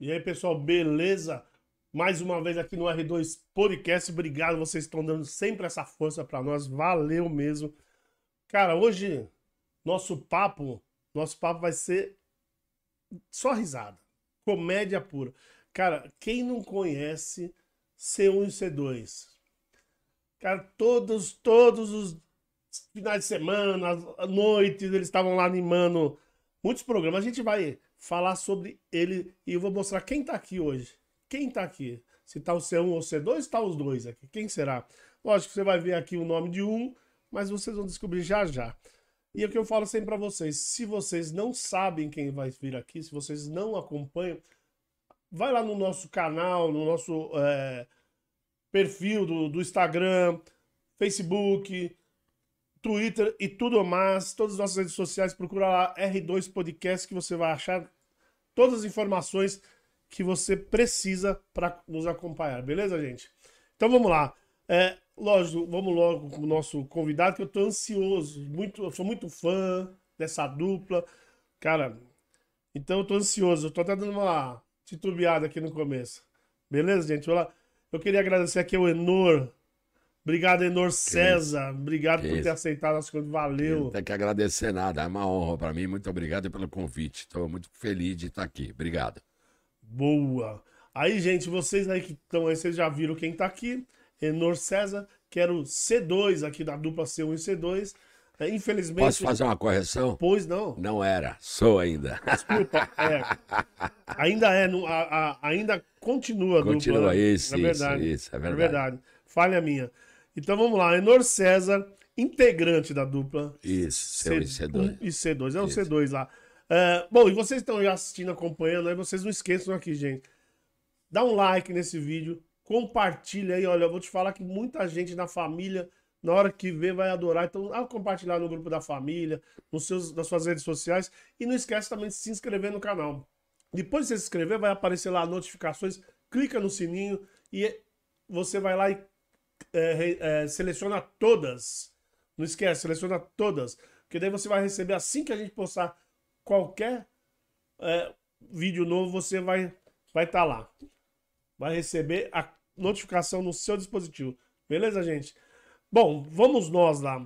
E aí, pessoal, beleza? Mais uma vez aqui no R2 Podcast. Obrigado, vocês estão dando sempre essa força para nós. Valeu mesmo. Cara, hoje nosso papo, nosso papo vai ser só risada. Comédia pura. Cara, quem não conhece C1 e C2? Cara, todos, todos os finais de semana, noites, eles estavam lá animando muitos programas. A gente vai falar sobre ele e eu vou mostrar quem tá aqui hoje. Quem tá aqui? Se tá o C1 ou o C2, tá os dois aqui. Quem será? Lógico que você vai ver aqui o nome de um, mas vocês vão descobrir já já. E é o que eu falo sempre para vocês, se vocês não sabem quem vai vir aqui, se vocês não acompanham, vai lá no nosso canal, no nosso é, perfil do, do Instagram, Facebook, Twitter e tudo mais, todas as nossas redes sociais, procura lá R2 Podcast que você vai achar todas as informações que você precisa para nos acompanhar, beleza, gente? Então vamos lá. É, lógico, vamos logo com o nosso convidado, que eu tô ansioso, muito, eu sou muito fã dessa dupla. Cara, então eu tô ansioso, eu tô até dando uma titubeada aqui no começo. Beleza, gente? Eu queria agradecer aqui ao Enor, Obrigado, Enor César. Obrigado por ter aceitado as coisas. Valeu. Não tem que agradecer nada. É uma honra para mim. Muito obrigado pelo convite. Estou muito feliz de estar aqui. Obrigado. Boa. Aí, gente, vocês aí que estão aí, vocês já viram quem está aqui. Enor César, que era o C2 aqui da dupla C1 e C2. É, infelizmente. Posso fazer uma correção? Pois não. Não era, sou ainda. Desculpa, é. Ainda é, a, a, ainda continua. Continua, dupla, isso, é verdade, isso, isso, é verdade. É verdade. Falha minha. Então vamos lá, Enor César, integrante da dupla. Isso, C1 C2. e C2, é o Isso. C2 lá. É, bom, e vocês estão assistindo, acompanhando, aí vocês não esqueçam aqui, gente. Dá um like nesse vídeo, compartilha aí, olha, eu vou te falar que muita gente na família, na hora que vê, vai adorar. Então, ah, compartilhar no grupo da família, nos seus, nas suas redes sociais. E não esquece também de se inscrever no canal. Depois de você se inscrever, vai aparecer lá notificações, clica no sininho e você vai lá e é, é, seleciona todas. Não esquece, seleciona todas. Porque daí você vai receber assim que a gente postar qualquer é, vídeo novo, você vai estar vai tá lá. Vai receber a notificação no seu dispositivo. Beleza, gente? Bom, vamos nós lá.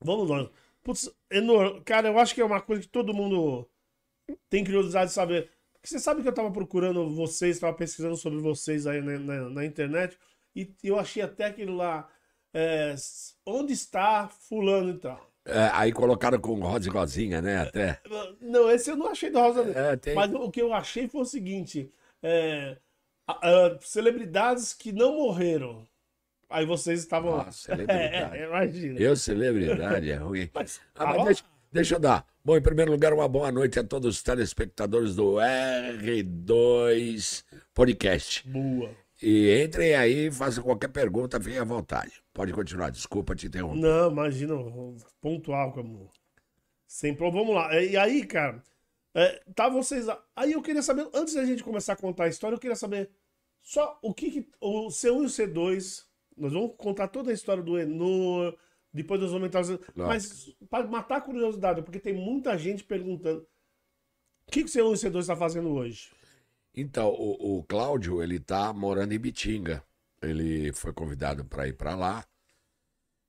Vamos nós. Putz, cara, eu acho que é uma coisa que todo mundo tem curiosidade de saber. Porque você sabe que eu estava procurando vocês, estava pesquisando sobre vocês aí na, na, na internet. E eu achei até aquilo lá. É, onde está fulano e tal? É, aí colocaram com rosa e rosinha, né? Até. Não, esse eu não achei do rosa. É, tem... Mas o que eu achei foi o seguinte: é, a, a, celebridades que não morreram. Aí vocês estavam lá. Celebridade. É, imagina. Eu, celebridade, é ruim. Mas, ah, mas deixa, deixa eu dar. Bom, em primeiro lugar, uma boa noite a todos os telespectadores do R2 Podcast. Boa. E entrem aí, façam qualquer pergunta, venha à vontade. Pode continuar, desculpa te interromper. Não, imagina, pontual como. Sem problema. Vamos lá. E aí, cara, é, tá vocês. Aí eu queria saber, antes da gente começar a contar a história, eu queria saber só o que, que o C1 e o C2. Nós vamos contar toda a história do Enor, depois nós vamos entrar. Mas para matar a curiosidade, porque tem muita gente perguntando. O que, que o C1 e o C2 está fazendo hoje? Então, o, o Cláudio, ele tá morando em Bitinga. Ele foi convidado para ir para lá.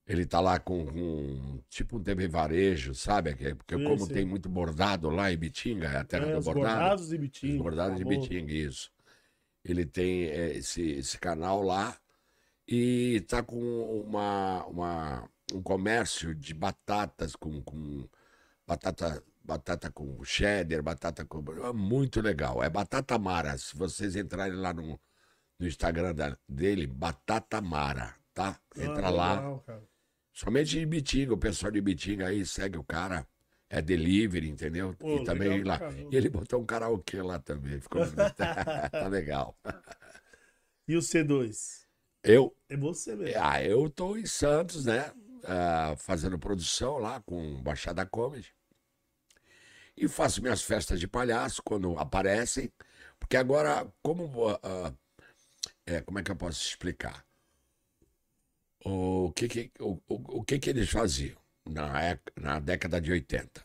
Ele tá lá com, com, tipo um TV varejo, sabe? Porque sim, como sim. tem muito bordado lá em Bitinga, é a terra é, do bordado. Bordados de Bitinga. Os bordados de Bitinga, isso. Ele tem é, esse, esse canal lá e tá com uma, uma, um comércio de batatas, com, com batata batata com cheddar, batata com. É muito legal. É Batata Mara. Se vocês entrarem lá no, no Instagram da, dele, Batata Mara, tá? Entra ah, lá. Legal, Somente de Bitinga, o pessoal de Bitinga aí segue o cara. É delivery, entendeu? Pô, e também lá. E ele botou um karaokê lá também. Ficou tá legal. E o C2? Eu? É você mesmo. Ah, eu tô em Santos, né? Uh, fazendo produção lá com Baixada Comedy e faço minhas festas de palhaço quando aparecem, porque agora, como. Uh, é, como é que eu posso explicar? O que que, o, o, o que, que eles faziam na, na década de 80?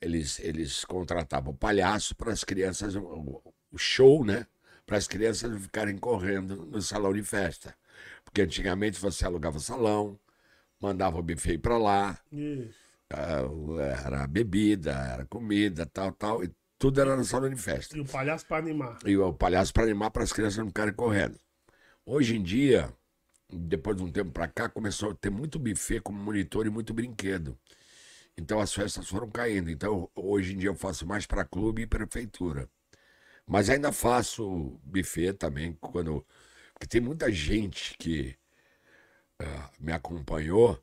Eles, eles contratavam palhaço para as crianças o show, né? Para as crianças ficarem correndo no salão de festa. Porque antigamente você alugava salão, mandava o buffet para lá, Isso. Era bebida, era comida, tal, tal, e tudo era no salão de festa. E o palhaço pra animar. E o palhaço para animar para as crianças não ficarem correndo. Hoje em dia, depois de um tempo para cá, começou a ter muito buffet como monitor e muito brinquedo. Então as festas foram caindo. Então hoje em dia eu faço mais para clube e prefeitura. Mas ainda faço buffet também quando porque tem muita gente que ah, me acompanhou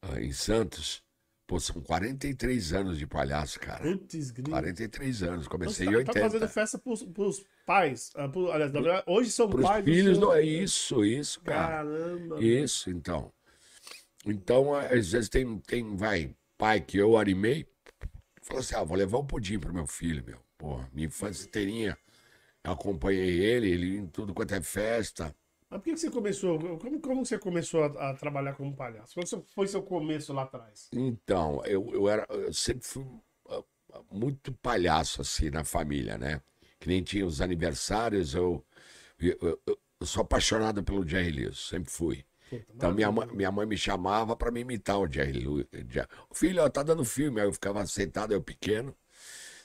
ah, em Santos. Pô, são 43 anos de palhaço, cara. Putz, grilo. 43 anos. Então, Comecei você em tá, 80. tá fazendo festa pros, pros pais. ah, pro- aliás, verdade, hoje são Para os pais. filhos, seu- não é isso, isso, cara. Caramba. Isso, então. Então, às vezes tem, tem vai, pai que eu animei, fala assim: ah, vou levar um pudim pro meu filho, meu. Pô, minha infância inteirinha. Acompanhei ele, ele em tudo quanto é festa. Mas por que, você começou? Como, como você começou a, a trabalhar como palhaço? Qual foi seu começo lá atrás? Então, eu, eu era, eu sempre fui ah, ah, muito palhaço assim na família, né? Que nem tinha os aniversários, eu, eu, eu- eu sou apaixonado pelo Jerry Lewis, sempre fui. Puta, Então minha mãe, minha mãe me chamava para me imitar o Jerry Lewis. O filho, ó, tá dando filme. Aí eu ficava sentado, eu pequeno,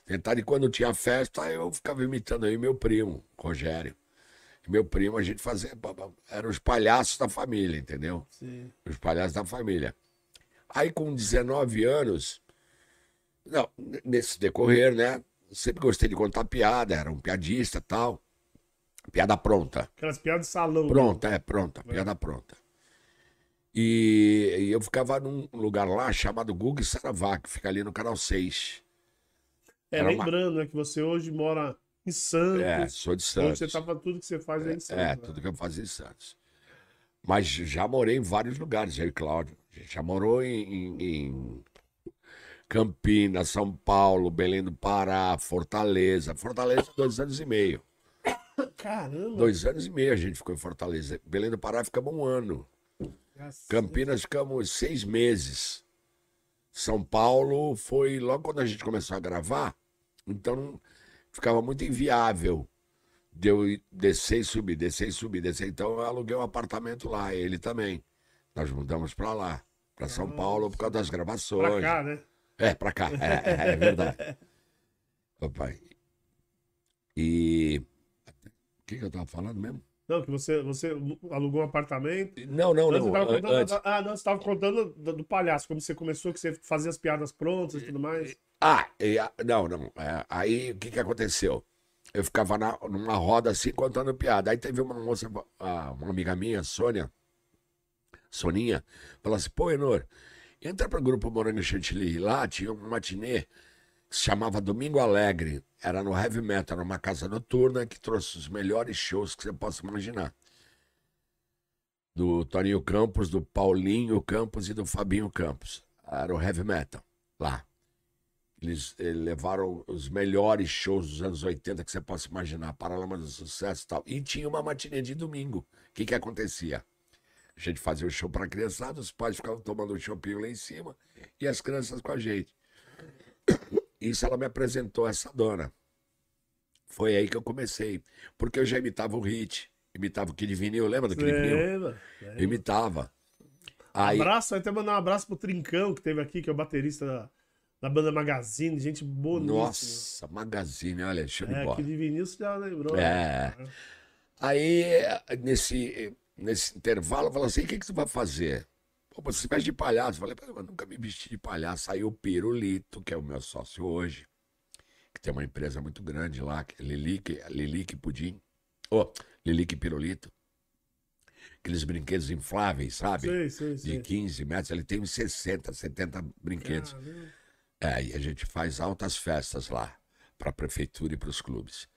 sentado, e quando tinha festa, eu ficava imitando aí meu primo, Rogério. Meu primo, a gente fazia. Eram os palhaços da família, entendeu? Sim. Os palhaços da família. Aí com 19 anos, não, nesse decorrer, né? Sempre gostei de contar piada, era um piadista e tal. Piada pronta. Aquelas piadas de salão. Pronta, é pronta, piada pronta. E, e eu ficava num lugar lá chamado Guga e Saravá, que fica ali no canal 6. É, Era uma- lembrando né, que você hoje mora em Santos. É, sou de onde Santos. você tava tudo que você faz é em Santos. É, né? tudo que eu fazia em Santos. Mas já morei em vários lugares, e Cláudio. A gente já morou em, em- em Campinas, São Paulo, Belém do Pará, Fortaleza. Fortaleza, dois anos e meio. Caramba. Dois anos e meio a gente ficou em Fortaleza. Belém do Pará ficamos um ano. cacete. Campinas ficamos seis meses. São Paulo foi logo quando a gente começou a gravar, então ficava muito inviável de eu descer e subir, descer e subir, descer. Então eu aluguei um apartamento lá, ele também. Nós mudamos para lá, para São Paulo, por causa das gravações. Pra cá, né? É, pra cá, é, é verdade. Papai. E. O que, que eu tava falando mesmo? Não, que você, você alugou um apartamento. Não, não, não. contando, Antes. Ah, não, você tava contando do, do palhaço, como você começou, que você fazia as piadas prontas e tudo mais. Ah, e não, não. é, aí o que, que aconteceu? Eu ficava na- numa roda assim contando piada. Aí teve uma moça, ah, uma amiga minha, Sônia, Soninha, falou assim: pô, Enor, entra pro grupo Morango Chantilly. Lá tinha um matinê se chamava Domingo Alegre. Era no heavy metal, era uma casa noturna que trouxe os melhores shows que você possa imaginar. Do Toninho Campos, do Paulinho Campos e do Fabinho Campos. Era o heavy metal lá. Eles, eh, levaram os melhores shows dos anos 80 que você possa imaginar, Paralama do Sucesso e tal. E tinha uma matinê de domingo. O que que acontecia? A gente fazia o show para criançada, os pais ficavam tomando um chopinho lá em cima e as crianças com a gente. Isso ela me apresentou essa dona. Foi aí que eu comecei. Porque eu já imitava o Hit, imitava o Kid Vinil, lembra do Kid Vinil? Lembra? Eu imitava. Aí, Abraço, até mandar um abraço pro Trincão, que teve aqui, que é o baterista da, da banda Magazine, gente boníssima. nossa, Magazine, olha, show de É, bola. que de Vinícius já lembrou. É. Aí, nesse, nesse intervalo, eu falei assim: o que, que você vai fazer? Pô, você veste de palhaço. Eu falei, "Pô, eu nunca me vesti de palhaço. Aí o Pirulito, que é o meu sócio hoje, que tem uma empresa muito grande lá, que é Lilique, Lilique Pudim. Ô, Lilique Pirulito. Aqueles brinquedos infláveis, sabe? Sei, sei, De sei. 15 metros. Ele tem uns 60, 70 brinquedos. Caramba. É, e a gente faz altas festas lá, para a prefeitura e para os clubes.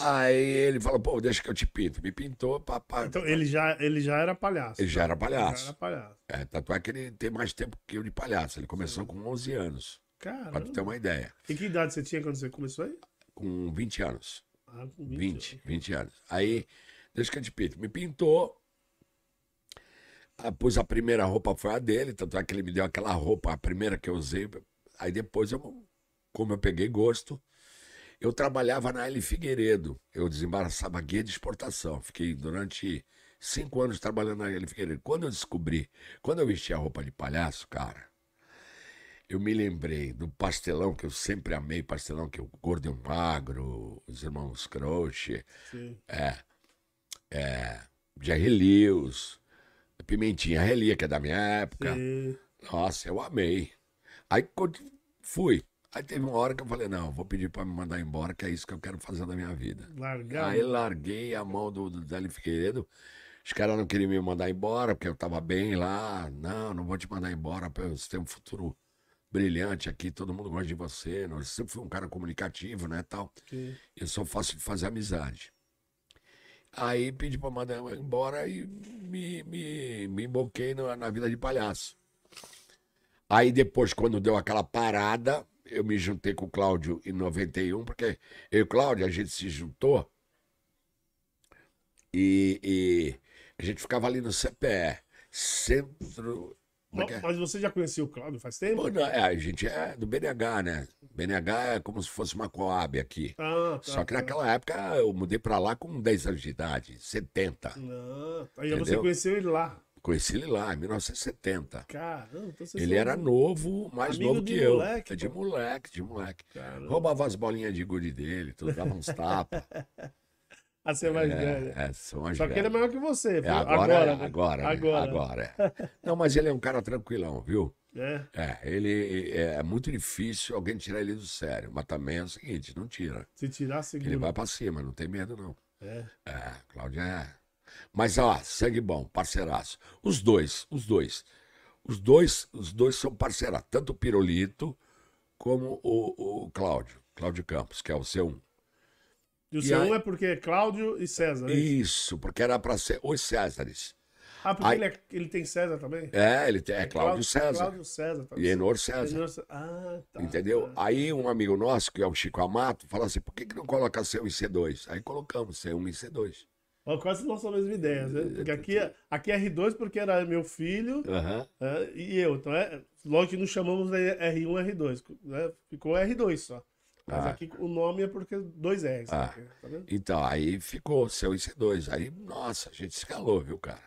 Aí ele falou, pô, deixa que eu te pinto. Me pintou, papai. Então ele já, ele já era palhaço. Ele já era Já palhaço. era palhaço. É, tanto é que ele tem mais tempo que eu de palhaço. Ele começou com 11 anos, para tu ter uma ideia. E que idade você tinha quando você começou aí? Com 20 anos. Ah, com 20, 20 anos. Aí, deixa que eu te pinto. Me pintou. Ah, Pus a primeira roupa, foi a dele, tanto é que ele me deu aquela roupa, a primeira que eu usei. Aí depois, eu, como eu peguei gosto, Eu trabalhava na L Figueiredo. Eu desembaraçava guia de exportação. Fiquei durante cinco anos trabalhando na L Figueiredo. Quando eu descobri, quando eu vesti a roupa de palhaço, cara, eu me lembrei do pastelão, que eu sempre amei pastelão, que é o Gordo e o Magro, os irmãos Croce, é, é, Jerry Lewis, Pimentinha Relia, que é da minha época. Sim. Nossa, eu amei. Aí fui. Aí teve uma hora que eu falei, não, vou pedir pra me mandar embora, que é isso que eu quero fazer na minha vida. Largar. Aí larguei a mão do, do Délio Figueiredo. Os caras não queriam me mandar embora, porque eu tava bem lá. Não, não vou te mandar embora, você tem um futuro brilhante aqui, todo mundo gosta de você. Você sempre foi um cara comunicativo, né, tal. Sim. Eu sou fácil de fazer amizade. Aí pedi pra mandar embora e me, me, me emboquei na, na vida de palhaço. Aí depois, quando deu aquela parada, eu me juntei com o Cláudio em 91, porque eu e o Cláudio, a gente se juntou e, e a gente ficava ali no CPE, Centro... É que é? Mas você já conhecia o Cláudio faz tempo? Pô, não, é, a gente é do BNH, né? BNH é como se fosse uma Coab aqui. Ah, tá. Só que tá. naquela época eu mudei pra lá com 10 anos de idade, 70. Não, aí você Entendeu? conheceu ele lá. Conheci ele lá, em 1970. Caramba, então Ele era novo, mais Amigo novo que eu. moleque, É de moleque, de moleque. Caramba. Roubava as bolinhas de gude dele, tudo, dava uns tapas. Você é mais velho. É, é, sou mais Só que ele é velho. maior que você. É, agora, agora, né? né? agora, né? Agora. agora. é. Não, mas ele é um cara tranquilão, viu? É. É, ele é, é muito difícil alguém tirar ele do sério. Mas também é o seguinte, não tira. Se tirar, segura. Ele vai pra cima, não tem medo, não. É. É, Cláudio é. Mas, ó, sangue bom, parceiraço. Os dois, os dois. Os dois, os dois são parceiraços. Tanto o Pirolito como o, o Cláudio. Cláudio Campos, que é o seu. E o E seu aí- é porque é Cláudio e César. né? Isso, porque era pra ser os Césares. Ah, porque Aí- ele, é- ele tem César também? É, ele tem, é Cláudio César. Cláudio César. tá. E Enor César. Enor César. Ah, tá. Entendeu? tá. Aí um amigo nosso, que é o Chico Amato, falou assim: por que, que não coloca C1 e C2? Aí colocamos C1 e C2. Ó, quase nossa mesma ideia, né? Porque aqui, é- aqui é R2 porque era meu filho Aham. é, e eu. Então, é, lógico que não chamamos de R1 R2. Né? Ficou R2 só. Mas Ah. aqui o nome é porque dois R's. Ah. né? Tá vendo? Então, aí ficou C1 e C2. Aí, nossa, a gente se ralou, viu, cara?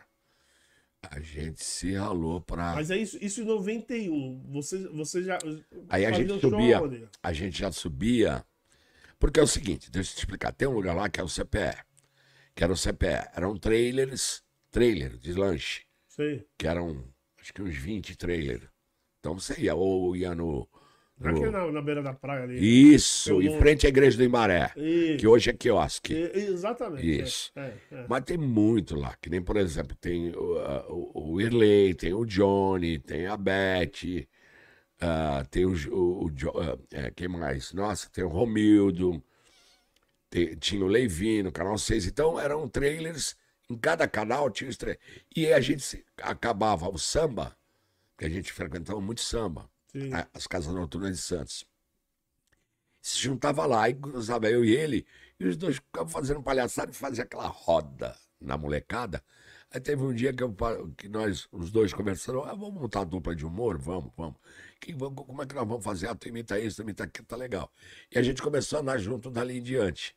A gente se ralou pra. Mas é isso, isso em 91. Você, você já. Aí a fazia gente show subia. onde? A gente já subia. Porque é o seguinte, deixa eu te explicar. Tem um lugar lá que é o CPE. Que era o CPE. Eram trailers, trailer de lanche. Sei. Que eram, acho que uns 20 trailers. Então você ia, ou ia no. no- na, na beira da praia ali. Isso, Eu em frente à igreja do Embaré. Isso. Que hoje é quiosque. E- Exatamente. Isso. É, é, é. Mas tem muito lá, que nem, por exemplo, tem o, o, o Irley, tem o Johnny, tem a Beth, ah, tem o, o, o Jo- ah, é, quem mais? Nossa, tem o Romildo, tinha o Levi no canal 6. Então eram trailers, em cada canal tinha os trailers. E a gente acabava o samba, que a gente frequentava muito samba, Sim. a- as casas noturnas de Santos. Se juntava lá e cruzava eu e ele, e os dois ficavam fazendo palhaçada e fazia aquela roda na molecada. Aí teve um dia que, eu que nós, os dois conversando, ah, vamos montar uma dupla de humor? Vamos, vamos. Que, vamos- como é que nós vamos fazer? Ah, tu imita isso, tu imita aquilo, tá legal. E a gente começou a andar junto dali em diante.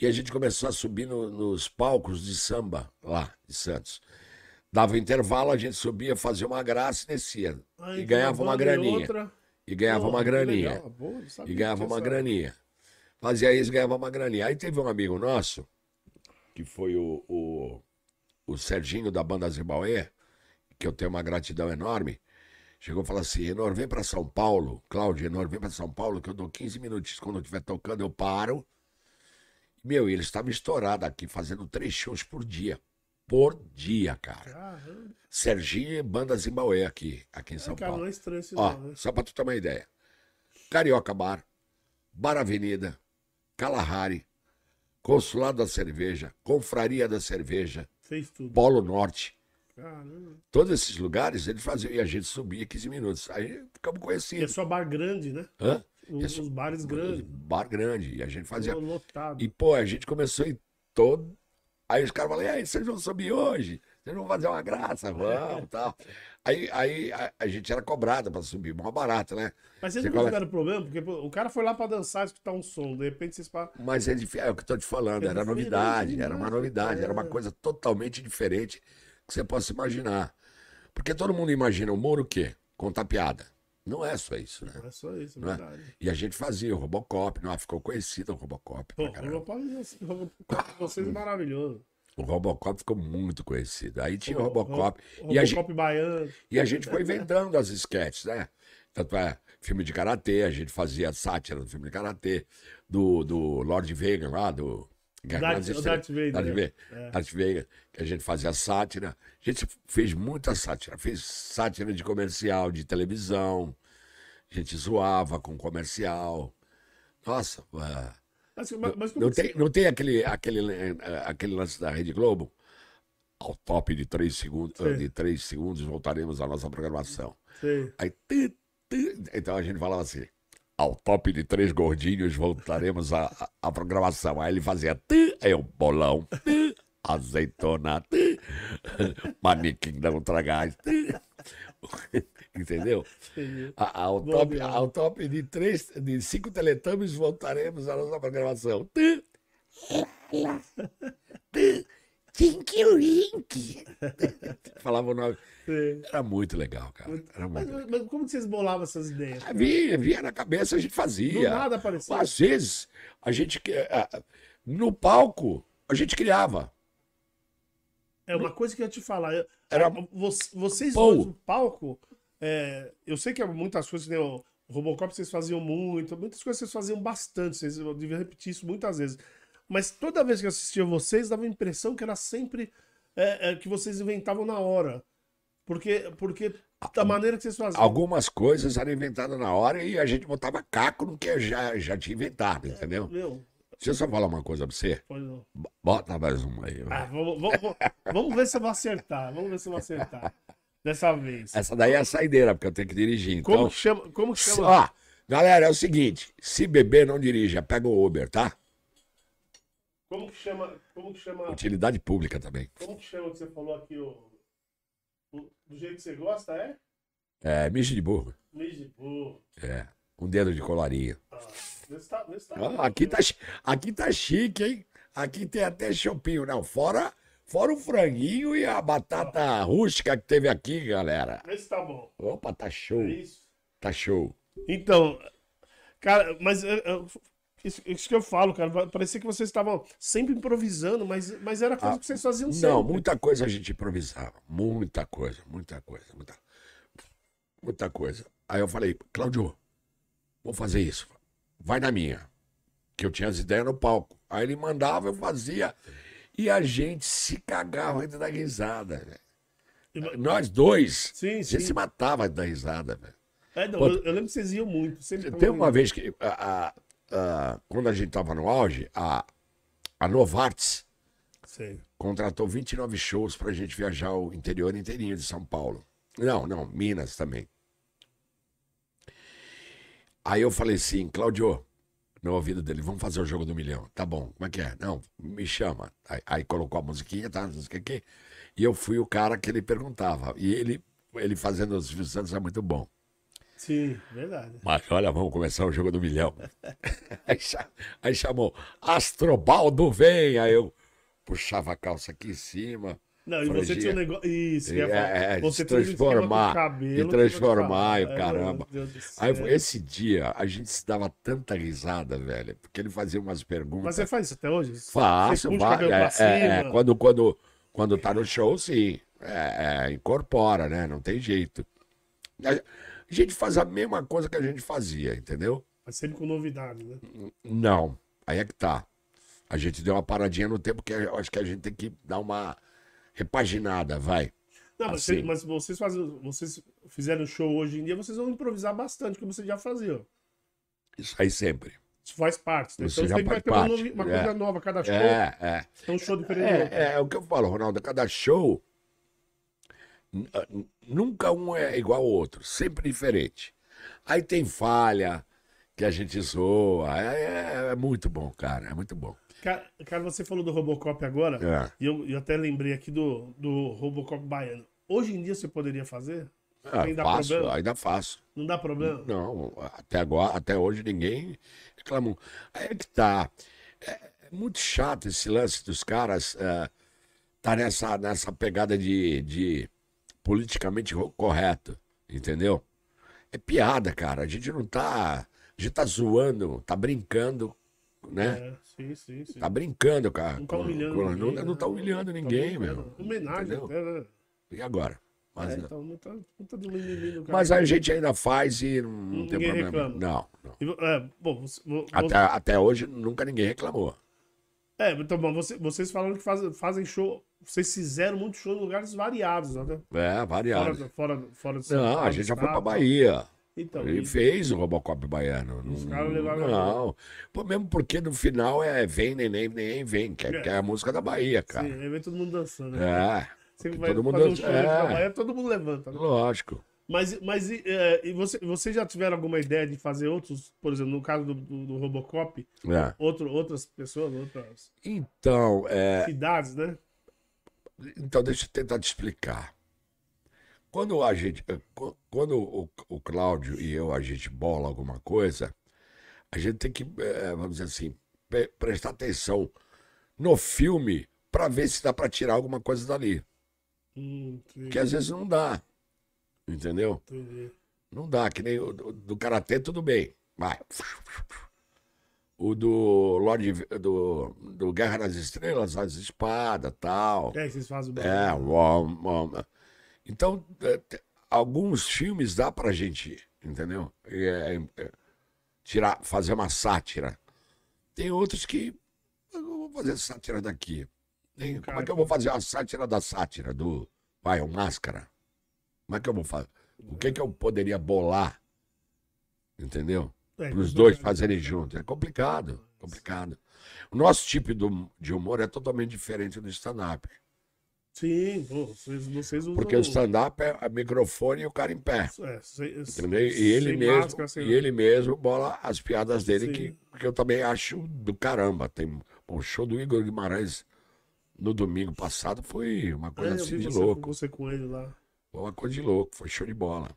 E a gente começou a subir no- nos palcos de samba lá, de Santos. Dava intervalo, a gente subia, fazia uma graça e descia. Aí e ganhava uma graninha. outra. E ganhava Pô, uma graninha. E ganhava uma graninha. Fazia isso, ganhava uma graninha. Aí teve um amigo nosso, que foi o, o, o Serginho da banda Zibauê, que eu tenho uma gratidão enorme. Chegou e falou assim: Enor, vem para São Paulo. Cláudio, Enor, vem para São Paulo, que eu dou 15 minutos. Quando eu estiver tocando, eu paro. Meu, ele estava estourado aqui, fazendo três shows por dia. Por dia, cara. Caramba. Serginho e banda Zimbaue aqui, aqui em São cara, Paulo. não é estranho isso Ó, não, né? só pra tu ter uma ideia. Carioca Bar, Bar Avenida, Kalahari, Consulado da Cerveja, Confraria da Cerveja, Fez tudo. Polo Norte. Caramba. Todos esses lugares eles faziam e a gente subia 15 minutos. Aí ficamos E é conhecidos. só bar grande, né? Hã? Os, É os bares grandes. Bar grande. E a gente fazia. Lotado. E, pô, a gente começou em todo. Aí os caras falaram, e aí, vocês vão subir hoje? Vocês vão fazer uma graça, vamos tal. Aí, aí a, a gente era cobrado pra subir, mó barato, né? Mas vocês Você não tiveram problema? Porque pô, o cara foi lá pra dançar, escutar um som. De repente vocês falam. Mas é, dif- é o que eu tô te falando, É era novidade, era uma novidade, era uma é. coisa totalmente diferente que você possa imaginar. Porque todo mundo imagina o humor o quê? Contar piada. Não é só isso, né? Não é só isso, é Não é? verdade. E a gente fazia o Robocop, não, ficou conhecido o Robocop. Pô, o. Robocop, o Robocop de vocês é maravilhoso. O Robocop ficou muito conhecido. Aí tinha o O- Robocop. O E a, gente, Robocop baiano. e a gente foi inventando as sketches, né? Tanto é, filme de karatê, a gente fazia sátira do filme de karatê, do, do Lord Vegan lá, do. Guerra Darth-. Darth Vader, Darth né? Vader, É. Darth Vader, que a gente fazia sátira. A gente fez muita sátira. Fez sátira de comercial, de televisão. A gente zoava com comercial. Nossa, ah, Mas, mas, mas não tem, não tem aquele, aquele, eh, aquele lance da Rede Globo? Ao top de três segundos, Sim. de três segundos voltaremos à nossa programação. você- Aí, tu, tu, então a gente falava assim: ao top de três gordinhos voltaremos à, à, programação. Aí ele fazia tu, aí o bolão, azeitona, tu, manequim da Ultragás. Entendeu? A- Ao Bom top, ao top de, três, de cinco teletubbies voltaremos à nossa programação. Tinky Wink. Falava o nome. Sim. Era muito legal, cara. Era Mas, muito legal. mas como que vocês bolavam essas ideias? Ah, Vinha, vinha na cabeça, a gente Do fazia. nada apareceu. Às vezes, a gente. ah, No palco, a gente criava. É uma coisa que eu ia te falar. eu- Era- vo- Vocês no palco, é, eu sei que é muitas coisas, né? O Robocop vocês faziam muito, muitas coisas vocês faziam bastante, vocês eu devia repetir isso muitas vezes. Mas toda vez que eu assistia vocês, dava a impressão que era sempre é, é, que vocês inventavam na hora. Porque, porque da maneira que vocês faziam. Algumas coisas eram inventadas na hora e a gente botava caco no que já, já tinha inventado, entendeu? Meu, Deixa eu só falar uma coisa pra você. pois não. Bota mais uma aí. Ah, vamos, vamos, vamos- ver se eu vou acertar. Vamos ver se eu vou acertar. Dessa vez. Essa daí é a saideira, porque eu tenho que dirigir. Como Então, que chama? Como chama? ó, galera, é o seguinte: se beber, não dirija, pega o Uber, tá? Como que chama? Como que chama? Utilidade pública também. Como que chama que você falou aqui? O, o- do jeito que você gosta, é? É, mijo de burro. Mijo de burro. É, um dedo de colarinho. Ah, tá, tá Ah, aqui, tá, chi- aqui tá chique, hein? Aqui tem até chopinho, não. Fora, fora o franguinho e a batata rústica que teve aqui, galera. Vê se tá bom. Opa, tá show. É isso. Tá show. Então, cara, mas é, é, isso, isso que eu falo, cara. Parecia que vocês estavam sempre improvisando, mas, mas era coisa Ah, que vocês faziam sempre. Não, muita coisa a gente improvisava. Muita coisa, muita coisa, muita, muita coisa. Aí eu falei, Claudio, vou fazer isso. Vai na minha. Que eu tinha as ideias no palco. Aí ele mandava, eu fazia. E a gente se cagava ainda da risada, velho. Nós dois, Sim, a sim. gente se matava da risada, velho. É, não, Pô, eu, eu lembro que vocês iam muito. Sempre Tem uma vez que, a- a- a- quando a gente tava no auge, a, a Novartis Sei. contratou 29 shows pra gente viajar o interior inteirinho de São Paulo. Não, não, Minas também. Aí eu falei assim, Claudio, no ouvido dele, vamos fazer o jogo do milhão. Tá bom, como é que é? Não, me chama. Aí, aí colocou a musiquinha, tá, não sei o que. E eu fui o cara que ele perguntava. E ele, ele fazendo os Silvio Santos é muito bom. Sim, verdade. Mas olha, vamos começar o jogo do milhão. aí, aí chamou, Astrobaldo vem. Aí eu puxava a calça aqui em cima. Não, e você tinha um negócio. Isso, falar. É, é, você transformar, cabelo te transformar, e caramba. Aí esse dia a gente se dava tanta risada, velho, porque ele fazia umas perguntas. Mas você faz isso até hoje? Faço, Você puxa o vai, cabelo é, é, é, quando, quando, quando tá no show, sim. É, é, incorpora, né? Não tem jeito. A, a gente faz a mesma coisa que a gente fazia, entendeu? Mas sempre com novidade, né? Não. Aí é que tá. A gente deu uma paradinha no tempo que eu acho que a gente tem que dar uma repaginada, vai. Não, mas, Assim. você- mas vocês, fazem, vocês fizeram show hoje em dia, vocês vão improvisar bastante, como vocês já faziam. Isso aí sempre. Isso faz parte. Né? Isso Então sempre vai ter uma, uma É. coisa nova, cada show É, é. é um show diferente. É, é, o que eu falo, Ronaldo, cada show nunca um é igual ao outro, sempre diferente. Aí tem falha, que a gente zoa. É, é- é muito bom, cara. É muito bom. Cara, cara, você falou do Robocop agora, É. e eu, eu até lembrei aqui do, do Robocop baiano. Hoje em dia você poderia fazer? Ah, Ainda faço, problema? ainda faço. Não dá problema? Não, até agora, até hoje ninguém reclamou. Aí é que tá. É, é muito chato esse lance dos caras é, tá nessa, nessa pegada de, de politicamente correto, entendeu? É piada, cara. A gente não tá. A gente tá zoando, tá brincando, né? É, sim, sim, sim. Tá brincando, cara. Não tá humilhando com- ninguém, não, não tá né? humilhando Tá ninguém, brincando. meu. Homenagem até, né? E agora? Mas, É, então, tá, tá de mimimi mas a gente ainda faz e não, não tem Ninguém problema. reclama. Não, não. E É, bom, você, vo- Até, até hoje nunca ninguém reclamou. É, então, bom, você- vocês falaram que faz- fazem show. Vocês fizeram muito show em lugares variados, né? É, Fora, variado. do- fora, do- fora do São Não, a gente já foi pra. Bahia. Então, Ele e- fez o Robocop baiano. Os Não- caras levaram Não. Pô, mesmo porque no final é vem, neném, neném, vem. Que é, É. que é a música da Bahia, cara. sim, aí vem todo mundo dançando. Né? É, Você todo vai mundo fazer um dentro da é. Bahia, todo mundo levanta. Né? lógico. Mas, mas e, é, e você, vocês já tiveram alguma ideia de fazer outros, por exemplo, no caso do, do, do Robocop, É. outro, outras pessoas, outras Então, é, cidades, né? Então, deixa eu tentar te explicar. Quando a gente, eh, qu- quando o, o Cláudio e eu a gente bola alguma coisa, a gente tem que, eh, vamos dizer assim, pre- prestar atenção no filme para ver se dá para tirar alguma coisa dali. Hum, Que às vezes não dá. Entendeu? entendi. Não dá, que nem o do, do karatê, tudo bem. Vai. O do Lorde do, do Guerra nas Estrelas, as espadas tal. É, vocês fazem o É. Então, é, alguns filmes dá pra gente, entendeu? É, é, tirar, fazer uma sátira. Tem outros que eu não vou fazer sátira daqui. Tem- como é que eu vou fazer uma sátira da sátira do, vai, o máscara? Como é que eu vou fazer? O que que eu poderia bolar? Entendeu? É, Para os dois fazerem junto. É complicado, complicado. O nosso tipo de humor é totalmente diferente do stand-up. Sim, vocês, vocês usam. Porque o stand-up é a microfone e o cara em pé. É, sem- Entendeu? E ele mesmo, máscara, sem- e ele mesmo bola as piadas dele Sim. que, que eu também acho do caramba. Tem o show do Igor Guimarães no domingo passado foi uma É, coisa eu assim de louco. você com ele lá. Foi uma coisa de louco, foi show de bola.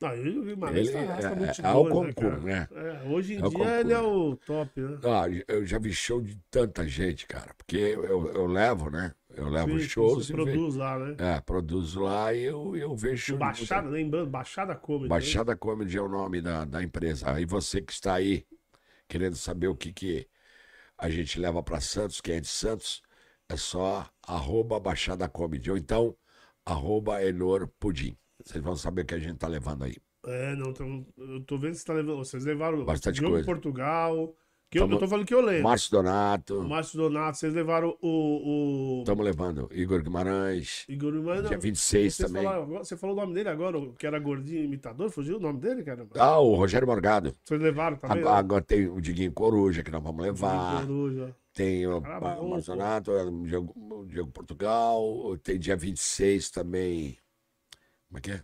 Não, ele, Ele arrasta é- multidões, é o né, concurso, cara? né? É, hoje em É dia concurso. ele é o top, né? Ah, eu já vi show de tanta gente, cara. Porque eu, eu levo, né? Eu levo Sim, shows você ve- produz lá, né? É, produzo lá e eu, eu vejo de Baixada, lembrando, Baixada Comedy. né? Baixada Comedy é o nome da, da empresa. Aí você que está aí querendo saber o que, que a gente leva para Santos, quem é de Santos, é só arroba Baixada Comedy. Ou então, arroba Enor Pudim. Vocês vão saber o que a gente tá levando aí. É, não, então, eu tô vendo que você tá levando. Vocês levaram Bastante Diogo coisa. Portugal. Que eu, Tamo- eu tô falando que eu lembro. Márcio Donato, Márcio Donato, vocês levaram o. o... estamos levando Igor Guimarães, Igor Guimarães. dia não, 26 vocês também. falaram- você falou o nome dele agora, o que era gordinho imitador, fugiu o nome dele, cara? Ah, o Rogério Morgado. Vocês levaram também? Agora, agora tem o Diguinho Coruja, que nós vamos levar. Coruja. Tem o, o Márcio. Donato, o o Diego Portugal. Tem dia 26 também. Como é que é?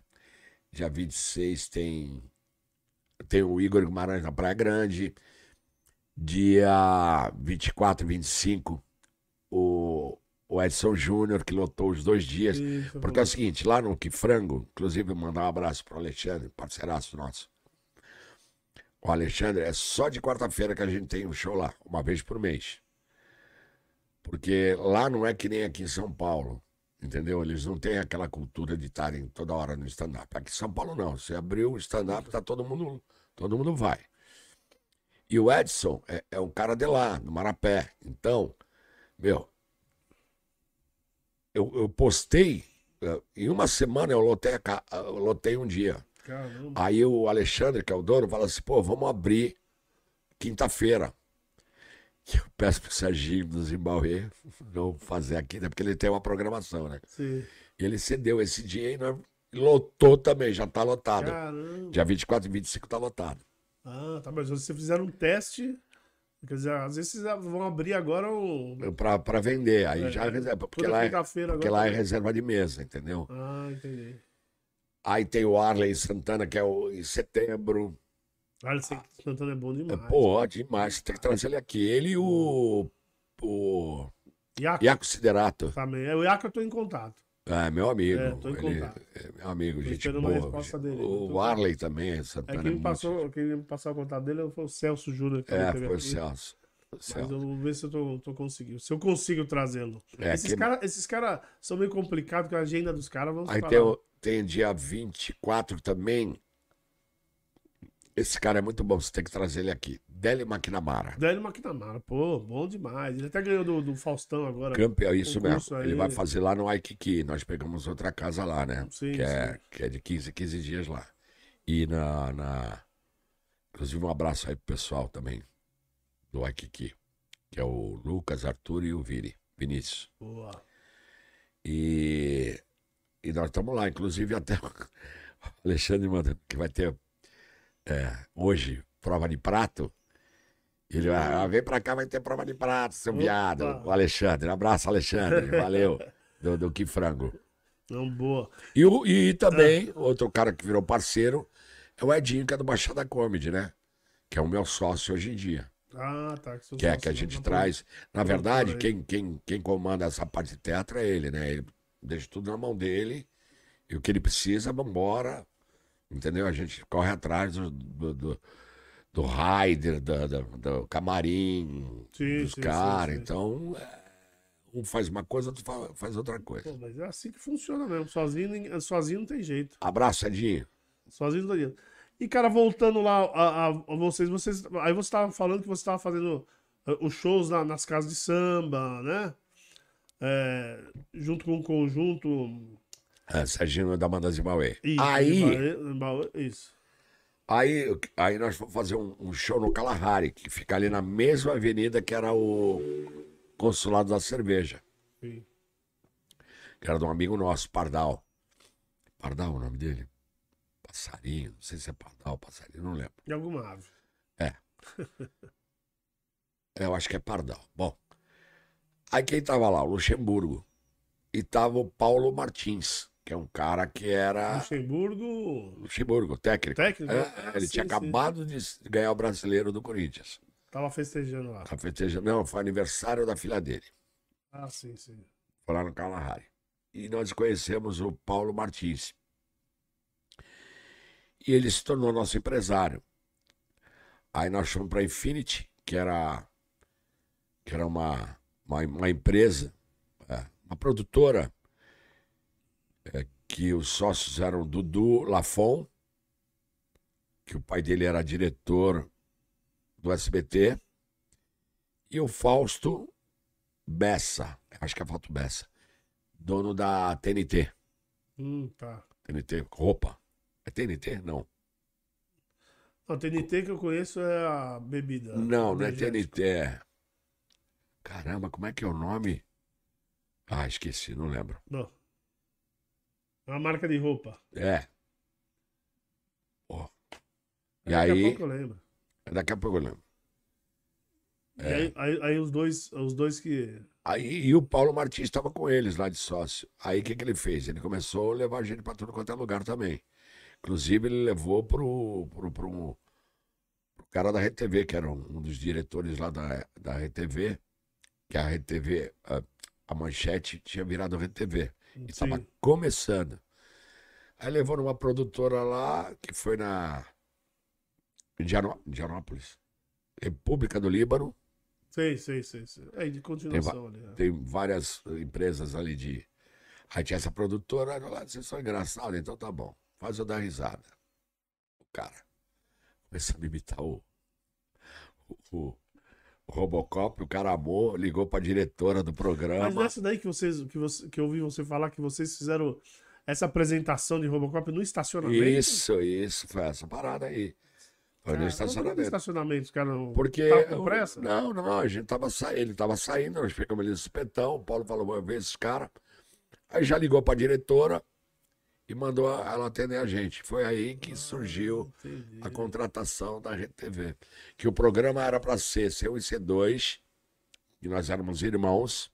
Dia 26 tem. Tem o Igor Guimarães na Praia Grande. Dia 24 e 25, o, o Edson Júnior, que lotou os dois dias. Isso, Porque é o seguinte, lá no Que Frango, inclusive mandar um abraço pro Alexandre, parceiraço nosso. O Alexandre, é só de quarta-feira que a gente tem um show lá, uma vez por mês. Porque lá não é que nem aqui em São Paulo, entendeu? Eles não têm aquela cultura de estarem toda hora no stand-up. Aqui em São Paulo não, você abriu o stand-up, tá todo mundo, todo mundo vai. E o Edson é, é um cara de lá, do Marapé. Então, meu, eu, eu postei, eh, em uma semana eu lotei, a ca- eu lotei um dia. Caramba. Aí o Alexandre, que é o dono, fala assim, pô, vamos abrir quinta-feira. Eu peço pro Serginho do Zimbabue não fazer aqui, né? Porque ele tem uma programação, né? Sim. E ele cedeu esse dia e nós- lotou também, já tá lotado. Caramba. Dia 24 e 25 tá lotado. Ah, tá, mas vocês fizeram um teste. Quer dizer, às vezes vocês vão abrir agora. Pra, pra vender. Aí É, já reserva. Porque lá, é, porque lá é reserva de mesa, entendeu? Ah, entendi. Aí tem o Arley Santana, que é o, em setembro. Alisson Santana é bom É, demais. pô, demais. Tem que trazer ele aqui. Ele e o. O. Iaco Iaco Siderato. também. É, o Iaco eu tô em contato. É, meu amigo. É, tô em ele contato. é meu amigo, Tô gente esperando uma boa. resposta dele. O Arley também, é É Santana. quem me passou, quem me passou o contato dele foi o Celso Júnior. É, foi o aqui. Celso. O Mas Celso. eu vou ver se eu tô, tô conseguindo. Se eu consigo trazê-lo. É, esses que- caras cara são meio complicados com a agenda dos caras. Aí falar. tem, tem dia 24 também. Esse cara é muito bom, você tem que trazer ele aqui. Délio McNamara. Délio McNamara, pô, bom demais. Ele até ganhou do, do Faustão agora. Campeão, isso mesmo. aí. Ele vai fazer lá no Waikiki. Nós pegamos outra casa lá, né? Sim, que, é, que é de 15 15 dias lá. E na, na. Inclusive, um abraço aí pro pessoal também do Waikiki. Que é o Lucas, Arthur e o Vini. Vinícius. Boa. E, e nós estamos lá, inclusive até o Alexandre mandando que vai ter é, hoje prova de prato. Ele vai, ah, vem pra cá, vai ter prova de prato, seu Opa. viado. O Alexandre, um abraço, Alexandre, valeu. Do, do Que Frango. Não, boa. E, o- e Ah. também, outro cara que virou parceiro é o Edinho, que é do Baixada Comedy, né? Que é o meu sócio hoje em dia. Ah, tá. Que, Que é que a gente traz. Na verdade, quem, quem, quem comanda essa parte de teatro é ele, né? Ele deixa tudo na mão dele. E o que ele precisa, vambora. Entendeu? A gente corre atrás do, do, do, do rider, do, do, do camarim, Sim, dos caras. Então, um faz uma coisa, outro fa- faz outra coisa. Pô, mas é assim que funciona mesmo. Sozinho, sozinho não tem jeito. Abraço, Edinho. Sozinho não tem jeito. E, cara, voltando lá a, a- a vocês, vocês. Aí você tava falando que você tava fazendo eh, os shows na- nas casas de samba, né? É, junto com o conjunto. É, Serginho da Zimbauê. Ih, Aí. Bae- Bae- Isso. Aí, aí nós fomos fazer um, um show no Kalahari, que fica ali na mesma avenida que era o consulado da cerveja, Sim. que era de um amigo nosso, Pardal. Pardal o nome dele? Passarinho, não sei se é Pardal, Passarinho, não lembro. De alguma ave. É, Eu acho que é Pardal. Bom, aí quem tava lá? O Luxemburgo. E tava o Paulo Martins, que é um cara que era Luxemburgo. Luxemburgo, técnico. Técnico? É, Ah, ele sim, tinha sim. acabado de ganhar o brasileiro do Corinthians. Tava festejando lá. A festeja... Não, foi aniversário da filha dele. Ah, sim, sim. Foi lá no Kalahari. E nós conhecemos o Paulo Martins. E ele se tornou nosso empresário. Aí nós fomos para a Infinity, que era, que era uma, uma, uma empresa, é, uma produtora, é, que os sócios eram Dudu Lafon, que o pai dele era diretor do SBT, e o Fausto Bessa, acho que é Fausto Bessa, dono da TNT. Hum, tá. TNT, roupa. É TNT? Não. A TNT que eu conheço é a bebida. Não, não é. TNT. é- Caramba, como é que é o nome? Ah, esqueci, não lembro. Não. É uma marca de roupa. É. Ó. E Daqui a aí, pouco eu lembro. daqui a pouco eu lembro. E aí, aí, aí os dois, os dois que. Aí, e o Paulo Martins estava com eles lá de sócio. Aí o que, que ele fez? Ele começou a levar a gente para tudo quanto é lugar também. Inclusive, ele levou pro, pro, pro, pro cara da RTV, que era um, um dos diretores lá da, da RTV, que a RTV, a, a manchete tinha virado RTV. E estava começando. Aí levou numa produtora lá, que foi na Indianó- Indianópolis, República do Líbano. Sei, sei, sei, sei. É de continuação ali. né? Tem várias empresas ali de. Aí tinha essa produtora, lá, vocês são engraçados, então tá bom. Faz eu dar risada. O cara começou a me imitar o- o Robocop, o cara amou, ligou pra diretora do Mas programa. nessa daí que vocês, que você, que eu ouvi você falar que vocês fizeram essa apresentação de Robocop no estacionamento. Isso, isso, foi essa parada aí. Foi Cara, no No estacionamento. estacionamento, os caras não. Porque. Tava com pressa? Não, não, a gente tava saindo, ele tava saindo, nós pegamos ele no supetão, o Paulo falou, vou ver esses caras. Aí já ligou pra diretora e mandou ela atender a gente. Foi aí que surgiu Entendi. a contratação da Rede TV. Que o programa era para ser C1 e C2, e nós éramos irmãos.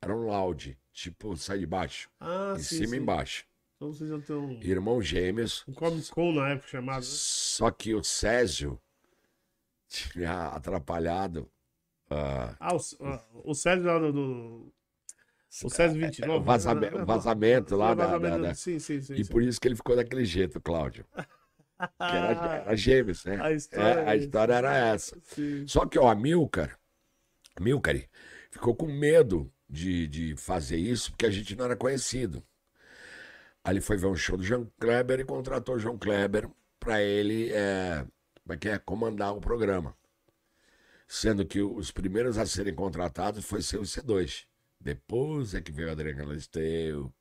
Era um loud, tipo, sai de baixo, Ah, em sim, cima sim. e embaixo. Então vocês já têm um, Irmãos gêmeos. um Comic Con na época chamado, né? Só que o Césio tinha atrapalhado. ah, Ah, o, ah, o Sérgio lá do. O Sérgio 29. o vazamento, né? o vazamento lá da, Vazamento, da- da- Sim, sim, sim. E sim. por isso que ele ficou daquele jeito, Cláudio. Que era, era gêmeos, né? A história É, a é história era essa. Sim. Só que o Amilcar, Amilcar ficou com medo de, de fazer isso porque a gente não era conhecido. Aí ele foi ver um show do João Kleber e contratou o João Kleber para ele é, é é? comandar o programa. Sendo que os primeiros a serem contratados foi ser o C2. Depois é que veio o Adriano Galisteu,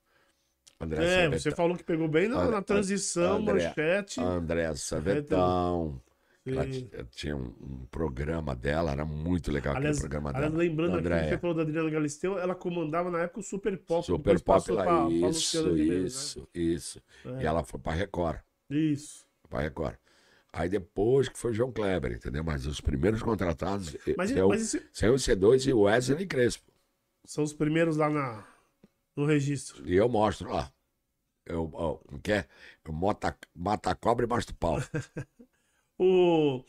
André É, Savetão, você falou que pegou bem na, na transição, André- manchete. André Savetão. Ela tinha um, um programa dela, era muito legal Aliás, aquele programa aliás, dela. lembrando aqui, Andréia. você falou da Adriana Galisteu, ela comandava na época o Super Pop. Super Pop lá, pra- pra isso, Luciana Gimenez, isso, isso. É. E ela foi pra Record, né? Isso. pra Record. Aí depois que foi o João Kleber, entendeu? Mas os primeiros contratados Mas, saiu, mas esse- saiu o C2 e o Wesley Crespo. São os primeiros lá na, no registro. E eu mostro lá. Eu, ó, como que é? Eu mata, mata a cobra e mostro o pau. O...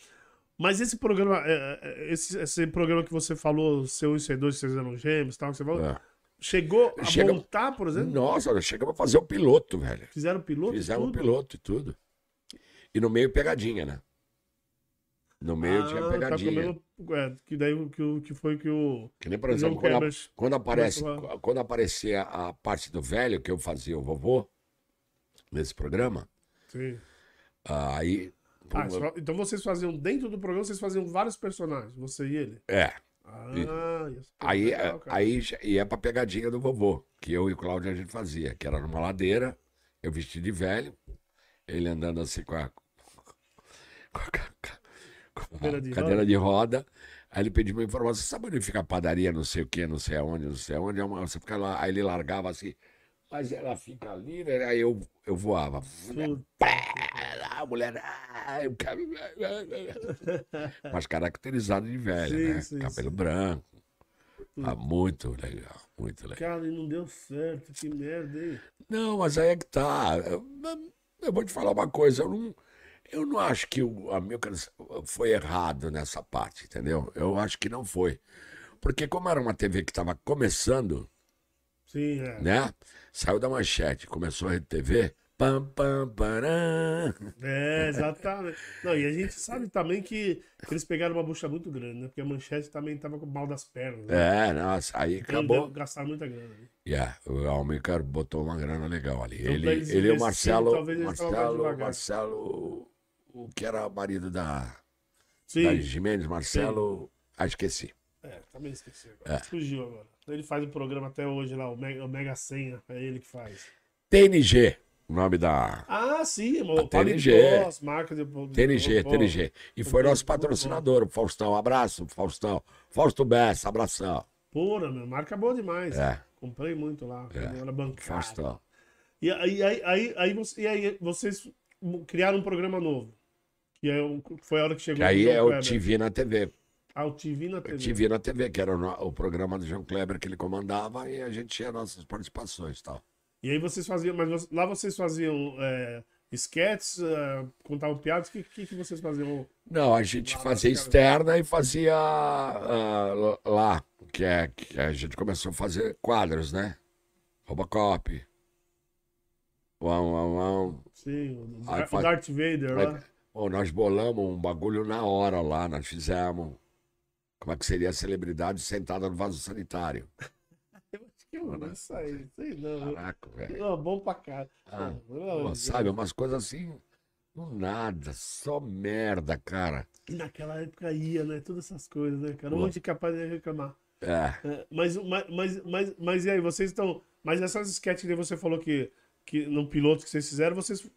Mas esse programa, é, é, esse, esse programa que você falou, C1 e C2, vocês eram gêmeos tal, que você falou, É. chegou a Chega- montar, por exemplo? Nossa, chegamos a fazer o piloto, velho. Fizeram piloto? Fizemos o tudo? piloto e tudo. E no meio pegadinha, né? No meio tinha Ah, tá pegadinha. comendo- é, que daí que, que foi que o. Que nem, por exemplo, quando, a- quando aparece, quando aparecia a parte do velho, que eu fazia o vovô, nesse programa, Sim. aí. Ah, então vocês faziam, dentro do programa, vocês faziam vários personagens, você e ele. É. Ah, isso. Aí, Legal, cara. aí ia pra pegadinha do vovô, que eu e o Cláudio a gente fazia, que era numa ladeira, eu vestido de velho, ele andando assim com a, com a Cadeira de cadeira roda. de roda. Aí ele pediu uma informação, sabe onde fica a padaria, não sei o que, não sei aonde, não sei aonde, é você fica lá, aí ele largava assim, mas ela fica ali, né? Aí eu, eu voava. A mulher, ah, eu quero... Mas caracterizado de velho, Sim, né? sim, Cabelo sim. branco. Ah, muito legal, muito legal. Cara, e não deu certo, que merda, hein? Não, mas aí é que tá. Eu, eu vou te falar uma coisa, eu não, eu não acho que o Amilcar foi errado nessa parte, entendeu? Eu acho que não foi. Porque como era uma TV que estava começando, Sim, é. né? Saiu da manchete, começou a Rede TV. Pam, pam, parã. É, exatamente. Não, e a gente sabe também que eles pegaram uma bucha muito grande, né? Porque a manchete também tava com mal das pernas. Né? É, nossa, aí Então, acabou. Gastaram muita grana. Né? Yeah, o Almicar botou uma grana legal ali. Então, ele, ele e o Marcelo, Marcelo. Marcelo, o que era marido da, Sim. da Jimenez, Marcelo, ah, esqueci. É, também esqueci agora. Fugiu agora. Ele faz o programa até hoje lá, o Mega, o Mega Senha, é ele que faz. TNG, o nome da Ah, sim, TNG. Marca de... TNG, TNG. E foi nosso patrocinador, o Faustão. Abraço, Faustão. Fausto Bessa, abração. Porra, meu, marca boa demais. É. Comprei muito lá, É. era bancário. Faustão. E aí, aí, aí, aí, e aí vocês criaram um programa novo. Que é o- foi a hora que chegou Que aí é o. TV na TV. Ah, o TV na TV. TV na TV, que era o, o programa do João Kleber que ele comandava e a gente tinha nossas participações e tal. E aí vocês faziam, mas lá vocês faziam é, sketches, é, contavam piadas, o que, que, que vocês faziam? Não, a gente Lá, fazia externa e fazia ah, lá, que, é, que a gente começou a fazer quadros, né? Robocop. Uau, uau, uau. Sim, o, Aí o Darth Vader Aí, lá. Pô, nós bolamos um bagulho na hora lá, nós fizemos. Como é que seria a celebridade sentada no vaso sanitário? Eu acho que eu vi isso aí, sei não. Caraca, velho. Não, bom pra cá. Ah, Não, sabe, umas coisas assim, do nada, só merda, cara. E naquela época ia, né? Todas essas coisas, né, cara? Pô. Onde capaz de reclamar. É, É, mas, mas, mas, mas, mas e aí, vocês estão. Mas essas sketches que você falou que, que no piloto que vocês fizeram, vocês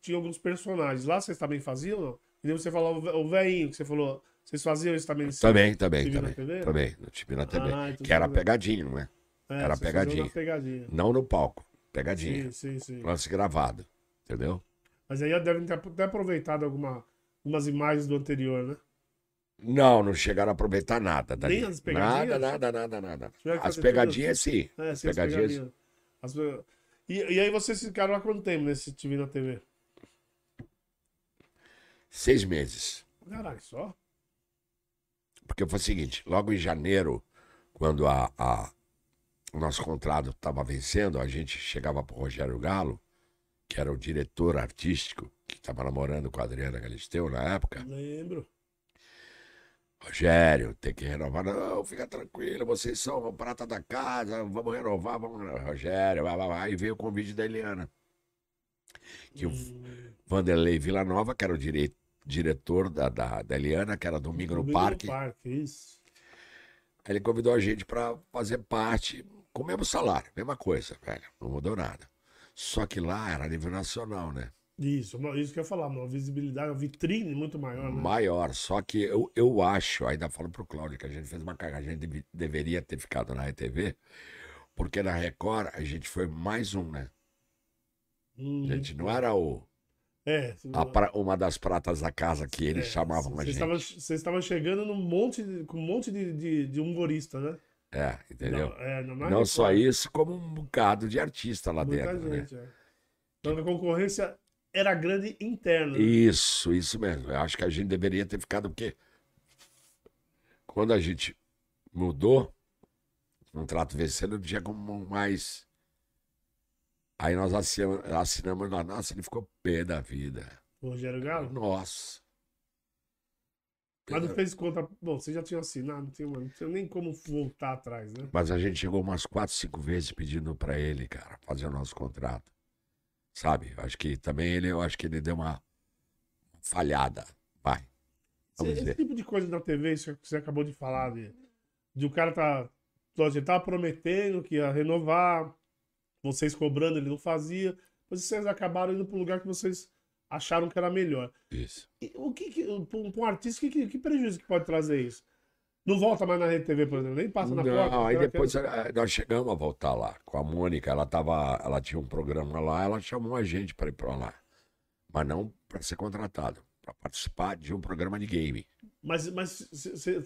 tinham alguns personagens. Lá vocês também faziam, não? E você falou o ve- o velhinho que você falou. Vocês faziam isso também? também, também, também. Também, no time na TV. Ah, então que era pegadinho, né? É, era vocês faziam pegadinha. Não no palco, pegadinha. Sim, sim, sim. Lance gravado, entendeu? Mas aí devem ter até aproveitado alguma, algumas imagens do anterior, né? Não, não chegaram a aproveitar nada dali. Nem as pegadinhas? Nada, nada, nada, nada. As pegadinhas sim. É, As sim, as pegadinhas. pegadinhas. As E, e aí vocês ficaram há quanto tempo nesse TV na TV? Seis meses. Caralho, só? Porque foi o seguinte, logo em janeiro, quando a, a- o nosso contrato estava vencendo, a gente chegava pro Rogério Galo, que era o diretor artístico, que estava namorando com a Adriana Galisteu na época. Lembro. Rogério, tem que renovar. Não, fica tranquilo, vocês são o prata da casa, vamos renovar, vamos. Rogério, vai, vai, vai. Aí veio o convite da Eliana. Que o Hum, Vanderlei Villanova, que era o dire- diretor da, da, da Eliana, que era Domingo no Domingo Parque. Parque, isso. Aí ele convidou a gente pra fazer parte, com o mesmo salário, mesma coisa, velho. Não mudou nada. Só que lá era a nível nacional, né? Isso, isso que eu ia falar, uma visibilidade, uma vitrine muito maior, né? Maior. Só que eu, eu acho, ainda falo pro Cláudio, que a gente fez uma cagada, a gente deve- deveria ter ficado na RTV, porque na Record a gente foi mais um, né? Hum, A gente não era o, É, pra- uma das pratas da casa que eles é, chamavam a gente. Vocês estavam chegando num monte com um monte de, de, de humorista, né? É, entendeu? Não, é, não, Não só isso, como um bocado de artista lá Muita dentro, né? gente, é. Então a concorrência era grande interna. Isso, isso mesmo. Eu acho que a gente deveria ter ficado, porque quando a gente mudou, o contrato vencendo, não tinha como mais. Aí nós assinamos, assinamos na nossa, ele ficou pé da vida. O Rogério Galo. Nossa. Mas não fez conta. Bom, você já tinha assinado, não tinha, não tinha nem como voltar atrás, né? Mas a gente chegou umas quatro, cinco vezes pedindo pra ele, cara, fazer o nosso contrato. Sabe? Acho que também ele, eu acho que ele deu uma falhada. Vai. Vamos Esse ver. tipo de coisa na TV, que você acabou de falar, de, de o cara tá. Ele tava prometendo que ia renovar, vocês cobrando, ele não fazia. Mas vocês acabaram indo para um lugar que vocês acharam que era melhor. Isso. E o que, que para um, pra um artista, que, que, que prejuízo que pode trazer isso? Não volta mais na Rede TV, por exemplo, nem passa na Não, porta. aí será que depois é- nós chegamos a voltar lá com a Mônica. Ela tava, ela tinha um programa lá, ela chamou a gente para ir para lá, mas não para ser contratado, para participar de um programa de game. Mas, mas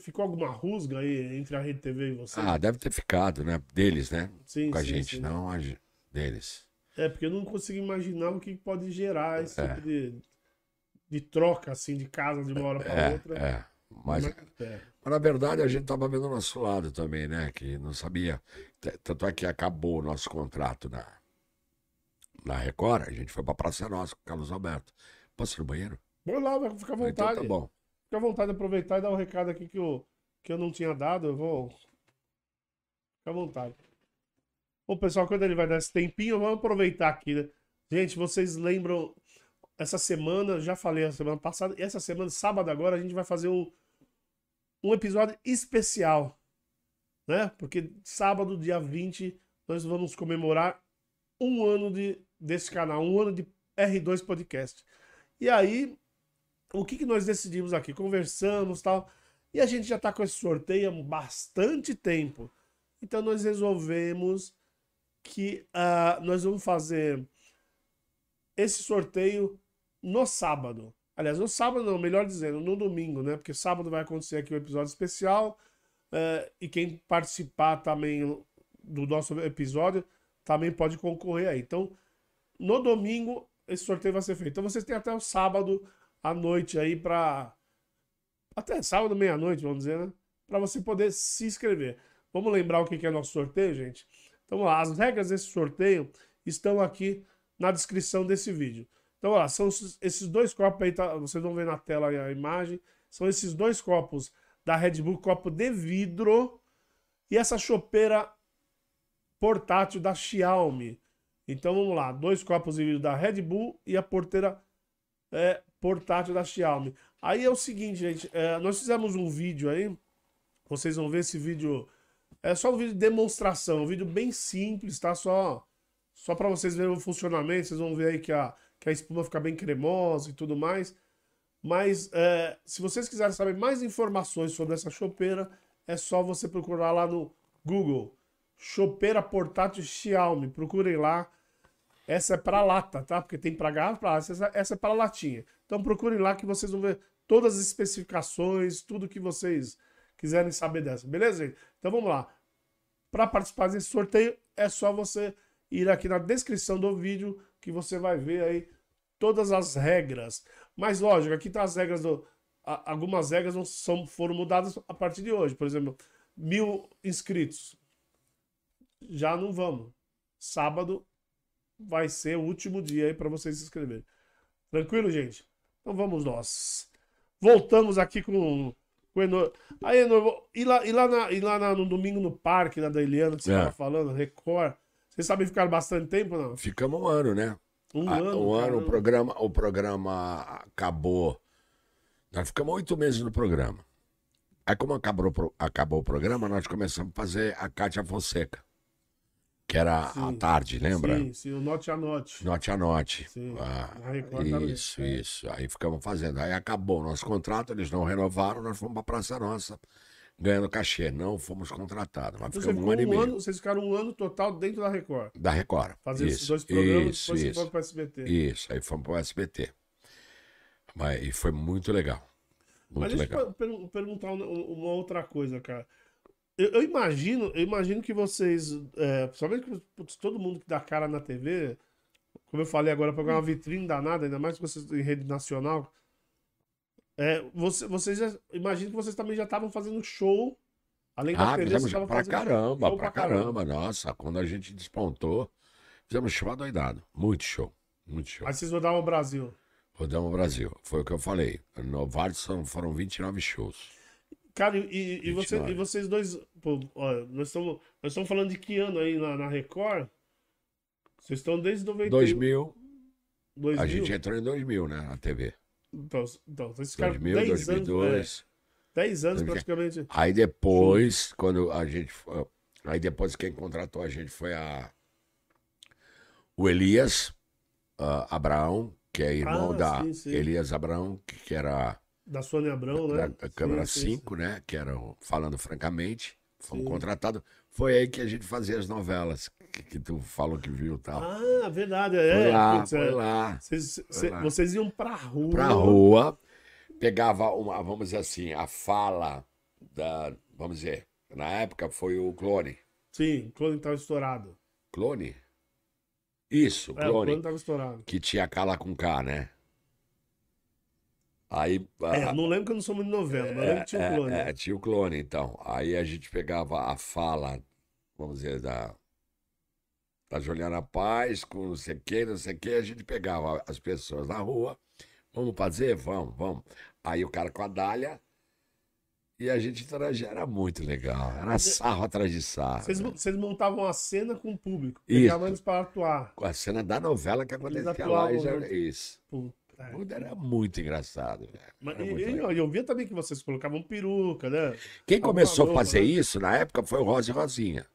ficou alguma rusga aí entre a Rede TV e você? Ah, deve ter ficado, né? Deles, né? sim, Com a sim, gente, sim. não a deles. É, porque eu não consigo imaginar o que pode gerar esse É. tipo de, de troca, assim, de casa de uma hora para outra. É, é. Mas, Mas- é. Mas, na verdade a gente tava vendo o nosso lado também, né? Que não sabia. Tanto é que acabou o nosso contrato na, na Record, a gente foi pra Praça Nossa com o Carlos Alberto. Posso ir no banheiro? Vou lá, vai ficar à Então vontade. tá bom. Fica à vontade de aproveitar e dar o recado aqui que eu, que eu não tinha dado. Eu vou. Fica à vontade. Bom, pessoal, quando ele vai dar esse tempinho, vamos aproveitar aqui, né? Gente, vocês lembram. Essa semana, já falei a semana passada, essa semana, sábado agora, a gente vai fazer um, um episódio especial. Né? Porque sábado, dia 20, nós vamos comemorar um ano de, desse canal, um ano de R2 Podcast. E aí, o que, que nós decidimos aqui? Conversamos tal. E a gente já tá com esse sorteio há bastante tempo. Então nós resolvemos que ah, nós vamos fazer esse sorteio no sábado. Aliás, no sábado não, melhor dizendo, no domingo, né? Porque sábado vai acontecer aqui o episódio especial. eh, e quem participar também do nosso episódio também pode concorrer aí. Então, no domingo, esse sorteio vai ser feito. Então vocês têm até o sábado à noite aí para até sábado meia-noite, vamos dizer, né? Para você poder se inscrever. Vamos lembrar o que é nosso sorteio, gente? Então, as regras desse sorteio estão aqui na descrição desse vídeo. Então, ó, são esses- dois copos aí, tá? vocês vão ver na tela a imagem. São esses dois copos da Red Bull, copo de vidro, e essa chopeira portátil da Xiaomi. Então vamos lá, dois copos de vidro da Red Bull e a porteira é, portátil da Xiaomi. Aí é o seguinte, gente, é, nós fizemos um vídeo aí, vocês vão ver esse vídeo, é só um vídeo de demonstração, um vídeo bem simples, tá? Só, só para vocês verem o funcionamento, vocês vão ver aí que a, que a espuma fica bem cremosa e tudo mais. Mas é, se vocês quiserem saber mais informações sobre essa chopeira, é só você procurar lá no Google. Chopeira portátil Xiaomi. Procurem lá. Essa é para lata, tá? Porque tem para garrafa, pra. Essa, essa é para latinha. Então procurem lá que vocês vão ver todas as especificações, tudo que vocês quiserem saber dessa. Beleza, gente? Então vamos lá. Para participar desse sorteio, é só você ir aqui na descrição do vídeo que você vai ver aí todas as regras. Mas lógico, aqui tá as regras do. Algumas regras não são, foram mudadas a partir de hoje. Por exemplo, mil inscritos. Já não vamos. Sábado vai ser o último dia aí para vocês se inscreverem. Tranquilo, gente? Então vamos nós. Voltamos aqui com, com o Enor. Aí, Enor, e lá, e lá, na, e lá na, no domingo no parque, na da Eliana, que você estava é. falando, Record. Vocês sabem ficar bastante tempo, não? Ficamos um ano, né? Um ah, ano. Um ano, o programa, o programa acabou. Nós ficamos oito meses no programa. Aí, como acabou, acabou o programa, nós começamos a fazer a Cátia Fonseca que era sim. à tarde, lembra? Sim, sim, o Note a Note. Note a Note. Sim. Ah, isso, é. isso. Aí ficamos fazendo. Aí acabou o nosso contrato, eles não renovaram, nós fomos para Praça Nossa ganhando cachê. Não fomos contratados. Mas então, ficamos um ano e meio. Ano, vocês ficaram um ano total dentro da Record. Da Record. Fazendo esses dois programas, isso, depois isso. foram para o SBT. Isso, aí fomos para o SBT. Mas, e foi muito legal. Muito Mas legal. deixa eu perguntar uma outra coisa, cara. Eu, eu, imagino, eu imagino que vocês, é, principalmente putz, todo mundo que dá cara na TV, como eu falei agora, para uma vitrine danada, ainda mais que vocês em rede nacional. É, você, vocês já, imagino que vocês também já estavam fazendo show. Além da ah, TV, fizemos pra fazendo caramba, pra, pra caramba. caramba. Nossa, quando a gente despontou, fizemos show adoidado. Muito show, muito show. Aí vocês rodavam o Brasil. Rodamos o Brasil, foi o que eu falei. No Vale foram 29 shows. Cara, e, e, você, e vocês dois, pô, ó, nós, estamos, nós estamos falando de que ano aí na, na Record? Vocês estão desde 90... 2000. 2000. A gente entrou em 2000, né, na TV. Então, então vocês ficaram 2000, 10 2002. Anos, é, 10 anos praticamente. Aí depois, quando a gente... Aí depois quem contratou a gente foi a... O Elias uh, Abraão, que é irmão ah, da sim, sim. Elias Abraão, que, que era da Sônia Abrão, né? Da, câmera 5, né? Que era, falando francamente, fomos contratados. Foi aí que a gente fazia as novelas, que, que tu falou que viu e tal. Ah, verdade, é. Foi lá, Putz, foi é. lá. Vocês, foi lá. vocês iam pra rua. Pra rua, pegava uma, vamos dizer assim, a fala da, vamos dizer, na época foi o Clone. Sim, o Clone estava estourado. Clone? Isso, Clone. É, o Clone estava estourado. Que tinha K lá com K, né? Aí, é, a, não lembro que eu não sou muito novela, mas é, tinha o clone. É, é, tinha o clone, então. Aí a gente pegava a fala, vamos dizer, da, da Juliana Paz, com não sei o que, não sei o que, a gente pegava as pessoas na rua, vamos fazer? Vamos, vamos. Aí o cara com a dália, e a gente interagia, era muito legal. Era sarro atrás de sarro. Vocês, né? vocês montavam a cena com o público, pegavam eles para atuar. Com a cena da novela que acontecia lá. E já, né? Isso. Puta. É. Era muito engraçado. Mas, muito e, eu, eu via também que vocês colocavam peruca, né? Quem começou a fazer né? isso na época foi o Rosa e Rosinha.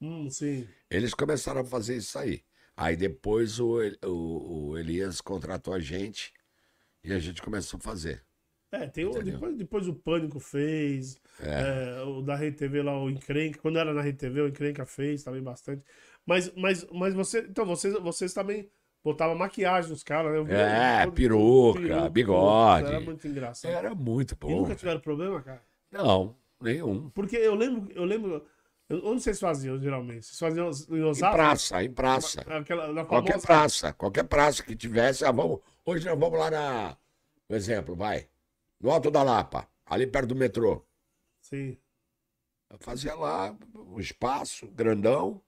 Hum, sim. Eles começaram a fazer isso aí. Aí depois o, o, o Elias contratou a gente e a gente começou a fazer. É, tem o, depois, depois o Pânico fez, é. É, o da RTV lá, o Encrenca, quando era na RTV, o Encrenca fez também bastante. Mas, mas, mas você, então, vocês, vocês também Botava maquiagem nos caras, né? é, todo, peruca, peruca, bigode. Era muito engraçado. Era muito bom. E nunca tiveram problema, cara? Não, nenhum. Porque eu lembro, eu lembro. Onde vocês faziam, geralmente? Vocês faziam em Osasco? Em praça, em praça. Aquela, na qualquer praça, qualquer praça que tivesse. Ah, vamos, hoje nós vamos lá na. Um exemplo, vai. No Alto da Lapa, ali perto do metrô. Sim. Eu fazia lá um espaço grandão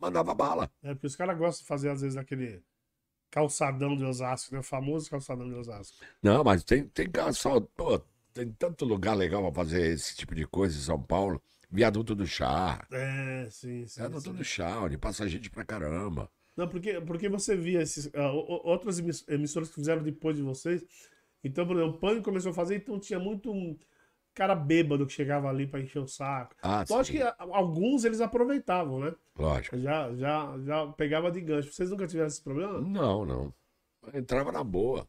mandava bala. É, porque os caras gostam de fazer, às vezes, aquele calçadão de Osasco, né? O famoso calçadão de Osasco. Não, mas tem, tem calçadão, tem tanto lugar legal pra fazer esse tipo de coisa em São Paulo. Viaduto do Chá. É, sim, sim. Viaduto sim. do Chá, onde passa gente pra caramba. Não, porque, porque você via esses, uh, outras emissoras que fizeram depois de vocês. Então, por exemplo, o Pânico começou a fazer, então tinha muito cara bêbado que chegava ali para encher o saco. Ah, Lógico sim. que alguns eles aproveitavam, né? Lógico. Já, já, já pegava de gancho. Vocês nunca tiveram esse problema? Não, não. Entrava na boa.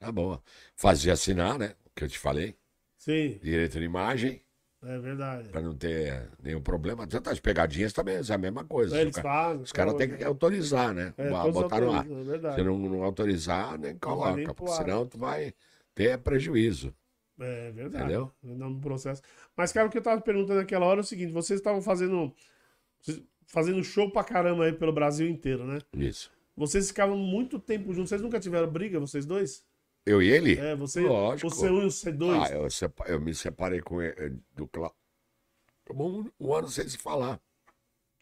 Na boa. Fazia assinar, né? O que eu te falei. Sim. Direito de imagem. É verdade. Para não ter nenhum problema. Tanto as pegadinhas também é a mesma coisa. É, eles fazem. Os caras têm que autorizar, né? É, Botar no ar. É Se não, não autorizar, nem coloca. Nem porque senão tu vai ter prejuízo. É verdade. Entendeu? No processo. Mas, cara, o que eu tava perguntando naquela hora é o seguinte: vocês estavam fazendo. fazendo show pra caramba aí pelo Brasil inteiro, né? Isso. Vocês ficavam muito tempo juntos. Vocês nunca tiveram briga, vocês dois? Eu e ele? É, você, Lógico. o C1 e o C2. Ah, eu, sepa- eu me separei com ele, do Cláudio. Um, um ano sem se falar.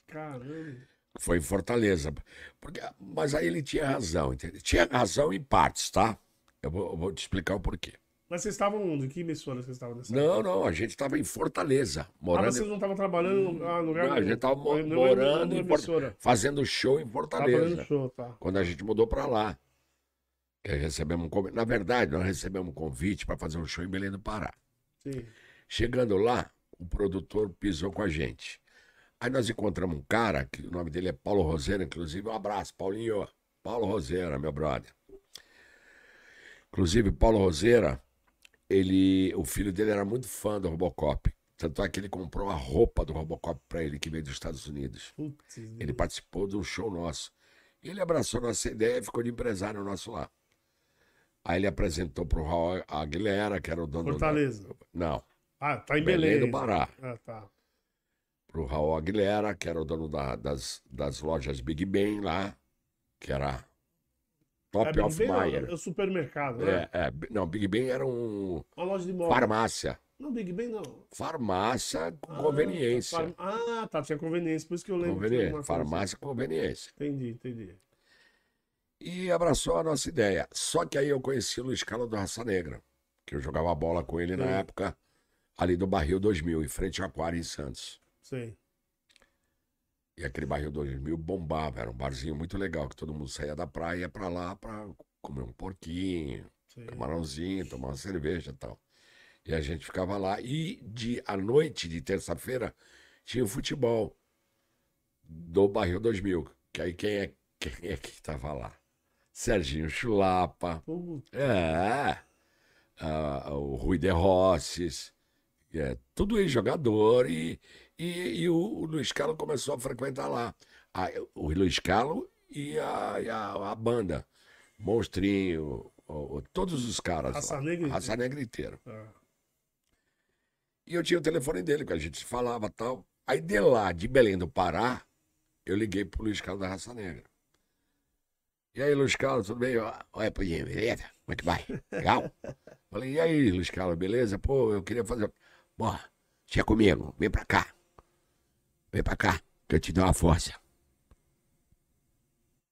Caramba. Foi em Fortaleza. Porque, mas aí ele tinha razão, entendeu? Tinha razão em partes, tá? Eu vou, eu vou te explicar o porquê. Mas vocês estavam onde? Que emissora vocês estavam nessa Não, não, a gente estava em Fortaleza, Ah, morando, vocês não estavam trabalhando no ah, no lugar Não, a gente tava mo- não, não, morando em Port- emissora. fazendo show em Fortaleza. fazendo show, tá. Quando a gente mudou para lá. Recebemos um convite. Na verdade, nós recebemos um convite para fazer um show em Belém do Pará. Sim. Chegando lá, o produtor pisou com a gente. Aí nós encontramos um cara, que o nome dele é Paulo Roseira, inclusive, um abraço, Paulinho. Paulo Roseira, meu brother. Inclusive, Paulo Roseira, ele, o filho dele era muito fã do Robocop. Tanto é que ele comprou a roupa do Robocop para ele, que veio dos Estados Unidos. Putz, Ele participou de um show nosso. E ele abraçou nossa ideia e ficou de empresário nosso lá. Aí ele apresentou pro Raul Aguilera, que era o dono Fortaleza. da... Não, Ah, tá em Belém Belém. do Pará. Ah, tá. Pro Raul Aguilera, que era o dono da- das, das lojas Big Ben lá, que era Top É, Big of não, Meyer. É o supermercado, né? É, é, não, Big Ben era um Uma loja de móveis. farmácia. Não, Big Ben não. Farmácia com Ah, conveniência. far- Ah, tá, tinha conveniência, por isso que eu lembro. Conveniência. coisa Farmácia conveniência. Entendi, entendi. E abraçou a nossa ideia. Só que aí eu conheci o Luiz Carlos do Raça Negra, que eu jogava bola com ele na Sim. época ali do Barril 2000, em frente ao Aquário em Santos. Sei. E aquele Barril 2000 bombava, era um barzinho muito legal, que todo mundo saía da praia e ia pra lá pra comer um porquinho, sei. camarãozinho, tomar uma cerveja e tal. E a gente ficava lá. E de, à noite de terça-feira tinha o futebol do Barril 2000. Que aí quem é, quem é que estava lá? Serginho Chulapa, é, ah, o Rui de Rosses, é, tudo ex-jogador. E, e, e o, Luiz Carlos começou a frequentar lá. Ah, o Luiz Carlos e a, a, a banda. Monstrinho, o- o- todos os caras. Raça. Negra. Raça Negra inteira. ah, E eu tinha o telefone dele, que a gente se falava e tal. Aí de lá, de Belém do Pará, eu liguei pro Luiz Carlos da Raça Negra. E aí, Luiz Carlos, tudo bem? Oi, Pudim, beleza? É que vai? Legal? Falei, e aí, Luiz Carlos, beleza? Pô, eu queria fazer. Pô, tinha comigo, vem pra cá. Vem pra cá, que eu te dou uma força.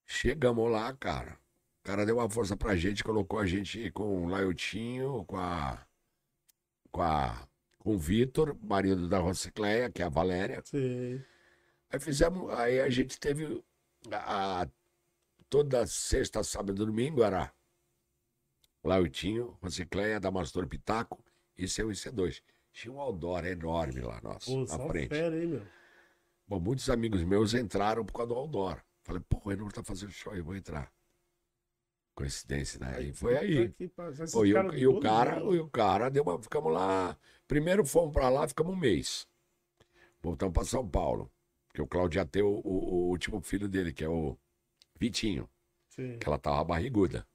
Chegamos lá, cara. O cara deu uma força pra gente, colocou a gente com o Laiotinho, com a. com a. com o Vitor, marido da Rocicleia, que é a Valéria. sei. Aí fizemos. Aí a gente teve. A, a- toda sexta, sábado e domingo era. Laiotinho, Rocicleia, Damastor Pitaco e seu IC2. Tinha um outdoor enorme lá, nossa, Pô, na frente. fera, hein, meu? Bom, muitos amigos meus entraram por causa do outdoor. Falei, pô, o Enor tá fazendo show, eu vou entrar. Coincidência, né? E foi aí. Pô, e, o, e o cara, e o cara deu uma. Ficamos lá. Primeiro fomos pra lá, ficamos um mês. Voltamos pra São Paulo. Porque o Claudio ia ter o, o- o último filho dele, que é o Vitinho, Sim. que ela tava barriguda.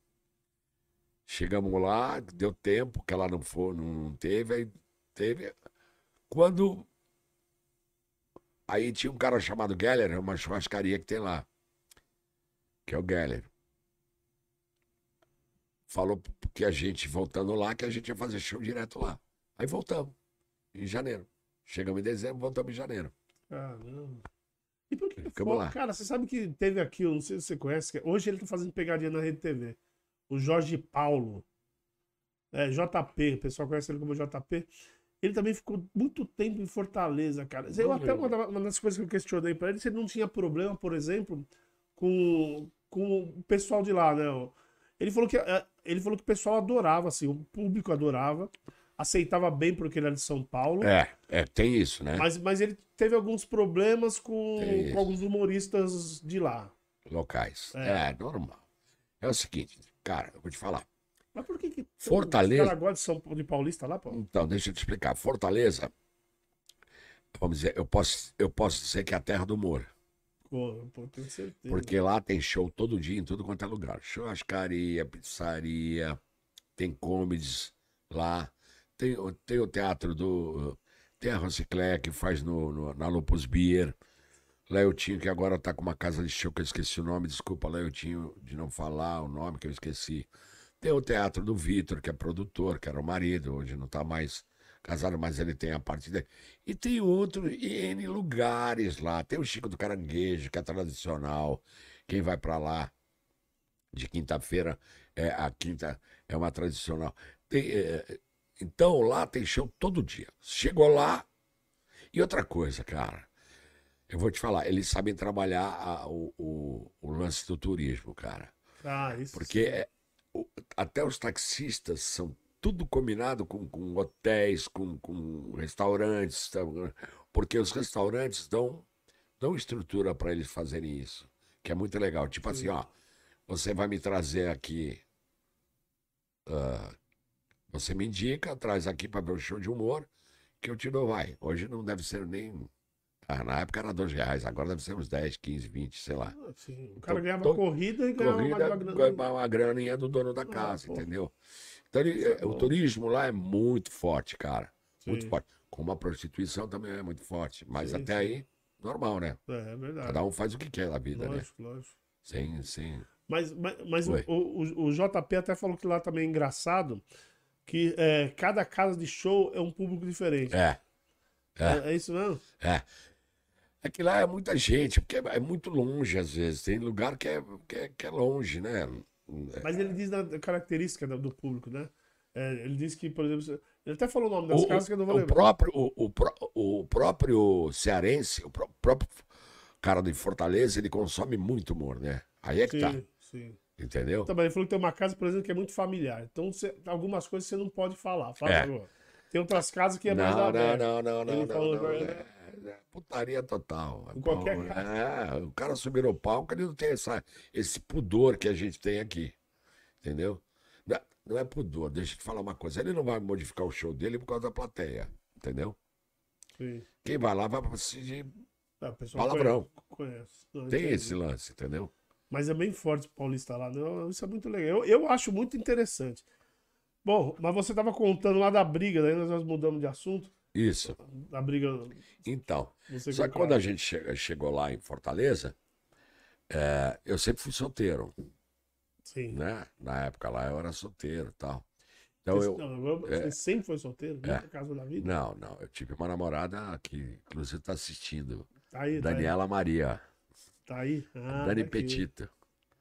Chegamos lá, deu tempo, que ela não foi, não teve, aí teve. Quando. Aí tinha um cara chamado Geller, uma churrascaria que tem lá. Que é o Geller. Falou que a gente, voltando lá, que a gente ia fazer show direto lá. Aí voltamos, em janeiro. Chegamos em dezembro, voltamos em janeiro. Caramba. E por que que Ficamos fo- lá. Cara, você sabe que teve aqui, eu não sei se você conhece, que hoje ele tá fazendo pegadinha na Rede TV. O Jorge Paulo. É, JP, o pessoal conhece ele como JP. Ele também ficou muito tempo em Fortaleza, cara. Eu até uma, uma das coisas que eu questionei pra ele, se ele não tinha problema, por exemplo, com, com o pessoal de lá, né? Ele falou que é, ele falou que o pessoal adorava, assim, o público adorava, aceitava bem porque ele era de São Paulo. É, é, tem isso, né? Mas, mas ele teve alguns problemas com, com alguns humoristas de lá. Locais. É. É. normal. É o seguinte, cara, eu vou te falar. Mas por que que... Fortaleza- Os caras de São Paulo, de Paulista lá, pô? Então, deixa eu te explicar. Fortaleza, vamos dizer, eu posso, eu posso dizer que é a terra do humor. Pô, pô, tenho certeza. Porque lá tem show todo dia, em tudo quanto é lugar. Churrascaria, pizzaria, tem comedies lá. Tem, tem o teatro do. Tem a Rociclé que faz no, no- na Lupus Beer. Leotinho, que agora tá com uma casa de show que eu esqueci o nome. Desculpa, Leotinho, de não falar o nome que eu esqueci. Tem o Teatro do Vitor, que é produtor, que era o marido, hoje não tá mais casado, mas ele tem a parte dele. E tem outro N lugares lá. Tem o Chico do Caranguejo, que é tradicional. Quem vai para lá de quinta-feira, é, a quinta é uma tradicional. Tem, é, então lá tem show todo dia. Chegou lá. E outra coisa, cara. Eu vou te falar, eles sabem trabalhar a, o, o, o, lance do turismo, cara. Ah, isso. Porque é, o, até os taxistas são tudo combinado com, com hotéis, com, com restaurantes, tá, porque os restaurantes dão, dão estrutura para eles fazerem isso, que é muito legal. Tipo Sim. assim, ó, você vai me trazer aqui. Uh, você me indica, traz aqui para ver o show de humor, que eu te dou, vai. Hoje não deve ser nem. Ah, na época era dois reais, agora deve ser uns 10, 15, 20, sei lá. Ah, sim. O cara ganhava tô, corrida e ganhava corrida, uma, grana. uma graninha do dono da ah, casa, ah, entendeu? Então, ele, é, o turismo lá é muito forte, cara. Sim. Muito forte. Como a prostituição também é muito forte. Mas sim, até sim. aí, normal, né? É, é verdade. Cada um faz o que quer na vida, lógico, né? Lógico, Sem, sem... Mas, mas, mas o, o, o, JP até falou que lá também é engraçado que é, cada casa de show é um público diferente. É. É, é, é isso mesmo? É. É que lá é muita gente, porque é muito longe às vezes. Tem lugar que é, que é, que é longe, né? Mas ele diz da característica do público, né? É, ele diz que, por exemplo, ele até falou o nome das o, casas que eu não vou o lembrar. Próprio, o, o, o próprio cearense, o próprio cara de Fortaleza, ele consome muito humor, né? Aí é que tá. sim, tá. Sim. Entendeu? Também ele falou que tem uma casa, por exemplo, que é muito familiar. Então, algumas coisas você não pode falar. Fala é. agora. Tem outras casas que é não, mais aberto. Não, não, não, ele não. Falou, não, é, é, putaria total. Em qualquer casa. É, o cara subir no palco, ele não tem essa, esse pudor que a gente tem aqui. Entendeu? Não, não é pudor, deixa eu te falar uma coisa. Ele não vai modificar o show dele por causa da plateia. Entendeu? Sim. Quem vai lá vai assistir ah, palavrão. Conhece. Não, tem esse lance, entendeu? Mas é bem forte o Paulista lá. Né? Isso é muito legal. Eu, eu acho muito interessante. Bom, mas você estava contando lá da briga, daí nós mudamos de assunto. Isso. Da briga. Então. Só que quando a gente chegou lá em Fortaleza, é, eu sempre fui solteiro. Sim. Né? Na época lá eu era solteiro e tal. Então você, eu, não, você é, sempre foi solteiro? É, casa da vida? Não, não. Eu tive uma namorada que, inclusive, está assistindo. Tá aí, Daniela tá aí. Maria. Tá aí? Ah, Dani tá Petita.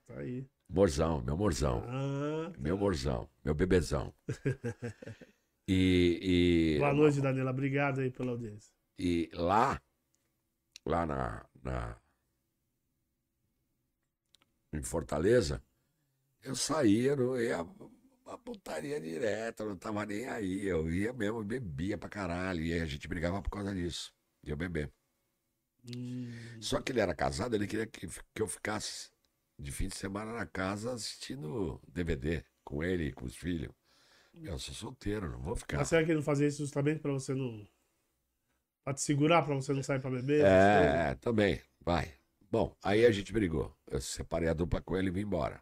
Tá aí. Morzão, meu morzão. Ah, tá. Meu morzão, meu bebezão. e, e, Boa noite, Daniela. Obrigado aí pela audiência. E lá, lá na, na em Fortaleza, eu saía, eu ia a putaria direta, não tava nem aí. Eu ia mesmo, bebia pra caralho. E a gente brigava por causa disso. De eu beber. Hum. Só que ele era casado, ele queria que, que eu ficasse de fim de semana na casa assistindo DVD com ele e com os filhos. Eu sou solteiro, não vou ficar. Mas será que ele não fazia isso justamente pra você não. pra te segurar, pra você não sair pra beber? É, também, vai. Bom, aí a gente brigou. Eu separei a dupla com ele e vim embora.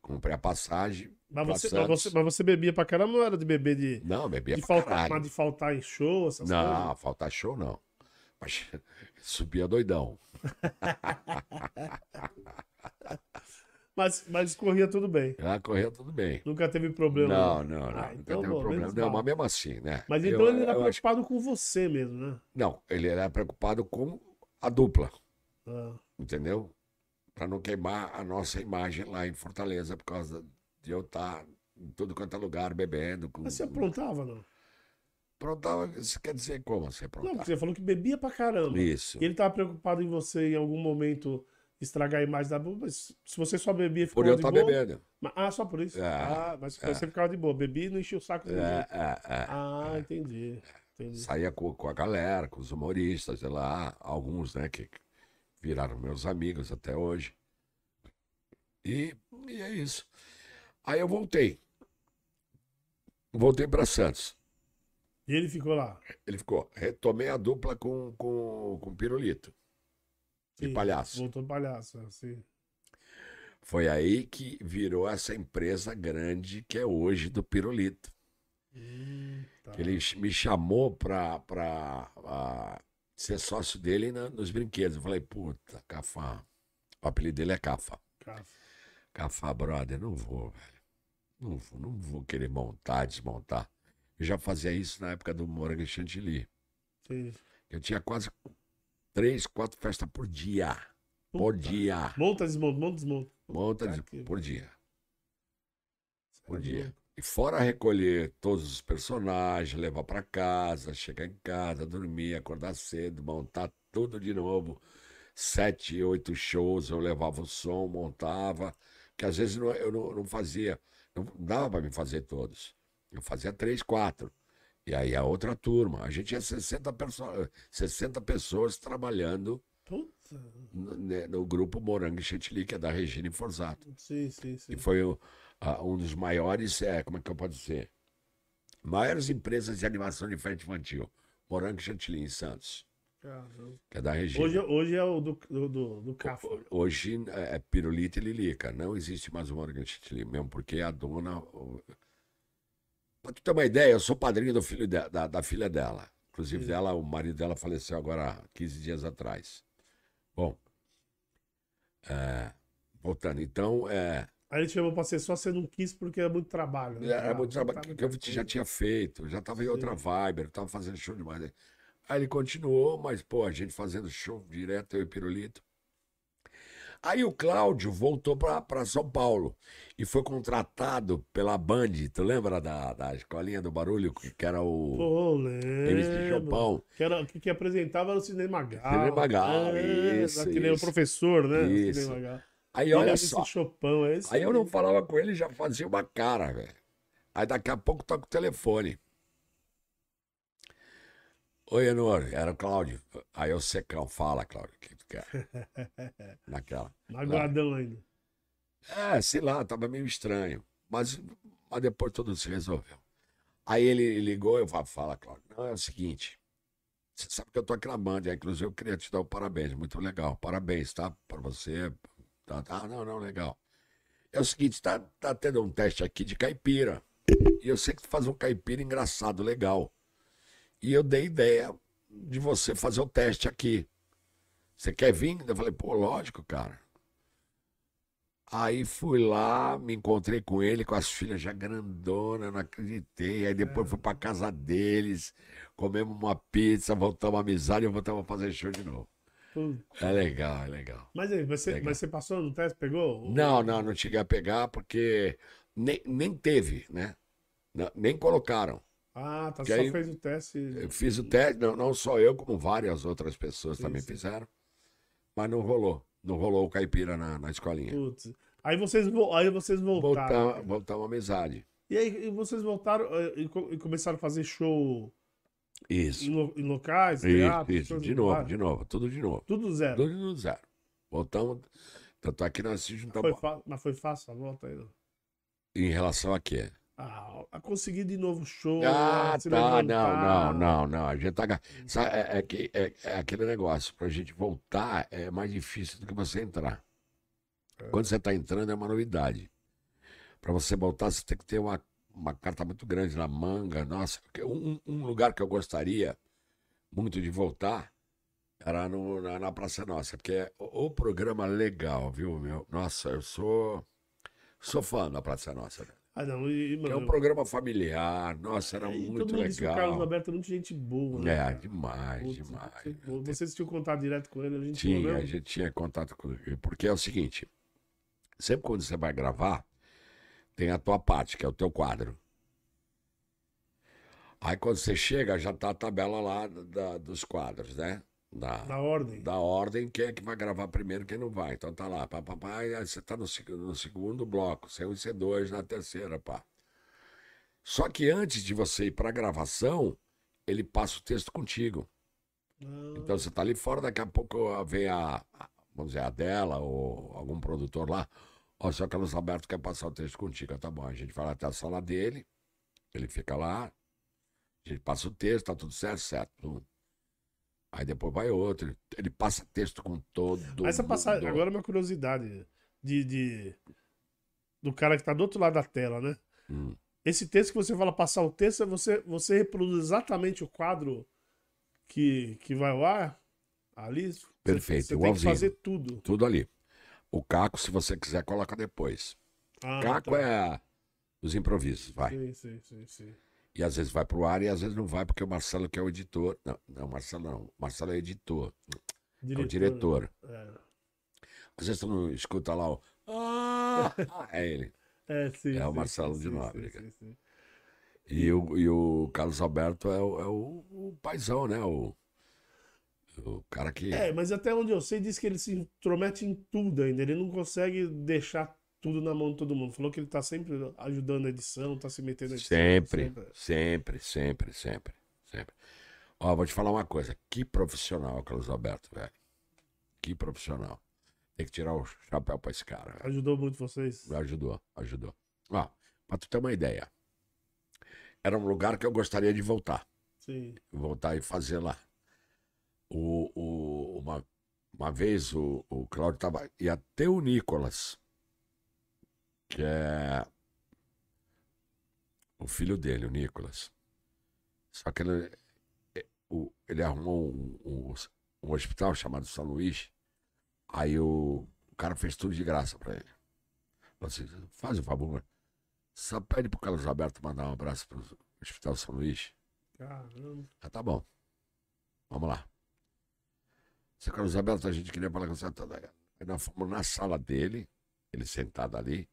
Comprei a passagem. Mas você, mas você, mas, você, bebia pra caramba, não era de beber de. Não, bebia de pra faltar, caralho. Mas de faltar em show, essas não, coisas? Não, faltar show não. Mas subia doidão. mas, mas corria tudo bem. Ah, corria tudo bem. Nunca teve problema. Não, não, não. Ah, nunca então, teve bom, problema. Não, mas mesmo assim, né? Mas então eu, ele era preocupado acho... com você mesmo, né? Não, ele era preocupado com a dupla. Ah. Entendeu? Para não queimar a nossa imagem lá em Fortaleza, por causa de eu estar em tudo quanto é lugar bebendo. Com... Mas você aprontava, não? Aprontava, isso quer dizer como você aprontava? Não, porque você falou que bebia pra caramba. Isso. E ele tava preocupado em você em algum momento estragar a imagem da boa, mas se você só bebia ficava Por eu estar tá bebendo. Ah, só por isso? É, ah, mas é. você ficava de boa. Bebia e não enchia o saco de é, é, é, Ah, entendi. entendi. Saía com, com, a galera, com os humoristas, sei lá, alguns, né, que viraram meus amigos até hoje. E, e é isso. Aí eu voltei. Voltei para Santos. E ele ficou lá? Ele ficou. Retomei a dupla com, com, com Pirulito. De sim, palhaço. Voltou palhaço, assim. Foi aí que virou essa empresa grande que é hoje do Pirulito. Hum, tá. Ele me chamou para ser sócio dele na- nos brinquedos. Eu falei, puta, Cafá. O apelido dele é Cafa. Cara, Cafá, brother, não vou, velho. Não vou, não vou querer montar, desmontar. Eu já fazia isso na época do Morango e Chantilly. sim. Eu tinha quase três, quatro festas por dia. Por Puta. dia. Monta, desmonta, monta, desmonta. Monta Puta de- que- por dia. Por é dia. E fora recolher todos os personagens, levar pra casa, chegar em casa, dormir, acordar cedo, montar tudo de novo. Sete, oito shows, eu levava o som, montava. Que às vezes não- eu não, não fazia, não dava pra me fazer todos. Eu fazia três, quatro. E aí a outra turma. A gente tinha 60, perso 60 pessoas trabalhando Puta. no, né, no grupo Morango e Chantilly, que é da Regina Forzato. Sim, sim, sim. E foi o- a- um dos maiores, é, como é que eu posso dizer? Maiores empresas de animação de festa infantil. Morango e Chantilly, em Santos, Caramba. que é da Regina. Hoje, hoje é o do, do, do, do Cafa. Hoje é Pirulita e Lilica. Não existe mais o Morango e Chantilly, mesmo porque a dona... Pra tu ter uma ideia, eu sou padrinho do filho de- da, da filha dela. Inclusive, Sim. dela, o marido dela faleceu agora há 15 dias atrás. Bom, é, voltando, então, é, Aí ele chamou pra ser só, você não quis porque é muito trabalho. né? Era muito Ah, trabalho tá que eu muita já tinha feito, já estava em outra vibe, eu estava fazendo show demais. Aí ele continuou, mas, pô, a gente fazendo show direto, eu e Pirulito. Aí o Cláudio voltou para São Paulo e foi contratado pela Band. Tu lembra da, da escolinha do barulho, que era o Pô, MC. Chopão? Que, era, que, que apresentava era o Cinema Gal. Cinema Gal, É, isso, Que nem o professor, né? O Isso. Cinema Gal. Aí olha só, Chopão, é aí eu não falava com ele, já fazia uma cara, velho. Aí daqui a pouco toca o telefone. Oi, Enor, era o Cláudio. Aí eu secão, fala, Cláudio, quer? Naquela. Magoadão ainda. É, sei lá, tava meio estranho. Mas, mas depois tudo se resolveu. Aí ele ligou, eu falo, fala, Cláudio. Não, é o seguinte. Você sabe que eu tô aqui na Band, aí, inclusive eu queria te dar o parabéns, muito legal. Parabéns, tá? Pra você. Tá, tá, não, não, legal. É o seguinte, tá, tá tendo um teste aqui de caipira. E eu sei que tu faz um caipira engraçado, legal. E eu dei ideia de você fazer o teste aqui. Você quer vir? Eu falei, pô, lógico, cara. Aí fui lá, me encontrei com ele, com as filhas já grandona, não acreditei. Aí depois fui pra casa deles, comemos uma pizza, voltamos à amizade e voltamos a fazer show de novo. É legal, é legal. Mas aí, você, Legal. mas você passou no teste, pegou? Não, não, não cheguei a pegar porque nem, nem teve, né? Não- nem colocaram. Ah, tá. Que Só aí- fez o teste. Eu fiz o teste, não, não só eu, como várias outras pessoas também fizeram. Mas não rolou. Não rolou o caipira na, na escolinha. Putz. Aí vocês, vo- aí vocês voltaram. Voltamos, voltamos à amizade. E aí e vocês voltaram eh, e, e começaram a fazer show Isso. em, lo- em locais, Isso, teatros, isso, de novo, de novo, tudo de novo. Tudo zero. Tudo no zero. Voltamos. Tanto é que nós se juntamos. Mas foi fácil a volta aí. não? Em relação a quê? Ah, a conseguir de novo show. Ah, tá. Não, não, não, não. A gente tá. é, é, é- é aquele negócio. Pra gente voltar é mais difícil do que você entrar. É. Quando você tá entrando é uma novidade. Pra você voltar, você tem que ter uma, uma carta muito grande na manga. Nossa, porque um, um lugar que eu gostaria muito de voltar era no, na, na Praça Nossa, porque é o, o programa legal, viu, meu? Nossa, eu sou. Sou fã da Praça Nossa. velho. Ah, não. E, Que é um mano, programa familiar. Nossa, era e muito todo mundo disse que o Carlos legal. Alberto é muito gente boa. né, É, cara? demais, Putz, demais. você- Vocês tinham contato direto com ele, a gente Tinha, não a gente tinha contato com ele. Porque é o seguinte: sempre quando você vai gravar, tem a tua parte, que é o teu quadro. Aí quando você chega, já tá a tabela lá da- dos quadros, né? Da, Na ordem. da ordem, quem é que vai gravar primeiro, quem não vai. Então tá lá, e aí você tá no, no segundo bloco, C1 e C2 na terceira, pá. Só que antes de você ir pra gravação, ele passa o texto contigo. Ah, Então você tá ali fora, daqui a pouco vem a, a- vamos dizer, a dela ou algum produtor lá. Ó, o senhor Carlos Alberto quer passar o texto contigo. Tá bom, a gente vai lá até a sala dele, ele fica lá, a gente passa o texto, tá tudo certo, certo. Aí depois vai outro, ele, ele passa texto com todo Essa passagem, agora é uma curiosidade de, de- do cara que tá do outro lado da tela, né? Hum. Esse texto que você fala passar o texto, é você, você reproduz exatamente o quadro que, que vai ao ar, ali, você- Perfeito, você tem que fazer tudo. Tudo ali. O Caco, se você quiser, coloca depois. Ah, Caco tá. é os improvisos, vai. Sim, sim, sim, sim. E às vezes vai pro ar e às vezes não vai, porque o Marcelo que é o editor. Não, não, Marcelo não. O Marcelo é editor. É o diretor. É. Às vezes tu não escuta lá o. Ah, é ele. É, sim, É o Marcelo sim, de Nóbrega. sim, sim. E o, e o Carlos Alberto é o, é o, o paizão, né? O, o cara que. É, mas até onde eu sei, diz que ele se intromete em tudo ainda. Ele não consegue deixar tudo na mão de todo mundo. Falou que ele tá sempre ajudando a edição, tá se metendo na edição. Sempre, sempre, sempre, sempre, sempre. Ó, vou te falar uma coisa. Que profissional, Carlos Alberto, velho. Que profissional. Tem que tirar o chapéu pra esse cara. velho. Ajudou muito vocês. Ajudou, ajudou. Ó, pra tu ter uma ideia. Era um lugar que eu gostaria de voltar. Sim. Voltar e fazer lá. O, o, uma, uma vez o, o Cláudio tava. Ia ter o Nicolas, que é o filho dele, o Nicolas. Só que ele, é, ele arrumou um, um, um hospital chamado São Luís. Aí o, o cara fez tudo de graça pra ele. Falou assim, faz o favor, só pede pro Carlos Alberto mandar um abraço pro Hospital São Luís. Caramba. Ah, tá bom. Vamos lá. Seu Carlos Alberto, a gente queria falar com você. Aí nós fomos na sala dele, ele sentado ali,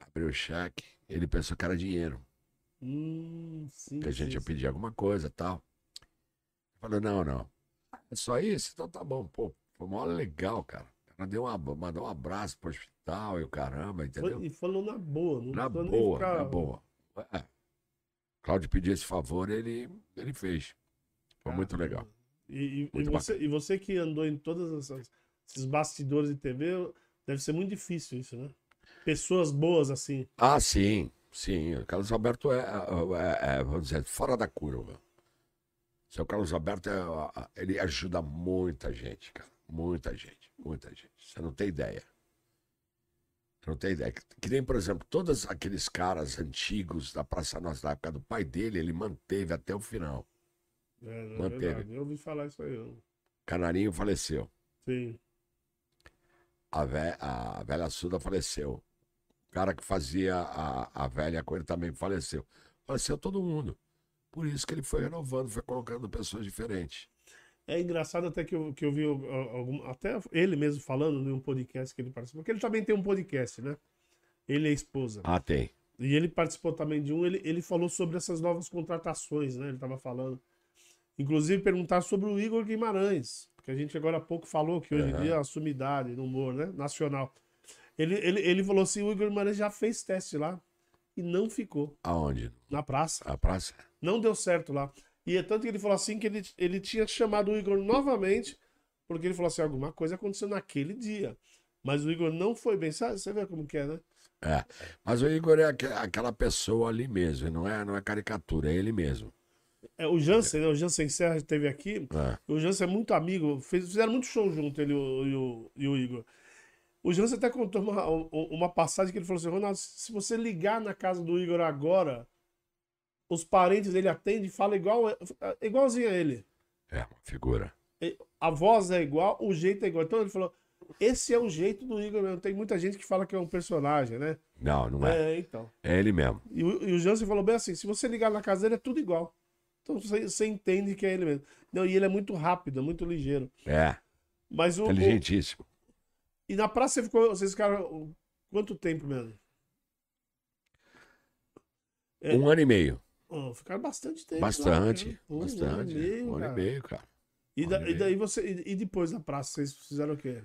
abriu o cheque, ele pensou que era dinheiro, Hum, sim. que a gente sim, ia sim. pedir alguma coisa e tal. Falei, não, não. É só isso? Então tá bom. Pô, foi mó legal, cara. Ela deu uma, mandou um abraço pro hospital e o caramba, entendeu? Foi- e falou na boa. Não Na boa, ficar- na boa. É. Cláudio pediu esse favor, ele, ele fez. Foi muito legal. E, e- e Muito você, e você que andou em todos esses bastidores de TV, deve ser muito difícil isso, né? Pessoas boas assim. Ah, sim, sim. O Carlos Alberto é, é- é, vamos dizer, fora da curva. Seu Carlos Alberto, é, ele ajuda muita gente, cara. Muita gente, muita gente. Você não tem ideia. Você não tem ideia. Que, nem, por exemplo, todos aqueles caras antigos da Praça Nossa, da época do pai dele, ele manteve até o final. É, é Manteve. verdade. Eu ouvi falar isso aí. eu- Canarinho faleceu. Sim. A, ve- a velha Suda faleceu. O cara que fazia a, a velha com ele também faleceu. Faleceu todo mundo. Por isso que ele foi renovando, foi colocando pessoas diferentes. É engraçado até que eu, que eu vi al- algum, até ele mesmo falando em um podcast que ele participou, porque ele também tem um podcast, né? Ele e a esposa. Ah, tem. E ele participou também de um, ele, ele falou sobre essas novas contratações, né? Ele estava falando. Inclusive perguntar sobre o Igor Guimarães, que a gente agora há pouco falou que hoje em Aham. dia é a sumidade no humor, né? Nacional. Ele, ele, ele falou assim: o Igor Guimarães já fez teste lá e não ficou Aonde? na praça. A praça? Não deu certo lá. E é tanto que ele falou assim que ele, ele tinha chamado o Igor novamente, porque ele falou assim: alguma coisa aconteceu naquele dia. Mas o Igor não foi bem. Sabe, você vê como que é, né? É. Mas o Igor é aque- aquela pessoa ali mesmo, não é, não é caricatura, é ele mesmo. É, o Jansen, né? O Jansen Serra esteve aqui. É. O Jansen é muito amigo, fez- fizeram muito show junto, ele e o, e o Igor. O Jansen até contou uma, um- uma passagem que ele falou assim: Ronaldo, se você ligar na casa do Igor agora, os parentes dele atendem e falam igual, igualzinho a ele. É, uma figura. A voz é igual, o jeito é igual. Então ele falou: esse é o jeito do Igor mesmo. Tem muita gente que fala que é um personagem, né? Não, não é. É, então. É ele mesmo. E o, e o Jansen falou bem assim: se você ligar na casa dele, é tudo igual. Então você, você entende que é ele mesmo. Não, e ele é muito rápido, é muito ligeiro. É, Mas o- inteligentíssimo. E na praça você ficou. Vocês ficaram quanto tempo mesmo? É. Um ano e meio. Oh, ficaram bastante tempo. lá, Bastante, cara. Um bastante. ano e meio, um ano e cara. meio, cara. E, Um da- e e meio. daí você. E, e depois da praça, vocês fizeram o quê?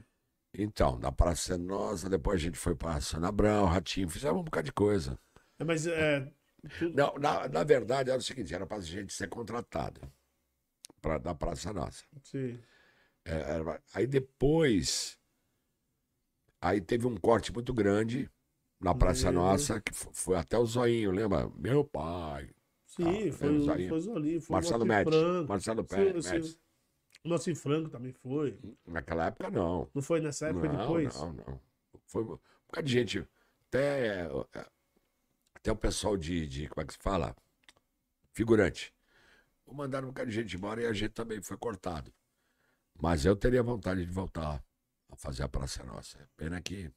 Então, da Praça Nossa, depois a gente foi pra Sônia Abrão, Ratinho, fizemos um bocado de coisa. É, mas é. tudo- Não, na, na verdade era o seguinte, era pra gente ser contratado pra, da Praça Nossa. Sim. É, era- aí depois, aí teve um corte muito grande na Praça Lembro. Nossa, que fo- foi até o zoinho, lembra? Meu pai, Sim, Ah, foi, o- aí. foi o foi Marcelo Médici. Marcelo Sim, Pé- sim. Médici. O Moacir Franco também foi. Naquela época não. Não foi nessa época não, depois? Não, não. Foi um bocado de gente. Até, até o pessoal de, de. Como é que se fala? Figurante. mandaram um bocado de gente embora e a gente também foi cortado. Mas eu teria vontade de voltar fazer a Praça Nossa. Pena que,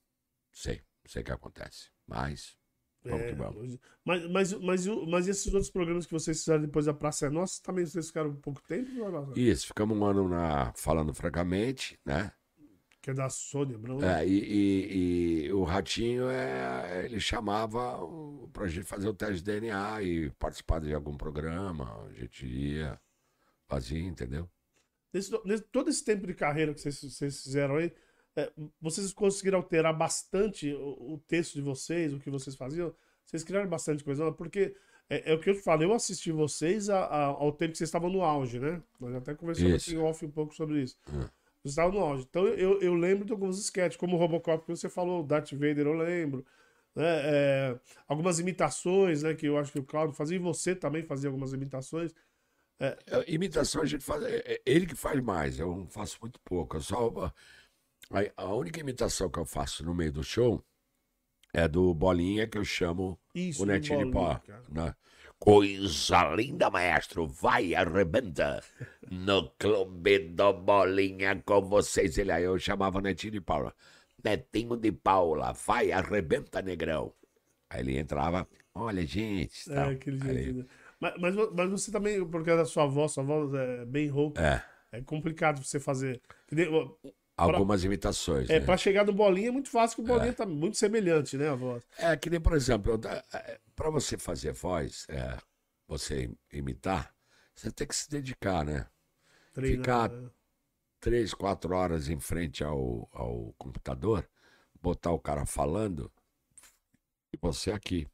sei, sei o que acontece. Mas, vamos É, que vamos. Mas, mas, mas, mas esses outros programas que vocês fizeram depois da Praça é Nossa, também vocês ficaram um pouco tempo? Isso, ficamos um ano na, falando francamente, né? Que é da Sônia Abrão. É, e, e- e o Ratinho, é, ele chamava o- pra gente fazer o teste de DNA e participar de algum programa. A gente ia, fazia, entendeu? Nesse- nesse- todo esse tempo de carreira que vocês, vocês fizeram aí, é, vocês conseguiram alterar bastante o, o texto de vocês, o que vocês faziam? Vocês criaram bastante coisa, porque é, é o que eu te falo, eu assisti vocês a- a- ao tempo que vocês estavam no auge, né? Nós até conversamos em off um pouco sobre isso. Hum. Vocês estavam no auge. Então eu, eu lembro de alguns sketches, como o Robocop que você falou, o Darth Vader eu lembro. né? É, algumas imitações, né? Que eu acho que o Claudio fazia, e você também fazia algumas imitações. É, Imitação a gente faz. é- é ele que faz mais, eu faço muito pouco. Eu só, a, a única imitação que eu faço no meio do show é do Bolinha, que eu chamo Isso, o Netinho de Pó. né? Coisa linda, maestro. Vai, arrebenta. No clube do Bolinha com vocês. Ele aí, eu chamava o Netinho de Paula. Netinho de Paula, vai, arrebenta, negrão. Aí ele entrava, olha, gente. É, tal. aquele Aí- jeito. né? Mas, mas, mas você também, por causa da sua voz, sua voz é bem rouca, É, é complicado você fazer. Algumas imitações. É, né? pra chegar no bolinha é muito fácil, que o bolinha tá muito semelhante, né, a voz. É que nem, por exemplo, para você fazer voz, é, você imitar, você tem que se dedicar, né? Treinar, Ficar- né? Três, quatro horas em frente ao, ao computador, botar o cara falando e você aqui.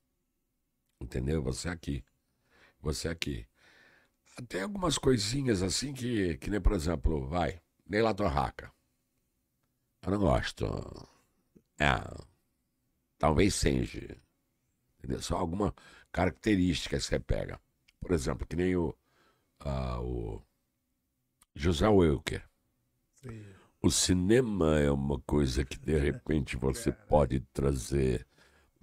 Entendeu? Você aqui. Você aqui. Tem algumas coisinhas assim que, que nem, por exemplo, vai, Neila Torraca. Eu não gosto. É, talvez seja. Entendeu? Só alguma característica que você pega. Por exemplo, que nem o, ah, o José Wilker. Sim. O cinema é uma coisa que de repente você pode trazer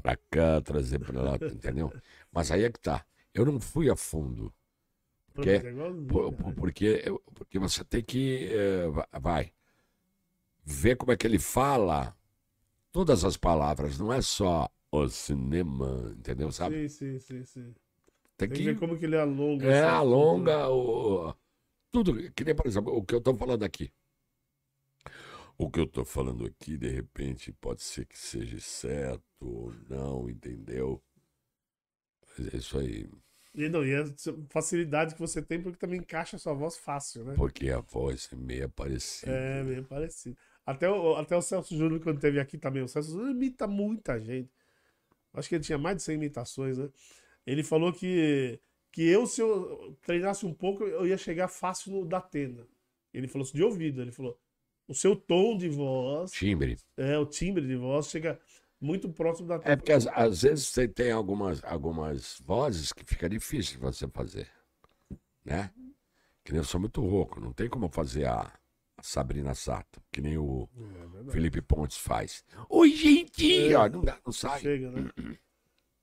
pra cá, trazer pra lá, entendeu? Mas aí é que tá. Eu não fui a fundo. Porque, é cara. porque, porque você tem que. eh, va- vai. Ver como é que ele fala todas as palavras, não é só o cinema, entendeu? Sabe? Sim, sim, sim, sim. Tem Tem que ver como que ele alonga. É, alonga o. Tudo. Que nem, por exemplo, o que eu tô falando aqui. O que eu tô falando aqui, de repente, pode ser que seja certo ou não, entendeu? Mas é isso aí. E, não, e a facilidade que você tem, porque também encaixa a sua voz fácil, né? Porque a voz é meio parecida. É, meio parecido. Até o, até o Celso Júnior, quando teve aqui também, o Celso Júnior imita muita gente. Acho que ele tinha mais de 100 imitações, né? Ele falou que, que eu, se eu treinasse um pouco, eu ia chegar fácil no da Atena. Ele falou isso de ouvido. Ele falou: o seu tom de voz, Timbre. é, o timbre de voz, chega muito próximo da É Atena. porque às, às vezes você tem algumas, algumas vozes que fica difícil de você fazer. Né? Que nem eu sou muito rouco, não tem como fazer a Sabrina Sato, que nem o É. Felipe Pontes faz. Oi, gente! É. Ó, não, dá, não sai. Chega, né?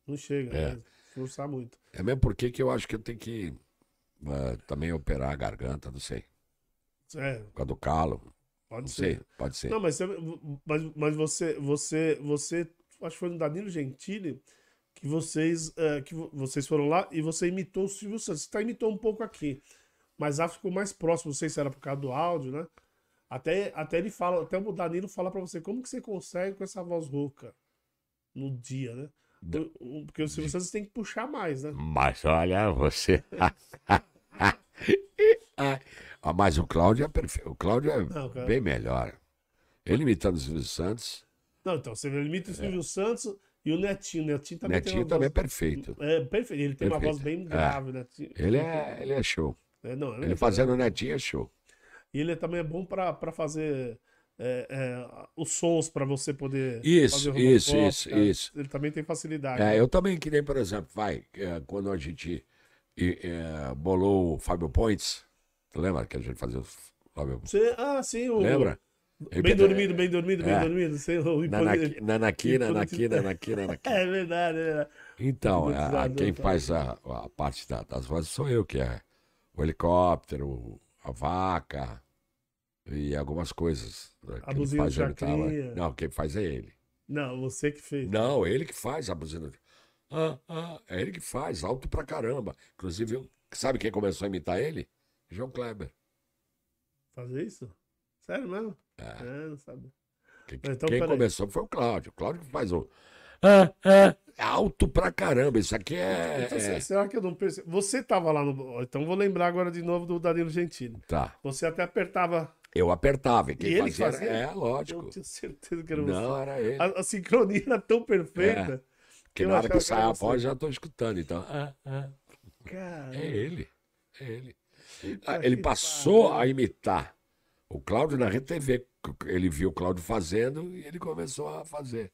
Não chega, É. né? Forçar muito. É mesmo porque que eu acho que eu tenho que eh, também operar a garganta, não sei. É, Por causa do calo. pode Não ser. sei, pode ser. Não, mas, você- mas, mas você, você, você, acho que foi no Danilo Gentili que vocês, eh, que vo- vocês foram lá e você imitou o Silvio Santos. Você tá imitou um pouco aqui, mas lá ficou mais próximo. Não sei se era por causa do áudio, né? Até, até ele fala, até o Danilo fala pra você como que você consegue com essa voz rouca no dia, né? O- o- Porque o Silvio Santos tem que puxar mais, né? Mas olha, você. Ah, mas o Cláudio é perfeito. O Cláudio é Não, bem melhor. Ele imitando o Silvio Santos. Não, então, você imita o Silvio Santos e o Netinho. O Netinho também tem Netinho uma também é voz... perfeito. É, perfeito. Ele tem uma Perfeito. voz bem É. grave, né? Ele é, ele é show. É, não, Ele fazendo Netinho é show. E ele também é bom pra fazer é, é, os sons pra você poder. Isso, fazer isso, Robocop, isso, isso. Ele também tem facilidade. É, né? eu também, que nem, por exemplo, vai, é, quando a gente é, bolou o Fábio Points, lembra que a gente fazia o Fábio Você, ah, sim, o. Lembra? Bem dormido, bem dormido, bem É. dormido. Sem o nanaqui, nanaqui, nanaqui. É verdade, é verdade. Então, a- quem faz a, a parte da- das vozes sou eu, que é o helicóptero, a vaca e algumas coisas. né, A buzina faz tava. Chacrinha. Não, quem faz é ele. Não, você que fez. Não, ele que faz a buzina. Ah, ah, é ele que faz, alto pra caramba. Inclusive, eu- sabe quem começou a imitar ele? João Kleber. Fazer isso? Sério mesmo? É. É, não sabe. Quem, Então, quem começou foi o Cláudio. O Cláudio que faz o. Ah, ah, alto pra caramba. Isso aqui é. Então, é- se- será que eu não percebi? Você tava lá no. Então vou lembrar agora de novo do Danilo Gentili. Tá. Você até apertava. Eu apertava. E quem E ele fazia, fazia? É, Eu lógico. tinha certeza que era Não, você. era ele. A, a sincronia era tão perfeita. Porque eu na hora que que sai a voz, já tô escutando. Então, ah, ah, é ele. É ele. Ah, Ele que passou a imitar o Cláudio na Rede TV. Ele viu o Cláudio fazendo e ele começou a fazer.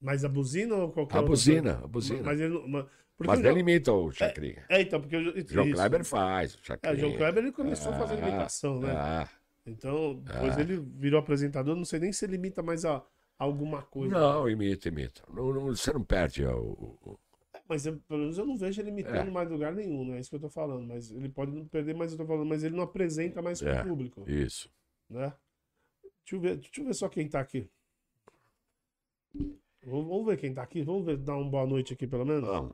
Mas a buzina ou qualquer A buzina, a buzina. Mas ele não. Mas, Mas ele imita o Chacrinha. É, então, porque o Jo- João. Kleber faz, o É, Chacrinha. o João Kleber ele começou fazendo Ah, imitação, né? Ah, Então, depois Ah. ele virou apresentador. Não sei nem se ele imita mais a, alguma coisa. não, imita, imita. Não, não- você não perde o, o- o- Mas eu, pelo menos eu não vejo ele imitando É. mais lugar nenhum, não é isso que eu tô falando. Mas ele pode não perder, mas eu tô falando, mas ele não apresenta mais pro É. público, Isso. né? Deixa eu, ver, deixa eu ver só quem tá aqui. Vamos, vamos ver quem tá aqui. Vamos ver, dar uma boa noite aqui, pelo menos. Vamos.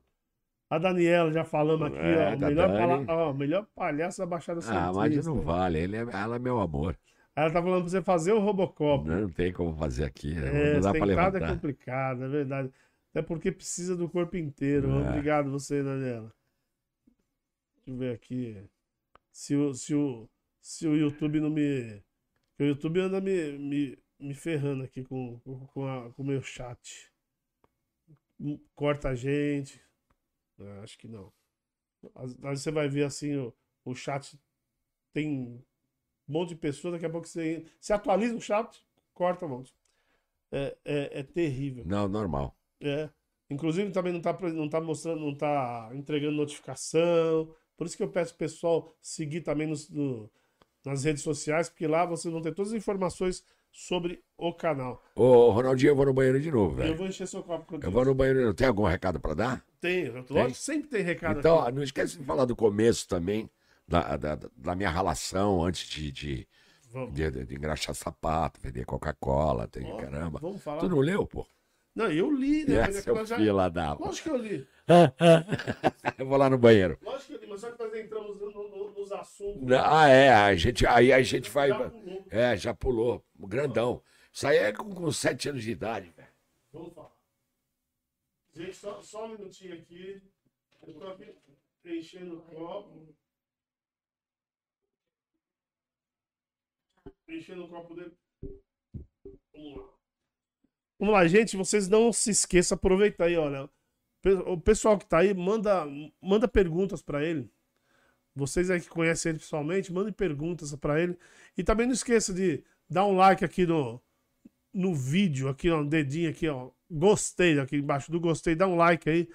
A Daniela, já falamos aqui, É, ó. da Melhor, Dani. pala- ó, melhor palhaço da Baixada Ah, mas Santista. não vale. Ele é, ela é meu amor. Ela tá falando pra você fazer o Robocop. Não tem como fazer aqui. né? É, não dá pra sentado é levantar. complicado, é verdade. Até porque precisa do corpo inteiro. É. Obrigado você, Daniela. Deixa eu ver aqui. Se o, se o, se o YouTube não me. O YouTube anda me, me, me ferrando aqui com, com, a- com o meu chat. Hum, Corta a gente. Ah, acho que não. Às- Aí você vai ver assim, o, o chat tem um monte de pessoas, daqui a pouco você, você atualiza o chat, corta um monte. É, é, é terrível. Não, normal. É. Inclusive também não tá, não tá mostrando, não tá entregando notificação. Por isso que eu peço pro pessoal seguir também nos, no- nas redes sociais, porque lá vocês vão ter todas as informações sobre o canal. Ô, Ronaldinho, eu vou no banheiro de novo, Eu velho. vou encher seu copo quando Eu vou no banheiro de novo. Tem algum recado pra dar? Tem, lógico, sempre tem recado Então, aqui. não esquece de falar do começo também, da, da, da minha relação antes de, de, de, de engraxar sapato, vender Coca-Cola, tem Ó, caramba. vamos falar. Tu não leu, pô? Não, eu li, né? É, Mas é já- fila da... Lógico que eu li. eu vou lá no banheiro. Lógico que eu li, mas só que nós entramos no- no- nos assuntos. Ah, é, a gente, aí a gente vai... Já pulou. É, já pulou, grandão. Isso aí é com, com sete anos de idade, velho. Vamos falar. Gente, só, só um minutinho aqui. Eu tô aqui enchendo o copo. Enchendo o copo dele. Vamos lá. Vamos lá, gente. Vocês não se esqueçam, aproveita aí, olha. O pessoal que tá aí, manda, manda perguntas pra ele. Vocês aí que conhecem ele pessoalmente, mandem perguntas pra ele. E também não esqueça de dar um like aqui no, no vídeo, aqui, ó, um dedinho aqui, ó. Gostei aqui embaixo do gostei, dá um like aí.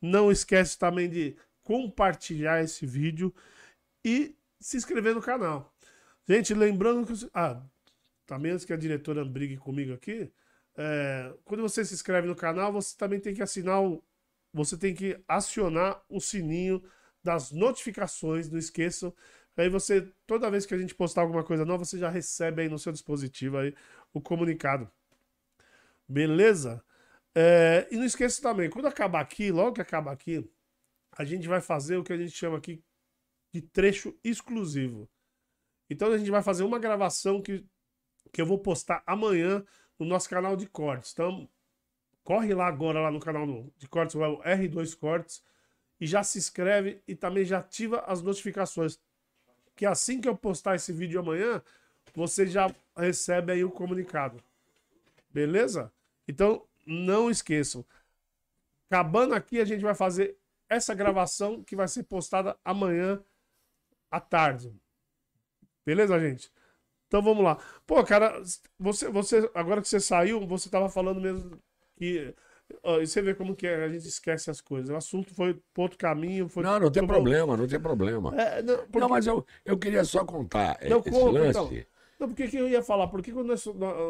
Não esquece também de compartilhar esse vídeo e se inscrever no canal. Gente, lembrando que. Ah, também antes que a diretora brigue comigo aqui, é, quando você se inscreve no canal, você também tem que assinar o. Você tem que acionar o sininho das notificações, não esqueçam. Aí você, toda vez que a gente postar alguma coisa nova, você já recebe aí no seu dispositivo aí o comunicado. Beleza? É, e não esqueça também, quando acabar aqui, logo que acabar aqui, a gente vai fazer o que a gente chama aqui de trecho exclusivo. Então a gente vai fazer uma gravação que, que eu vou postar amanhã no nosso canal de cortes. Então, corre lá agora lá no canal do- de cortes, o R2 Cortes, e já se inscreve e também já ativa as notificações. Que assim que eu postar esse vídeo amanhã, você já recebe aí o comunicado. Beleza? Então, não esqueçam. Acabando aqui, a gente vai fazer essa gravação que vai ser postada amanhã à tarde. Beleza, gente? Então vamos lá. Pô, cara, você, você agora que você saiu, você tava falando mesmo que. e você vê como que a gente esquece as coisas. O assunto foi pro outro caminho. Foi Não, não tem problema, não tem problema. É, não, porque- Não, mas eu, eu queria só contar Não, esse conta, lance. então. Não, porque que eu ia falar? Porque quando nós,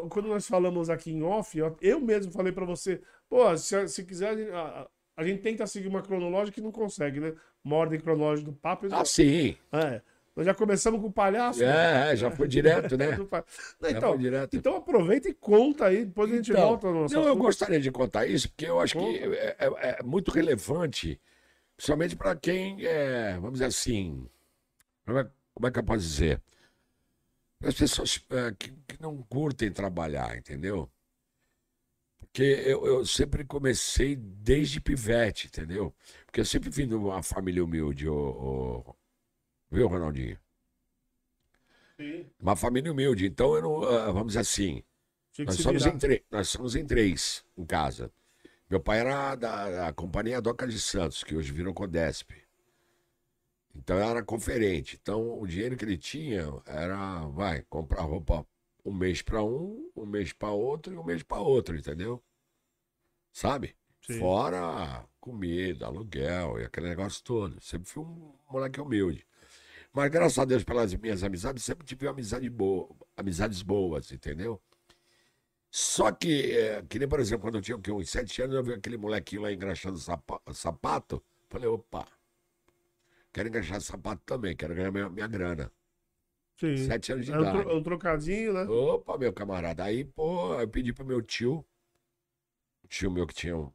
quando nós falamos aqui em off, eu mesmo falei pra você, pô, se, se quiser, a gente, a- a gente tenta seguir uma cronológica e não consegue, né? Uma ordem cronológica do papo. Ah, sim. É. Nós já começamos com o palhaço. É, já foi direto, né? Não, então, foi direto. então aproveita e conta aí, depois a gente Então, volta no nosso Não, eu gostaria de contar isso, porque eu acho que Conta. é, é- é muito relevante, principalmente para quem, é, vamos dizer assim, como é, como é que eu posso dizer? As pessoas é, que, que não curtem trabalhar, entendeu? Porque eu, eu sempre comecei desde pivete, entendeu? Porque eu sempre vim de uma família humilde, ô, ô- viu, Ronaldinho? Sim, Uma família humilde, então eu não, ah, vamos dizer assim, nós somos, virar. em três, nós somos em três em casa. Meu pai era da, da Companhia Doca de Santos, que hoje virou Codesp. Então eu era conferente. Então o dinheiro que ele tinha era, vai, comprar roupa um mês para um, um mês para outro e um mês para outro, entendeu? Sabe? Sim. Fora comida, aluguel e aquele negócio todo. Sempre fui um moleque humilde. Mas graças a Deus pelas minhas amizades, sempre tive amizade boa, amizades boas, entendeu? Só que, é, que nem, por exemplo, quando eu tinha o uns sete anos, eu vi aquele molequinho lá engraxando sapa- sapato. Falei, opa, quero engraxar sapato também, quero ganhar minha, minha grana. Sim. Sete anos de É um, idade. tro- um trocadinho, né? Opa, meu camarada. Aí, pô, eu pedi pro meu tio, tio meu que tinha, um-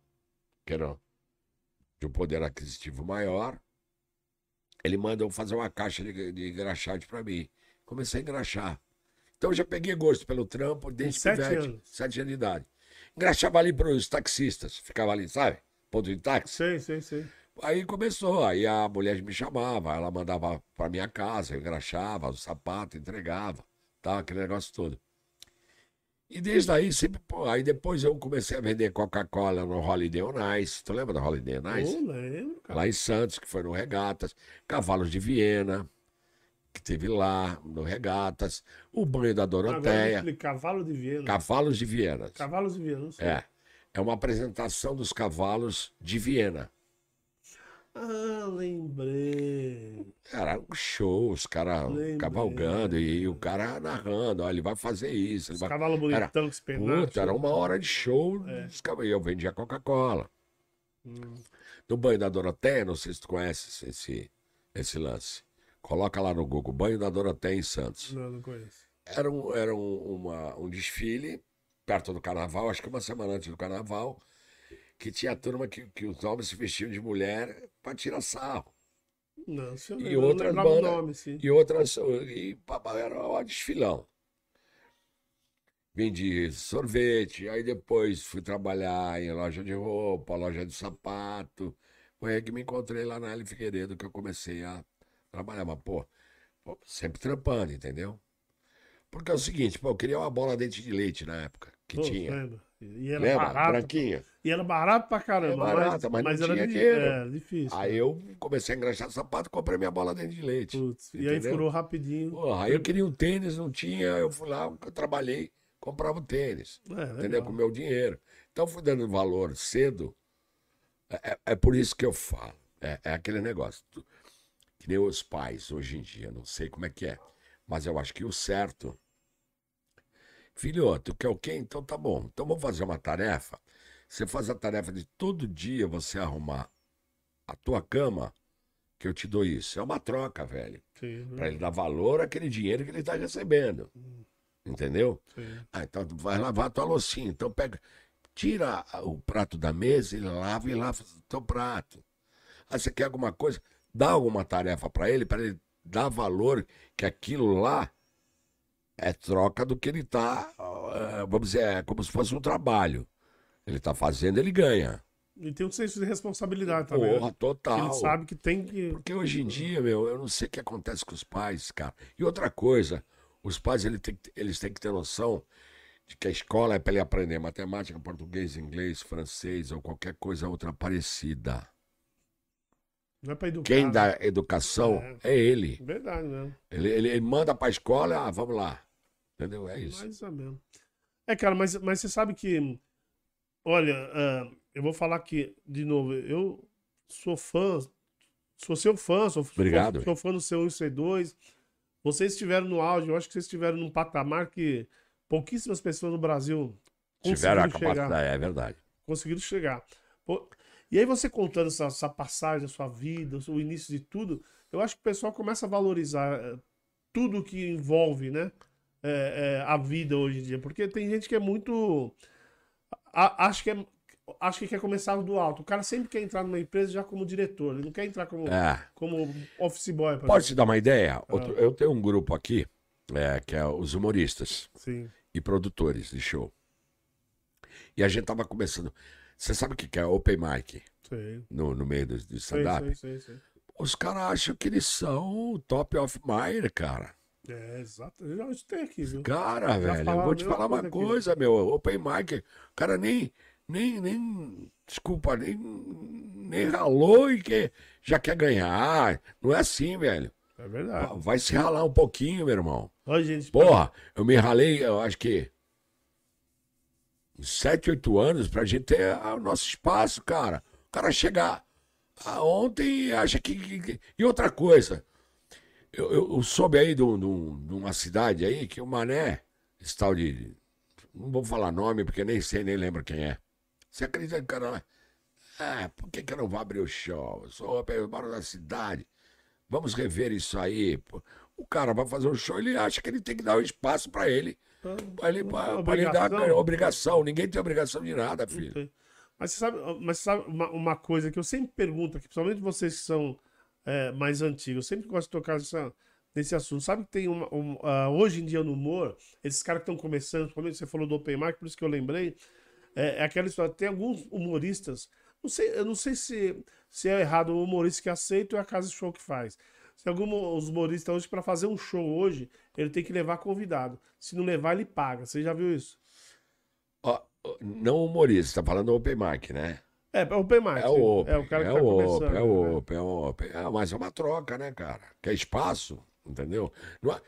que era de um poder aquisitivo maior, ele mandou fazer uma caixa de, de engraxate pra mim. Comecei a engraxar. Então eu já peguei gosto pelo trampo desde sete pivete, anos. sete anos de idade. Engraxava ali pros taxistas, ficava ali, sabe? Ponto de táxi. Sei, sei, sei. Aí começou, aí a mulher me chamava, ela mandava pra minha casa, eu engraxava o sapato, entregava, tá, aquele negócio todo. E desde aí sempre, pô, aí depois eu comecei a vender Coca-Cola no Holiday on Ice, tu lembra do Holiday on Ice? Eu lembro, cara. Lá em Santos, que foi no Regatas, Cavalos de Viena, que teve lá no Regatas, o banho da Doroteia. Cavalo de Viena. Cavalos de Viena. Cavalos de Viena, não sei. É, é uma apresentação dos cavalos de Viena. Ah, lembrei. Era um show, os caras cavalgando e o cara narrando, ó, ele vai fazer isso. Os vai... cavalos bonitão com os penates. Puta, era uma hora de show, É. e eu vendia Coca-Cola. Hum. No banho da Doroteia, não sei se tu conhece esse, esse lance. Coloca lá no Google, banho da Doroteia em Santos. Não, não conheço. Era, um, era um, uma- um desfile perto do carnaval, acho que uma semana antes do carnaval, que tinha turma que, que os homens se vestiam de mulher para tirar sarro. Não, E eu outras bandas- nome. E outras. E papai, era um desfilão. Vendi sorvete, aí depois fui trabalhar em loja de roupa, loja de sapato. Foi aí que me encontrei lá na L Figueiredo que eu comecei a trabalhar. Mas, pô, pô, sempre trampando, entendeu? Porque é o seguinte, pô, eu queria uma bola dente de leite na época que Pô, tinha. lembra? E era Lembra? Branquinha. E era barato pra caramba. É barato, mas não era tinha di- dinheiro. É, difícil. Aí eu comecei a engraxar sapato e comprei minha bola dente de leite. Putz, e aí furou rapidinho. Porra, aí eu queria um tênis, não tinha, eu fui lá, eu trabalhei, comprava o tênis, É, legal. entendeu? Com o meu dinheiro. Então fui dando valor cedo. É, é- é por isso que eu falo. É, é aquele negócio. que nem os pais hoje em dia, não sei como é que é. Mas eu acho que o certo. Filho, tu quer o quê? Então tá bom. Então vamos fazer uma tarefa. Você faz a tarefa de todo dia você arrumar a tua cama, que eu te dou isso. É uma troca, velho. Sim, Para ele dar valor àquele dinheiro que ele está recebendo. Entendeu? sim. Ah, então tu vai lavar a tua loucinha. Então pega, tira o prato da mesa e lava e lava o teu prato. Ah, você quer alguma coisa? Dá alguma tarefa para ele, para ele dar valor que aquilo lá é troca do que ele está, vamos dizer, é como se fosse um trabalho. Ele está fazendo, ele ganha. E tem um senso de responsabilidade também. né? Porra, Que total. Ele sabe que tem que. Porque hoje em dia, meu, eu não sei o que acontece com os pais, cara. E outra coisa, os pais ele tem que- eles têm que ter noção de que a escola é para ele aprender matemática, português, inglês, francês ou qualquer coisa outra parecida. Não é pra educar. Quem né? dá educação é, ele. Verdade mesmo. Ele, ele, ele manda para a escola, ah, vamos lá. Entendeu? É isso. Mais ou menos. É, cara, mas, mas você sabe que. Olha, ah, eu vou falar aqui de novo. Eu sou fã, sou seu fã, sou, Obrigado. sou, sou fã do seu 1 e C2. Vocês estiveram no áudio, eu acho que vocês estiveram num patamar que pouquíssimas pessoas no Brasil Tiveram a conseguiram chegar. capacidade, é verdade. conseguiram chegar. Pô, E aí você contando essa, essa passagem, a sua vida, o início de tudo, eu acho que o pessoal começa a valorizar eh, tudo que envolve, né? É, é, a vida hoje em dia. Porque tem gente que é muito. A, acho que é. Acho que quer começar do alto. O cara sempre quer entrar numa empresa já como diretor. Ele não quer entrar como, É. como office boy. Pode te dar uma ideia? Outro- Eu tenho um grupo aqui, é, que é os humoristas Sim. e produtores de show. E a gente tava começando. Você sabe o que é Open Mic Sei. no, no meio do, do stand-up? Os caras acham que eles são top of mind, cara. É, exato. Eu já escutei aqui, viu? Cara, Já velho, eu vou te falar uma coisa coisa, meu. Open mic, o cara nem, nem, nem, desculpa, nem, nem ralou e que já quer ganhar. Não é assim, velho. É verdade. Vai se ralar um pouquinho, meu irmão. Olha, gente. Porra, eu me ralei, eu acho que 7, 8 anos pra gente ter o nosso espaço, cara. O cara chegar ontem e acha que- E outra coisa, eu, eu, eu soube aí de, um- de um- uma cidade aí que o Mané, esse tal de. Não vou falar nome porque nem sei, nem lembro quem é. Você acredita que o cara lá. Ah, por que, que eu não vou abrir o show? Eu sou eu moro na cidade. Vamos rever isso aí. O cara vai fazer um show, ele acha que ele tem que dar um espaço pra ele. Pra ele, pra, pra ele dar Obrigação? obrigação. Ninguém tem obrigação de nada, filho. Mas você sabe, mas você sabe uma, uma coisa que eu sempre pergunto aqui, principalmente vocês que são é, mais antigos, eu sempre gosto de tocar nesse assunto. Sabe que tem uma, um, ah, hoje em dia no humor, esses caras que estão começando, principalmente você falou do Open Mic, por isso que eu lembrei, é, é aquela história, tem alguns humoristas, não sei, eu não sei se, se é errado o humorista que aceita ou é a casa de show que faz. Se alguns humoristas hoje, para fazer um show hoje, ele tem que levar convidado. Se não levar, ele paga. Você já viu isso? Ó, não humorista, tá falando open mic, né? É, é o Open Mic. É o open. É o cara que é tá o começando. open, é né? o open, é o open. É, mas é uma troca, né, cara? Que é espaço, entendeu? Não é,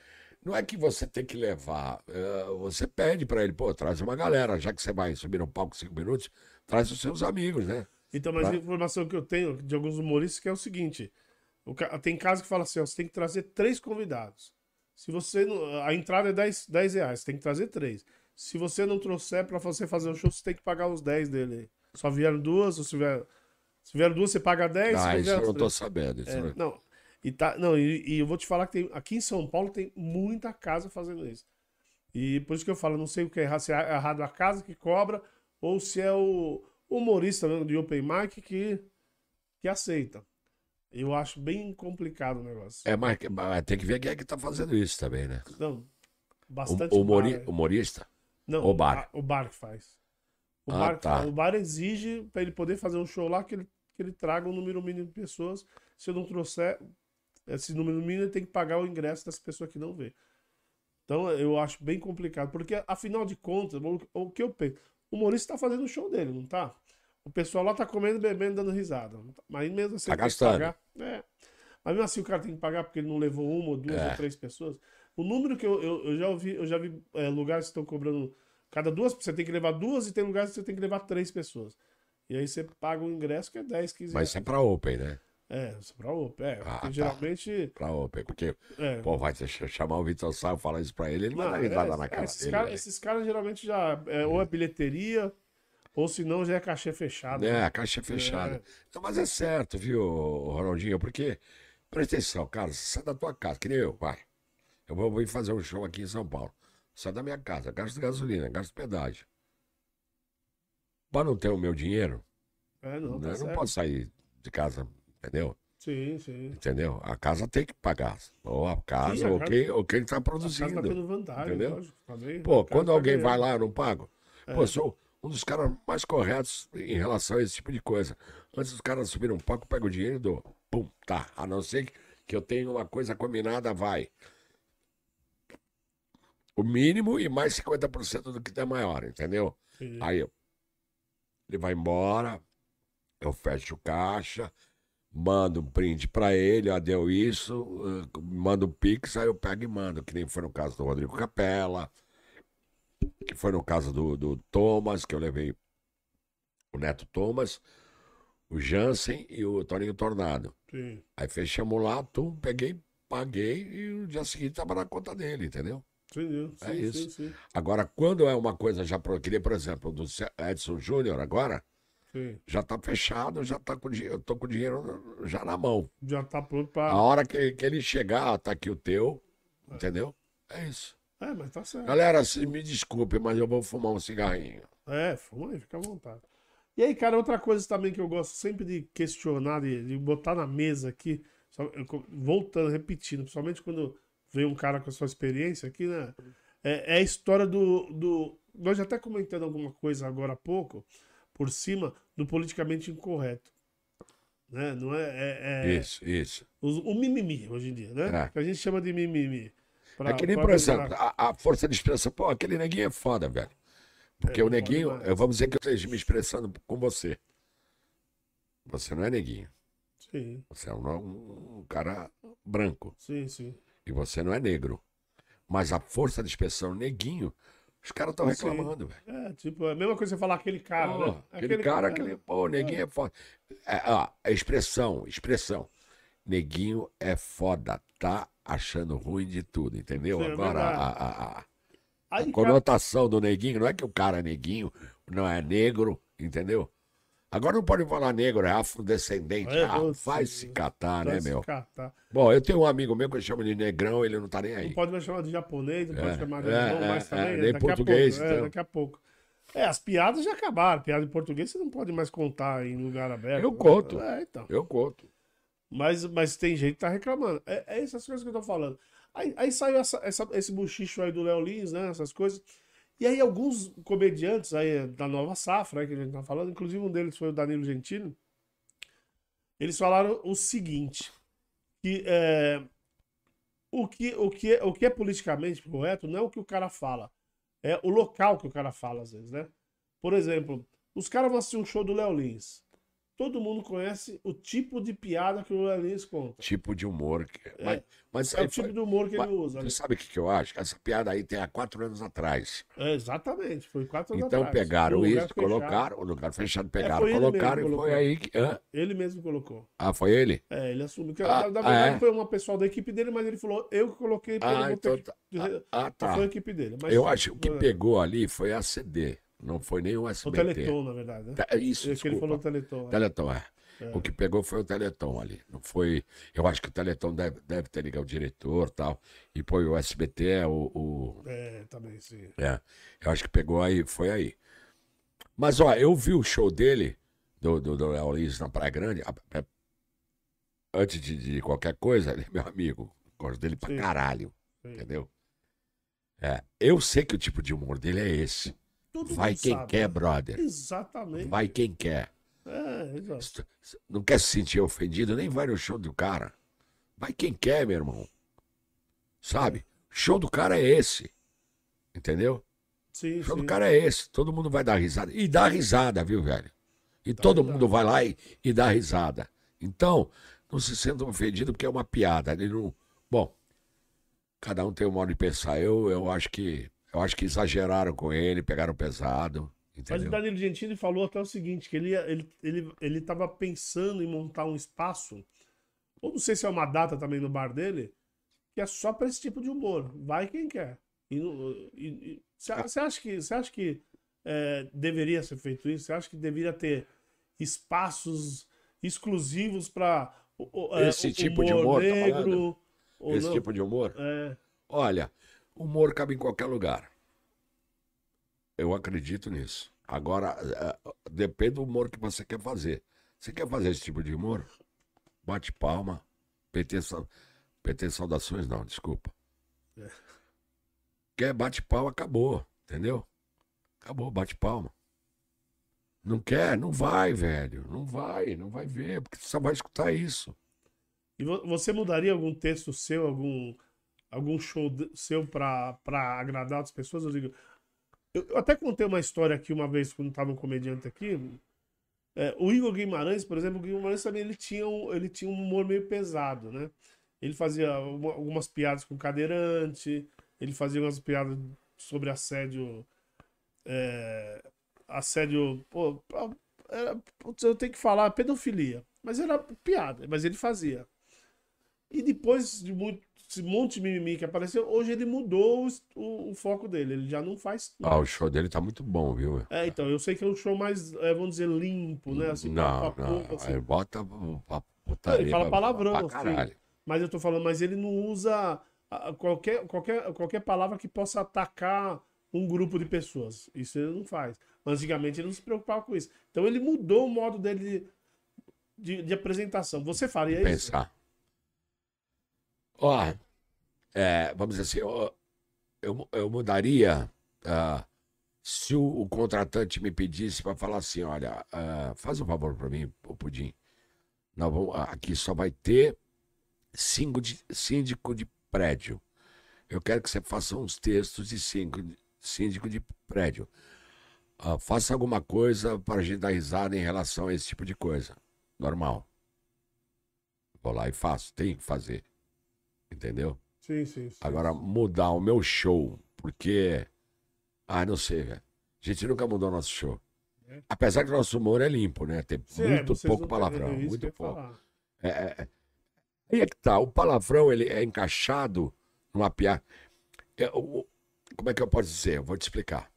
não é que você tem que levar. é, você pede pra ele, pô, traz uma galera, já que você vai subir no palco cinco minutos, traz os seus amigos, né? Então, mas Tá. a informação que eu tenho de alguns humoristas que é o seguinte: o ca- tem casos que fala assim, ó, você tem que trazer três convidados. Se você não, a entrada é 10, 10 reais, você tem que trazer três. Se você não trouxer pra você fazer um show, você tem que pagar os 10 dele. Só vieram duas, ou se vier, se vieram duas, você paga 10. Ah, isso eu não tô sabendo. Isso É, não- não. E, tá, não e, e eu vou te falar que tem, aqui em São Paulo tem muita casa fazendo isso. E por isso que eu falo, não sei o que é errado, se é errado a casa que cobra ou se é o humorista mesmo de Open Mic que, que aceita. Eu acho bem complicado o negócio. É, mas, mas tem que ver quem é que tá fazendo isso também, né? Não, O, bastante humori- bar, né? humorista? Não, o bar? a- O bar que faz. O, Ah, bar, tá. o bar exige para ele poder fazer um show lá que ele, que ele traga um número mínimo de pessoas. Se eu não trouxer esse número mínimo, ele tem que pagar o ingresso das pessoas que não vê. Então eu acho bem complicado, porque afinal de contas, o, que eu penso, o humorista está fazendo o show dele, não tá? O pessoal lá tá comendo, bebendo, dando risada. Mas mesmo assim Tá gastando. pagar. É. Mas mesmo assim o cara tem que pagar porque ele não levou uma ou duas É. ou três pessoas. O número que eu, eu, eu já ouvi, eu já vi é, lugares que estão cobrando cada duas, você tem que levar duas e tem lugares que você tem que levar três pessoas. E aí você paga o ingresso que é 10, 15 Mas isso é pra open, né? É, isso é pra Open. É, Ah, porque tá. geralmente. Pra open. Porque, É, pô, vai ch- chamar o Vitor Sá e falar isso pra ele, ele vai dar risada é, na é, cara esses, dele. caras, velho. esses caras geralmente já. É, ou é bilheteria, ou se não já é cachê fechado. É, né? caixa fechada. É. Não, mas é certo, viu, Ronaldinho? Porque, presta atenção, cara, sai da tua casa, que nem eu, vai. Eu vou, vou ir fazer um show aqui em São Paulo. Sai da minha casa, gasto gasolina, gasto pedágio. Pra não ter o meu dinheiro, É, não, tá eu não posso sair de casa, entendeu? Sim, sim. Entendeu? A casa tem que pagar. Ou a casa, Sim, a ou, casa- quem, ou quem tá A casa produzindo. tá tendo vantagem, entendeu? lógico. também. Pô, quando tá alguém vai lá, eu não pago. É. Pô, sou um dos caras mais corretos em relação a esse tipo de coisa. Antes dos caras subirem um palco, eu pego o dinheiro e dou. Pum, tá. A não ser que- que eu tenha uma coisa combinada, vai. O mínimo e mais 50% do que der maior, entendeu? Sim. Aí ele vai embora, eu fecho o caixa, mando um print pra ele, ó, deu isso, mando um pix, aí eu pego e mando, que nem foi no caso do Rodrigo Capella, que foi no caso do, do Thomas, que eu levei o Neto Thomas, o Jansen e o Toninho Tornado. Sim. Aí fechamos lá, tum, peguei, paguei e no dia seguinte tava na conta dele, entendeu? Sim, sim, É isso. sim. Agora, quando é uma coisa já pro, que nem, por exemplo, do Edson Júnior agora, Sim. Já tá fechado, já tá com dinheiro, eu tô com o dinheiro já na mão. Já tá pronto pra. A hora que, que ele chegar, tá aqui o teu, entendeu? É isso. É, mas tá certo. Galera, se me desculpe, mas eu vou fumar um cigarrinho. É, fuma aí, fica à vontade. E aí, cara, outra coisa também que eu gosto sempre de questionar, de, de botar na mesa aqui, só- eu voltando, repetindo, principalmente quando vem um cara com a sua experiência aqui, né? É, é a história do, do. Nós já até comentando alguma coisa agora há pouco, por cima, do politicamente incorreto. Né? Não é. é, é Isso, isso. o, o mimimi hoje em dia, né? É. Que a gente chama de mimimi. Pra- é que nem, por exemplo, a, a força de expressão. Pô, aquele neguinho é foda, velho. Porque É, o neguinho, foda demais. eu vamos dizer que eu esteja me expressando com você. Você não é neguinho. Sim, Você é um, um cara branco. sim, sim. E você não é negro. Mas a força de expressão neguinho, os caras estão reclamando, velho. É, tipo, é a mesma coisa você falar aquele cara, Pô, né? aquele, cara, aquele. Pô, neguinho é, foda. É, ó, é expressão, expressão. Neguinho é foda, tá achando ruim de tudo, entendeu? Sim, é Agora, a, a- a- a cara, conotação do neguinho não é que o cara é neguinho, não é negro, entendeu? Agora não pode falar negro, é afrodescendente. É, ah, vai se catar, vai né, se meu? catar. Bom, eu tenho um amigo meu que eu chamo de negrão, ele não tá nem Não aí. pode mais chamar de japonês, não pode É, chamar de é, alemão é, mais é, também. nem daqui português, a pouco, é, então. daqui a pouco. É, as piadas já acabaram. Piada em português você não pode mais contar em lugar aberto. Eu conto. É, então. Eu conto. Mas, mas tem gente que tá reclamando. É, é essas coisas que eu tô falando. Aí, aí saiu essa, essa- esse buchicho aí do Léo Lins, né? Essas coisas. E aí alguns comediantes aí da nova safra, aí que a gente tá falando, inclusive um deles foi o Danilo Gentili, eles falaram o seguinte, que é, o, que, o, que, o que é politicamente correto não é o que o cara fala, é o local que o cara fala, às vezes, né? Por exemplo, os caras vão assistir um show do Léo Lins. Todo mundo conhece o tipo de piada que o Lins conta. Tipo de humor. que- Mas, mas isso É o tipo foi- de humor que mas ele usa. Você né? sabe o que, que eu acho? Essa piada aí tem há quatro anos atrás. É, exatamente, foi quatro anos Então atrás. pegaram No lugar isso, fechado. É, colocaram, o lugar fechado pegaram, foi ele mesmo colocaram e foi colocou. aí que. Hã? Ele mesmo colocou. Ah, foi ele? É, ele assumiu. Que, Ah, na, ah, verdade, é? foi uma pessoal da equipe dele, mas ele falou, eu que coloquei Ah, então ter tá. dizer- Ah, tá. Foi a equipe dele. Mas, Eu acho que o que é, pegou ali foi a CD, não foi nem o O SBT. Teleton, na verdade. Né? Isso, É que ele falou desculpa. Teleton. né? Teleton, é. É. O que pegou foi o Teleton ali. Não foi. Eu acho que o Teleton deve, deve ter ligado o diretor e tal. E foi o SBT, é o, o- É, também, sim. É. Eu acho que pegou aí, foi aí. Mas, ó, eu vi o show dele, do, do, do Léo Lins na Praia Grande. a- Antes de, de qualquer coisa, ele é meu amigo. Gosto dele pra Sim. caralho. Sim. Entendeu? É. Eu sei que o tipo de humor dele é esse. Todo Vai quem sabe, quer, brother. Exatamente. Vai quem quer. É, exato. Não quer se sentir ofendido, nem vai no show do cara. Vai quem quer, meu irmão. Sabe? O show do cara é esse. Entendeu? Sim, O show sim. do cara é esse. Todo mundo vai dar risada. E dá risada, viu, velho? E todo risada. mundo vai lá e, e dá risada. Então, não se sinta ofendido porque é uma piada. Ele não. Bom, cada um tem um modo de pensar. Eu, eu acho que. Eu acho que exageraram com ele, pegaram pesado. Mas o Entendeu? Danilo Gentili falou até o seguinte, que ele, ia- ele, ele, ele pensando em montar um espaço, ou não sei se é uma data também no bar dele, que é só para esse tipo de humor. Vai quem quer. Você acha que, você acha que é, deveria ser feito isso? Você acha que deveria ter espaços exclusivos para Esse tipo de humor, tá negro? ou Esse não? tipo de humor. É, Olha, humor cabe em qualquer lugar. Eu acredito nisso. Agora, eh, depende do humor que você quer fazer. Você quer fazer esse tipo de humor? Bate palma. PT, PT saudações, não, desculpa. É. Quer bate palma, acabou. Entendeu? Acabou, bate palma. Não quer? Não vai, velho. Não vai, não vai ver, porque você só vai escutar isso. E vo- você mudaria algum texto seu, algum, algum show seu pra agradar outras pessoas? Eu digo. Eu, eu até contei uma história aqui uma vez quando tava um comediante aqui. É, o Igor Guimarães, por exemplo, o Guimarães também ele tinha, um, ele tinha um humor meio pesado, né? Ele fazia uma- algumas piadas com cadeirante, ele fazia umas piadas sobre assédio. é, assédio. Pô, era, eu tenho que falar pedofilia. Mas era piada, mas ele fazia. E depois de muito esse monte de mimimi que apareceu, hoje ele mudou o, o, o foco dele. Ele já não faz. Ah, o show dele tá muito bom, viu? É, então, eu sei que é um show mais, é, vamos dizer, limpo, né? Assim, não, papo a não. assim. Aí bota Não, putaria ele fala pra- palavrão, pra sim. caralho. Mas eu tô falando, mas ele não usa qualquer, qualquer, qualquer palavra que possa atacar um grupo de pessoas. Isso ele não faz. Antigamente ele não se preocupava com isso. Então ele mudou o modo dele de, de, de apresentação. Você faria isso? pensar. Ó, é, vamos dizer assim, ó, eu, eu mudaria ah, se o, o contratante me pedisse para falar assim, olha, ah, faz um favor para mim, o Pudim. Nós vamos, aqui só vai ter síndico de, síndico de prédio. Eu quero que você faça uns textos de síndico, de- síndico de prédio. Ah, faça alguma coisa para a gente dar risada em relação a esse tipo de coisa. Normal. Vou lá e faço, tenho que fazer. Entendeu? Sim, sim. sim. Agora, mudar o meu show, porque. Ah, não sei, velho. A gente nunca mudou nosso show. É. Apesar que nosso humor é limpo, né? Tem é, muito pouco palavrão, muito pouco. É, é, é. Aí é que tá, o palavrão ele é encaixado numa piada. É, o- como é que eu posso dizer? Eu vou te explicar.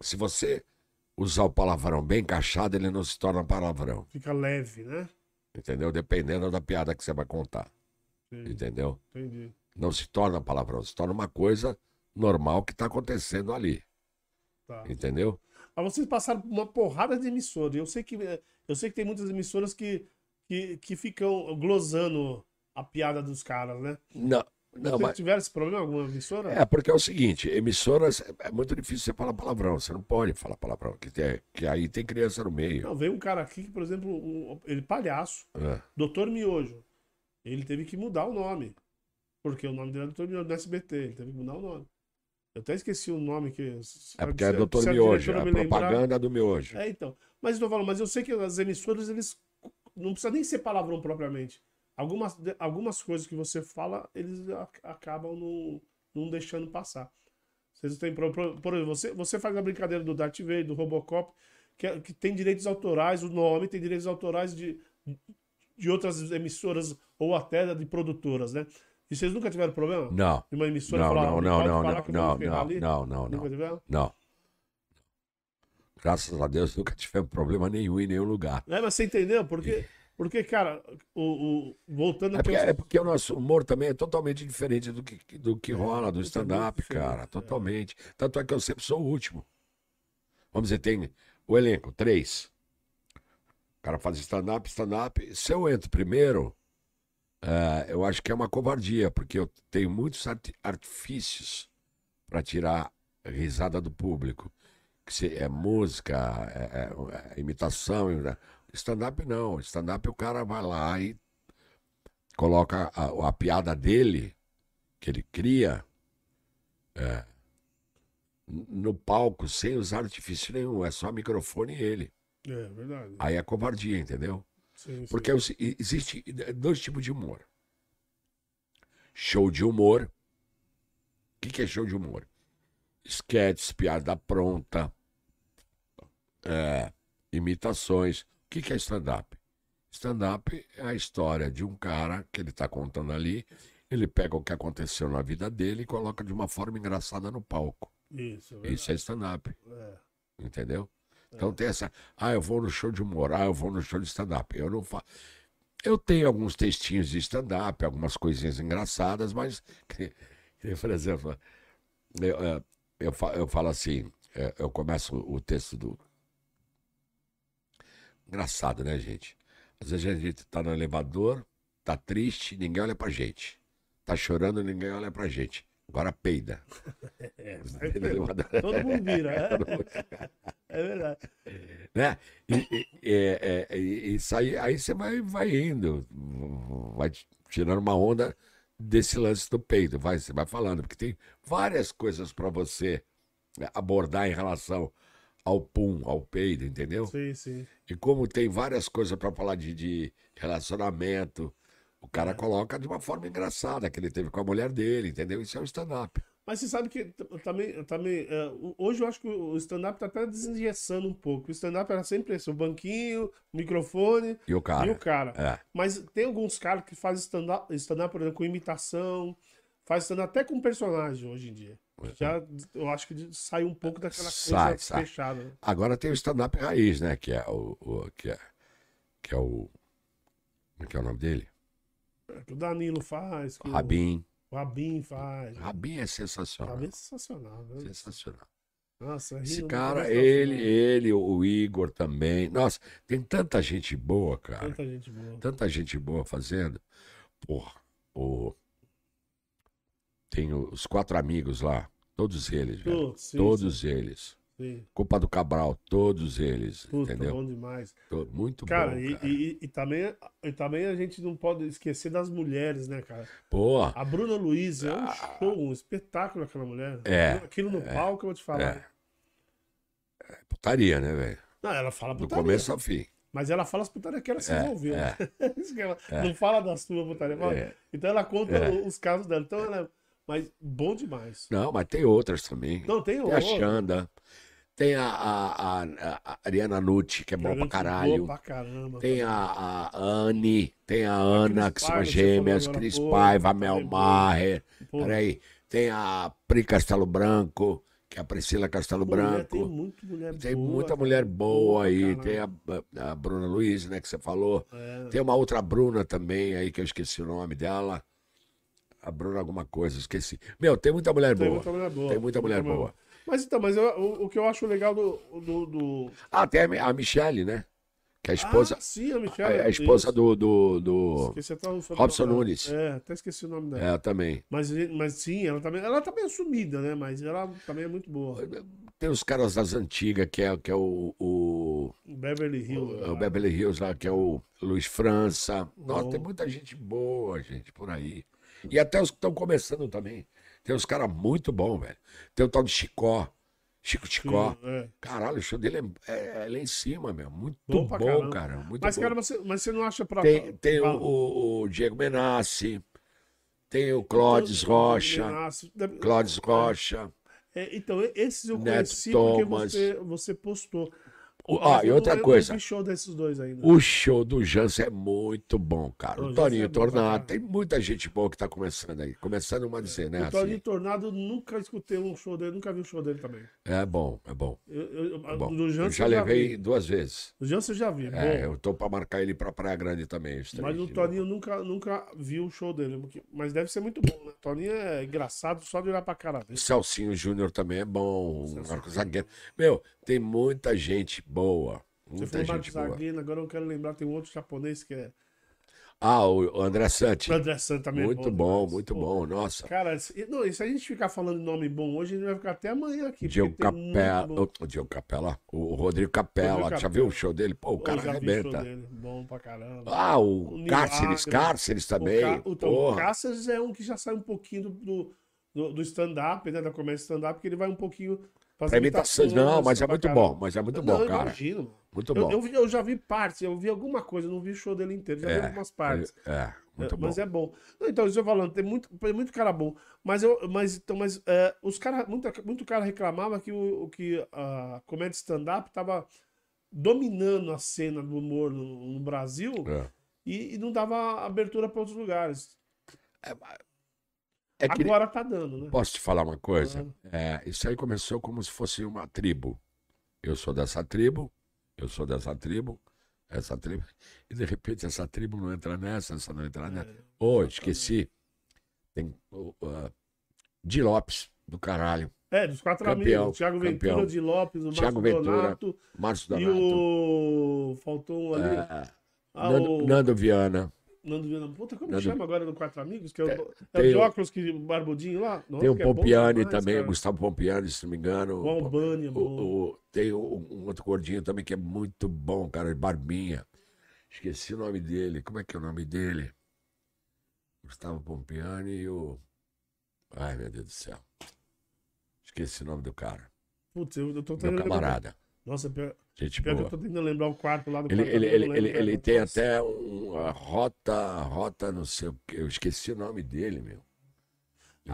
Se você usar o palavrão bem encaixado, ele não se torna palavrão. Fica leve, né? Entendeu? Dependendo da piada que você vai contar. Sim, Entendeu? entendi. Não se torna palavrão, se torna uma coisa normal que está acontecendo ali. Tá. Entendeu? Mas vocês passaram por uma porrada de emissoras. Eu sei que, eu sei que tem muitas emissoras que, que, que ficam glosando a piada dos caras, né? Não, não, Vocês mas. tiveram esse problema em alguma emissora? É, porque é o seguinte, emissoras, é- é muito difícil você falar palavrão, você não pode falar palavrão, que, tem, que aí tem criança no meio. Não, veio um cara aqui que, por exemplo, um- ele palhaço, É. Doutor Miojo. Ele teve que mudar o nome. Porque o nome dele é Doutor Miojo do SBT. Ele teve que mudar o nome. Eu até esqueci o nome que. É porque é doutor se a miojo, é a lembrar- propaganda do miojo. É, então. Mas eu tô falando, mas eu sei que as emissoras, eles. Não precisa nem ser palavrão propriamente. Algumas, algumas coisas que você fala, eles acabam não, não deixando passar. Vocês têm. Por, por, por exemplo, você, você faz a brincadeira do Darth Vader, do Robocop, que, é- que tem direitos autorais, o nome tem direitos autorais de, de outras emissoras ou até de produtoras, né? E vocês nunca tiveram problema? Não, De uma emissora não, falar, não, "Não não, não, não, não, não, ali"? não, não, não, não. Graças a Deus nunca tivemos problema nenhum em nenhum lugar. É, mas você entendeu? Porque, porque cara, o, o- voltando É porque, é porque o nosso humor também é totalmente diferente do que, do que rola, do muito stand-up, cara. é. Totalmente. Tanto é que eu sempre sou o último. Vamos dizer, tem o elenco, três. O cara faz stand-up, stand-up. Se eu entro primeiro, é, eu acho que é uma covardia, porque eu tenho muitos arti- artifícios para tirar risada do público. Que se- é música, é, é- é imitação. né? Stand-up não. Stand-up o cara vai lá e coloca a, a piada dele, que ele cria, é, no palco, sem usar artifício nenhum. É só microfone e ele. É verdade. Aí é covardia, entendeu? Sim, sim. Porque os- e- existe dois tipos de humor. Show de humor. O que, que é show de humor? Sketches, piada pronta, é, imitações. O que, que é stand-up? Stand-up é a história de um cara que ele está contando ali. Ele pega o que aconteceu na vida dele e coloca de uma forma engraçada no palco. Isso, é. Isso é stand-up, É. entendeu? Então tem essa. Ah, eu vou no show de humor, ah, eu vou no show de stand-up. Eu não faço. Eu tenho alguns textinhos de stand-up, algumas coisinhas engraçadas, mas, por exemplo, eu, eh, eu, eu falo assim, eh, eu começo o texto do. Engraçado, né, gente? Às vezes a gente tá no elevador, tá triste, ninguém olha pra gente. Tá chorando, ninguém olha pra gente. Agora peida. É, elevador. Todo mundo vira, é, é verdade. né? E, e, é, é, e- aí, aí você vai, vai indo, vai tirando uma onda desse lance do peito, vai, você vai falando, porque tem várias coisas para você abordar em relação ao pum, ao peido, entendeu? Sim, sim. E como tem várias coisas para falar de, de relacionamento, o cara coloca de uma forma engraçada que ele teve com a mulher dele, entendeu? Isso é o stand-up. Mas você sabe que também, também é, o- hoje eu acho que o stand-up tá até desengessando um pouco. O stand-up era sempre esse, o banquinho, o microfone E o cara. e o cara. É. Mas tem alguns caras que fazem stand-up, stand-up, por exemplo, com imitação, faz stand até com personagem hoje em dia. Já, eu acho que sai um pouco daquela Sai, coisa sai. fechada. né? Agora tem o stand-up raiz, né? Que é o, o- que é que é o como é que é o nome dele? Que o Danilo faz, que o- Rabin. o Rabin faz. Rabin é sensacional. Rabin é sensacional, né? Sensacional. Nossa, Esse cara, ele, fim. ele, o Igor também. Nossa, tem tanta gente boa, cara. Tanta gente boa. Tanta gente boa fazendo. Porra, o... tem os quatro amigos lá. Todos eles, velho. Putz, sim, todos eles. Sim. Culpa do Cabral, todos eles. Puta, entendeu? bom demais. To- Muito Cara, bom, e, cara. E, e também, e também a gente não pode esquecer das mulheres, né, cara? Porra, A Bruna Luiz é um show, um espetáculo aquela mulher. Ah. É, Aquilo no palco, eu vou te falar. putaria, né, velho? Não, ela fala Do putaria. começo ao fim. Mas ela fala as putarias que ela se É, envolveu. é. Ela Não fala da sua putaria. fala- É. Então ela conta É. os casos dela. Então ela. Mas bom demais. Não, mas tem outras também. Não, tem Tem a outra. Xanda. Tem a, a, a- a Ariana Nucci, que é boa pra caralho. Boa pra caramba. Tem a, a Anne, tem a Ana, que são as gêmeas, Cris Paiva, Mel boa. Maher. Pô, Peraí, tem a Pri Castelo Branco, que é a Priscila Castelo mulher, tem Branco. muito mulher Tem boa, muita mulher boa Boa, aí. Tem a, a Bruna Luiz, né, que você falou. É. Tem uma outra Bruna também aí, que eu esqueci o nome dela. A Bruna alguma coisa, esqueci. Meu, tem muita mulher Tem boa. muita mulher boa. Tem muita mulher boa. Mas então, mas eu- o, o que eu acho legal do. do, do- Ah, tem a Mi- a Michelle, né? Que é a esposa, Ah, sim, a a, Michelle. a esposa isso. do, do, do Esqueci até o Robson. Nunes. É, até esqueci o nome dela. É, também. Mas, mas sim, ela também, ela tá meio sumida, né? Mas ela também é muito boa. Tem os caras das antigas, que é, que é o, o, Beverly Hills. o Beverly Hills lá, que é o Luiz França. Nossa, Bom. tem muita gente boa, gente, por aí. E até os que estão começando também. Tem uns caras muito bons, velho. Tem o tal de Chicó, Chico Chicó. É. Caralho, o show dele é, é, é lá em cima, meu. Muito Bom bom, cara. Muito Mas, bom. cara, você, mas você não acha pra. Tem, tem o, pra- o- o Diego Menassi, tem o Clóvis Então, Rocha, Menace- deve- Clóvis Rocha. É, então, esses eu Neto conheci porque Thomas. você, você postou. O- ah, e outra eu coisa. Show desses dois ainda. O show do Jansen é muito bom, cara. O O Toninho é Tornado, tem muita gente boa que tá começando aí. Começando uma dizer, né? o Toninho Assim, Tornado, eu nunca escutei um show dele, nunca vi um show dele também. é bom, é bom. Eu, eu, É bom. do Eu Jansen já eu levei vi. duas vezes. Do Jansen eu já vi, é É, bom. eu tô pra marcar ele pra Praia Grande também. Mas o de Toninho novo. nunca, nunca vi o show dele. Mas deve ser muito bom, né? O Toninho é engraçado só de olhar pra cara O dele. Celcinho Júnior também é bom. O Marcos Zagueiro. Meu, tem muita gente boa. Você Muita falou gente boa. Zagueiro, agora eu quero lembrar, tem um outro japonês que é. Ah, o o André Santi. O André Santos também é Muito bom, demais. muito Pô, bom. Nossa. Cara, se, não, e se a gente ficar falando nome bom hoje, a gente vai ficar até amanhã aqui. Muito Capela. bom. O Diogo Capela. O Rodrigo Capela. Rodrigo Já Capela. viu o show dele? Pô, o cara já o arrebenta. Bom pra caramba. Ah, O o. Cárceres, Cárceres também. O, Ca... então, o Porra. Cáceres é um que já sai um pouquinho do, do, do- do stand-up, né? Da comédia stand-up, que ele vai um pouquinho. Pra imitações. Não, mas é muito bom. Mas é muito Não, bom, eu cara. imagino. Muito Eu, bom. eu, vi- eu já vi partes, eu vi alguma coisa, eu não vi o show dele inteiro, já vi É, algumas partes. É, muito É, bom. Mas é bom. Não, então, isso eu falando, tem muito, tem muito cara bom. Mas eu, mas, então, mas é, os cara, muito, muito cara reclamava que o, que a comédia stand-up tava dominando a cena do humor no, no Brasil É. e, e não dava abertura para outros lugares. É que Agora tá dando, né? Posso te falar uma coisa? É, isso aí começou como se fosse uma tribo. Eu sou dessa tribo, eu sou dessa tribo, essa tribo. E de repente essa tribo não entra nessa, essa não entra nessa. Ô, esqueci. Tem o uh, Di Lopes, do caralho. É, dos quatro Campeão, amigos. Thiago Ventura, campeão. de Lopes, o Thiago Márcio Ventura, Donato Márcio e Donato. o... Faltou um ali. é, Ah, Nando, o... Nando Viana. Nando Viana. Puta, como Nando- chama agora do Quatro Amigos? Que é o, é o tem de o- óculos, que, o barbudinho lá? Nossa, Tem o é Pompiani demais, também, cara. o Gustavo Pompiani, se não me engano. O Albani é O- bom. o- tem o- um outro gordinho também que é muito bom, cara, de barbinha. Esqueci o nome dele. Como é que é o nome dele? Gustavo Pompiani e o. Ai, meu Deus do céu. Esqueci o nome do cara. Putz, eu, eu tô Meu camarada. Nossa, pior, Gente pior que eu tô tentando lembrar o quarto lá do Ele, quarto ele, ele, ele, lembro, ele tem até uma rota, rota, não sei o que. Eu esqueci o nome dele, meu.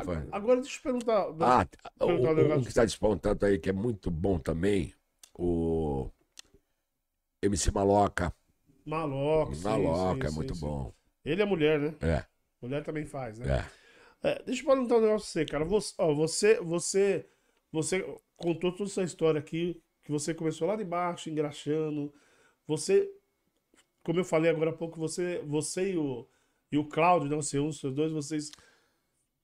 Faz- Agora deixa eu perguntar. Ah, o, perguntar um o- um negócio. que está despontando aí, que é muito bom também, o MC Maloca. Maloca. sim, Maloca, sim, é muito sim. bom. Ele é mulher, né? É, Mulher também faz, né? é. É, deixa eu perguntar um negócio pra você, cara. Você, ó, você, você, você contou toda essa história aqui, que você começou lá de baixo, engraxando. Você, como eu falei agora há pouco, você, você e o, e o Cláudio, não sei, um, os dois, vocês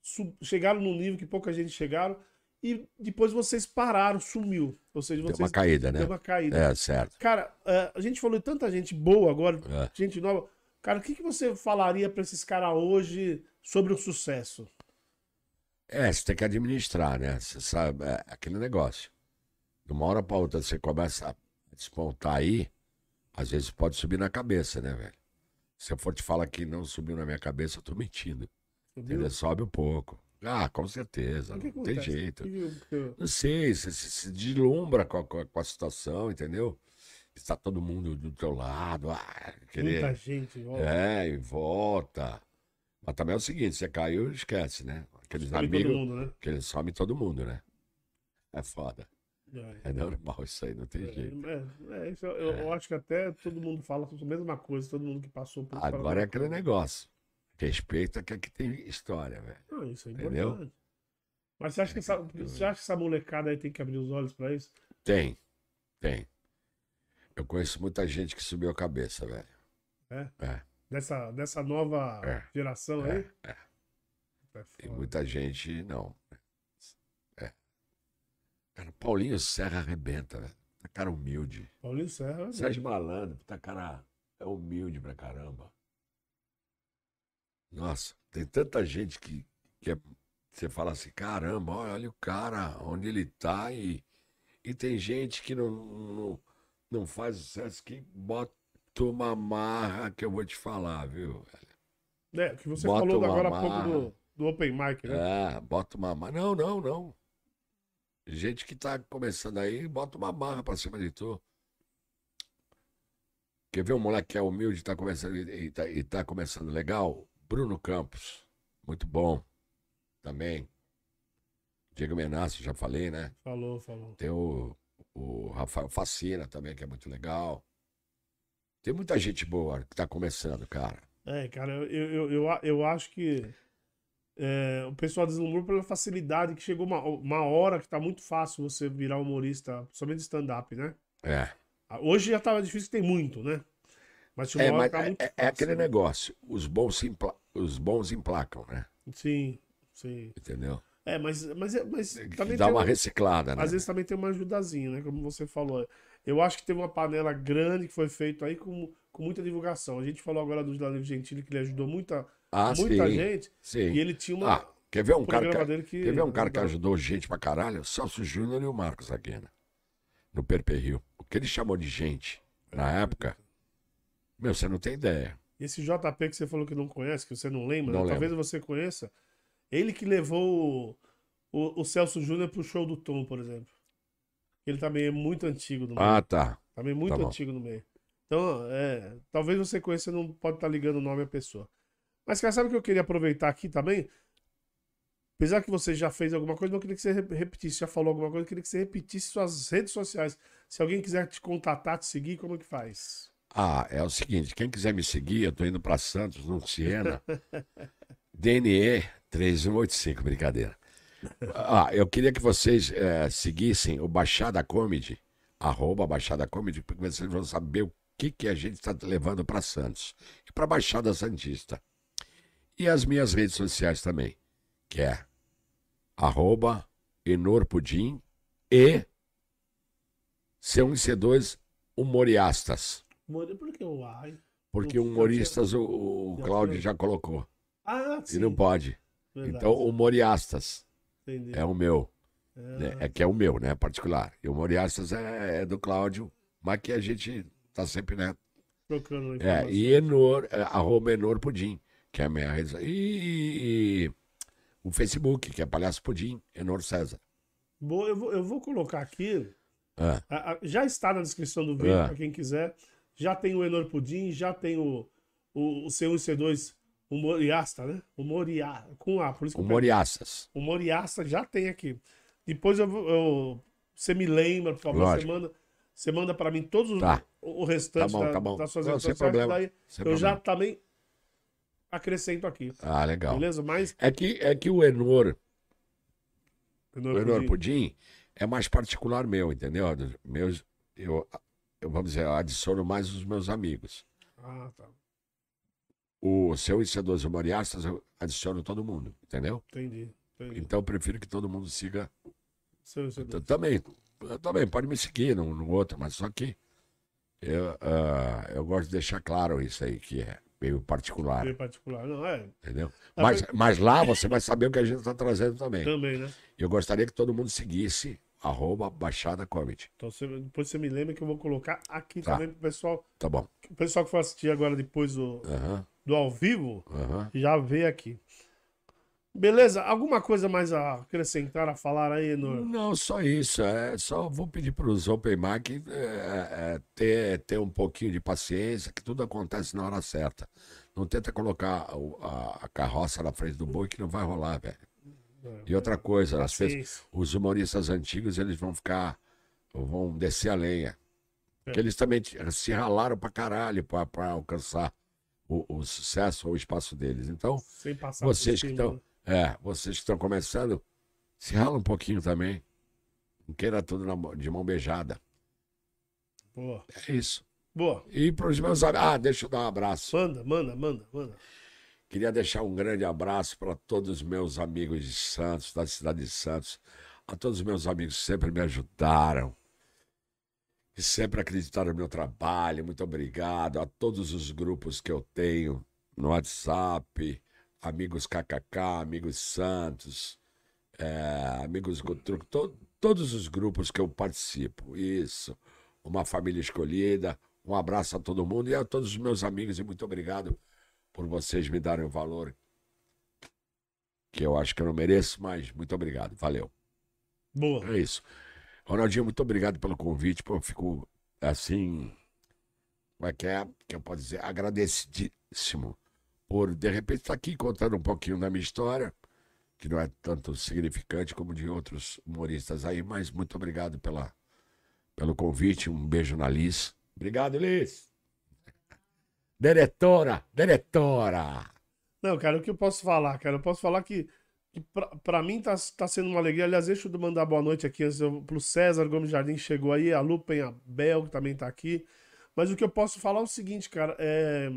sub- chegaram num nível que pouca gente chegaram. E depois vocês pararam, sumiu. Ou seja, Deu vocês uma caída, né? deu uma caída. É, certo. Cara, é, a gente falou de tanta gente boa agora, É. gente nova. Cara, o que, que você falaria pra esses caras hoje sobre o sucesso? É, você tem que administrar, né? Você sabe, é aquele negócio. De uma hora pra outra você começa a despontar aí, às vezes pode subir na cabeça, né, velho? Se eu for te falar que não subiu na minha cabeça, eu tô mentindo. Entendeu? Sobe um pouco. Ah, com certeza. Que Não tem acontece? jeito. Que que- Não sei, você se, deslumbra com a, com a- situação, entendeu? Está todo mundo do teu lado, ah, querer. Muita gente. Ó, É, em volta. Mas também é o seguinte, você caiu, esquece, né? Aqueles todo amigos, mundo, né? que eles somem todo mundo, né? É foda. É, É normal isso aí, não tem jeito. é, é, isso eu, eu- eu acho que até todo mundo fala a mesma coisa, todo mundo que passou por isso Agora é aquele negócio. Respeita que aqui tem história, velho. Isso é Entendeu? importante. Mas você acha, que essa, você acha que essa molecada aí tem que abrir os olhos pra isso? Tem, tem. Eu conheço muita gente que subiu a cabeça, velho. É? É. Dessa, dessa nova É, geração é, aí? é. É E foda. muita gente não. Cara, Paulinho Serra arrebenta, velho. Tá cara humilde. Paulinho Serra. é Sérgio Malandro, tá cara é humilde pra caramba. Nossa, tem tanta gente que, que é- você fala assim, caramba, olha, olha o cara, onde ele tá e, e tem gente que não, não, não faz sucesso que bota uma marra que eu vou te falar, viu? velho? É, que você Bota falou agora há pouco do, do Open Mic, né? É, bota uma marra. Não, não, não. Gente que tá começando aí, bota uma marra pra cima de tu. Quer ver um moleque que é humilde e tá começando, e, tá, e tá começando legal? Bruno Campos. Muito bom. Também. Diego Menasso, já falei, né? Falou, falou. Tem o, o Rafael Facina também, que é muito legal. Tem muita gente boa que tá começando, cara. É, cara, eu, eu, eu, eu acho que é, o pessoal deslumbrou pela facilidade, que chegou uma, uma hora que tá muito fácil você virar humorista, somente stand-up, né? É. Hoje já tava difícil, tem muito, né? Mas tinha É, uma hora mas que tava é, muito é- fácil. é aquele né? negócio. Os bons, se empla- os bons emplacam, né? Sim, sim. Entendeu? É, mas, mas, mas também dá uma um- reciclada, né? Às vezes também tem uma ajudazinha, né? Como você falou. Eu acho que teve uma panela grande que foi feita aí com, com muita divulgação. A gente falou agora do Danilo Gentili, que ele ajudou muita, ah, muita sim. gente. sim. E ele tinha uma. Ah, quer ver um cara que, que. quer ver um cara que ajudou gente pra caralho? O Celso Júnior e o Marcos Aguena. No Perperril. O que ele chamou de gente na época, meu, você não tem ideia. Esse JP que você falou que não conhece, que você não lembra, Não né? talvez você conheça. Ele que levou o, o, Celso Júnior pro show do Tom, por exemplo. Ele também é muito antigo no meio. Ah, tá. Também muito Tá antigo no meio. Então, é, talvez você conheça, não pode estar ligando o nome à pessoa. Mas, cara, sabe o que eu queria aproveitar aqui também? Apesar que você já fez alguma coisa, eu queria que você re- repetisse, já falou alguma coisa, eu queria que você repetisse suas redes sociais. Se alguém quiser te contatar, te seguir, como é que faz? Ah, é o seguinte, quem quiser me seguir, eu tô indo pra Santos, no Siena. DNE 3185, brincadeira. Ah, eu queria que vocês eh, seguissem o Baixada Comedy, arroba Baixada Comedy, porque vocês vão saber o que, que a gente está levando para Santos e para Baixada Santista. E as minhas redes sociais também, que é arroba Enorpudim e C1 e C2 Humoriastas. Por que o ai? Porque humoristas o, o Cláudio já colocou. Ah, E sim. não pode. verdade, Então, humoriastas entendi. é o meu. É? É que é o meu, né? Particular. E humoriastas é, é do Cláudio, mas que a gente tá sempre, né? trocando É, e Enor, é, arroba Enor Pudim, que é a minha rede. E, e- o Facebook, que é Palhaço Pudim, Enor César. Boa, eu, vou, eu vou colocar aqui. Ah, a- a- já está na descrição do vídeo, É. para quem quiser. Já tem o Enor Pudim, já tem o, o, o C1 e C2 o Moriasta, né? O Moria, com A, por isso que eu humoriastas. O Moriasta já tem aqui. Depois eu, eu- você me lembra, por favor, você manda, você manda para mim todos os, Tá. o, o restante Tá bom, da- tá bom. das suas Não, redes sociais, problema, daí sem eu já problema. também acrescento aqui. Ah, legal. Beleza? Mas. É que, é que o Enor, Enor o Enor Pudim. Pudim é mais particular meu, entendeu? Meus, eu, eu, vamos dizer, eu adiciono mais os meus amigos. Ah, tá. O seu IC12 Humoriastas, eu adiciono todo mundo, entendeu? Entendi. entendi. Então eu prefiro que todo mundo siga. Seu- seu- Eu também, eu também pode me seguir no, no outro, mas só que eu, ah, eu gosto de deixar claro isso aí, que é meio particular, Bem particular. Não, é. entendeu? Ah, Mas, mas lá você vai saber o que a gente está trazendo também. Também, né? Eu gostaria que todo mundo seguisse arroba Baixada Comedy. Então você- depois você me lembra que eu vou colocar aqui Tá. também pro pessoal. Tá bom. O pessoal que for assistir agora depois do, Aham, do ao vivo, aham. já vê aqui. Beleza? Alguma coisa mais a acrescentar, a falar aí, Enor? Não, só isso. É, só vou pedir para os Open Mic é, é, ter, ter um pouquinho de paciência, que tudo acontece na hora certa. Não tenta colocar o- a, a carroça na frente do boi, que não vai rolar, velho. E outra coisa, às vezes, Paciência. os humoristas antigos, eles vão ficar, vão descer a lenha. É. Porque eles também se ralaram pra caralho pra alcançar o, o sucesso ou o espaço deles. Então, vocês que estão? É, vocês que estão começando, se rala um pouquinho também. Não queira tudo na de mão beijada. Boa. É isso. Boa. E para os meus amigos, ah, deixa eu dar um abraço. Manda, manda, manda, manda. Queria deixar um grande abraço para todos os meus amigos de Santos, da cidade de Santos, a todos os meus amigos que sempre me ajudaram, que sempre acreditaram no meu trabalho. Muito obrigado a todos os grupos que eu tenho no WhatsApp, amigos KKK, amigos Santos, é, amigos Gutruc, to- todos os grupos que eu participo. Isso, uma família escolhida. Um abraço a todo mundo e a todos os meus amigos e muito obrigado por vocês me darem o valor que eu acho que eu não mereço, mas muito obrigado. Valeu. Boa. É isso. Ronaldinho, muito obrigado pelo convite. Pô, eu fico assim. Como é que é? Que eu posso dizer? Agradecidíssimo por, de repente, estar aqui contando um pouquinho da minha história, que não é tanto significante como de outros humoristas aí, mas muito obrigado pela, pelo convite. Um beijo na Liz. Obrigado, Liz. Diretora, diretora. Não, cara, o que eu posso falar, cara? Eu posso falar que, que pra mim tá, tá sendo uma alegria. Aliás, deixa eu mandar boa noite aqui eu, pro César Gomes Jardim, que chegou aí, a Lu Penhabel, que também tá aqui. Mas o que eu posso falar é o seguinte, cara, é...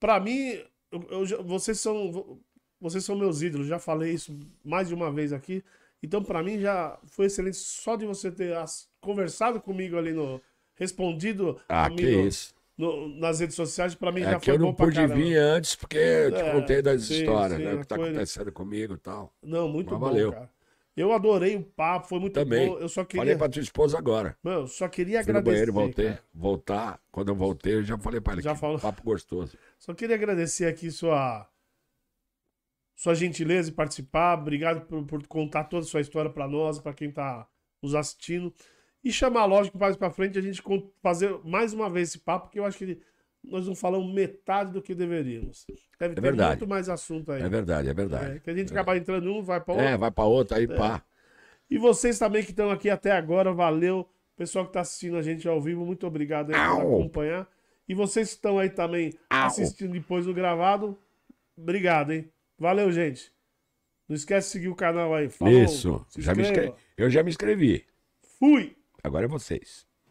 Pra mim, eu- eu vocês são vocês são meus ídolos, já falei isso mais de uma vez aqui. Então, pra mim, já foi excelente só de você ter as- conversado comigo ali no... Respondido Ah, a mim que no- isso. no- nas redes sociais, pra mim É já foi eu bom não pra pude caramba. vir antes, porque eu te É, contei das sim, histórias, sim, né? O que tá coisa- acontecendo comigo e tal. Não, muito Mas bom, valeu. cara. Eu adorei o papo, foi muito Também. bom. Eu só queria, Falei pra tua esposa agora. mano, eu só queria Fui no agradecer. banheiro, voltei. cara. Voltar, quando eu voltei, eu já falei pra ele Já que falou. papo gostoso. Só queria agradecer aqui sua sua gentileza em participar. Obrigado por, por contar toda a sua história pra nós, pra quem tá nos assistindo. E chamar, lógico, mais pra frente a gente fazer mais uma vez esse papo, porque eu acho que nós não falamos metade do que deveríamos. Deve ter verdade. muito mais assunto aí. É verdade, é É, verdade. que a gente acaba entrando um, vai pra outro. É, vai pra outra aí, pá. E vocês também que estão aqui até agora, valeu. Pessoal que está assistindo a gente ao vivo, muito obrigado aí por acompanhar. E vocês que estão aí também Au. assistindo depois do gravado, obrigado, hein? Valeu, gente. Não esquece de seguir o canal aí. Falou, Isso. Já me inscre... Eu já me inscrevi. Fui! Agora é vocês.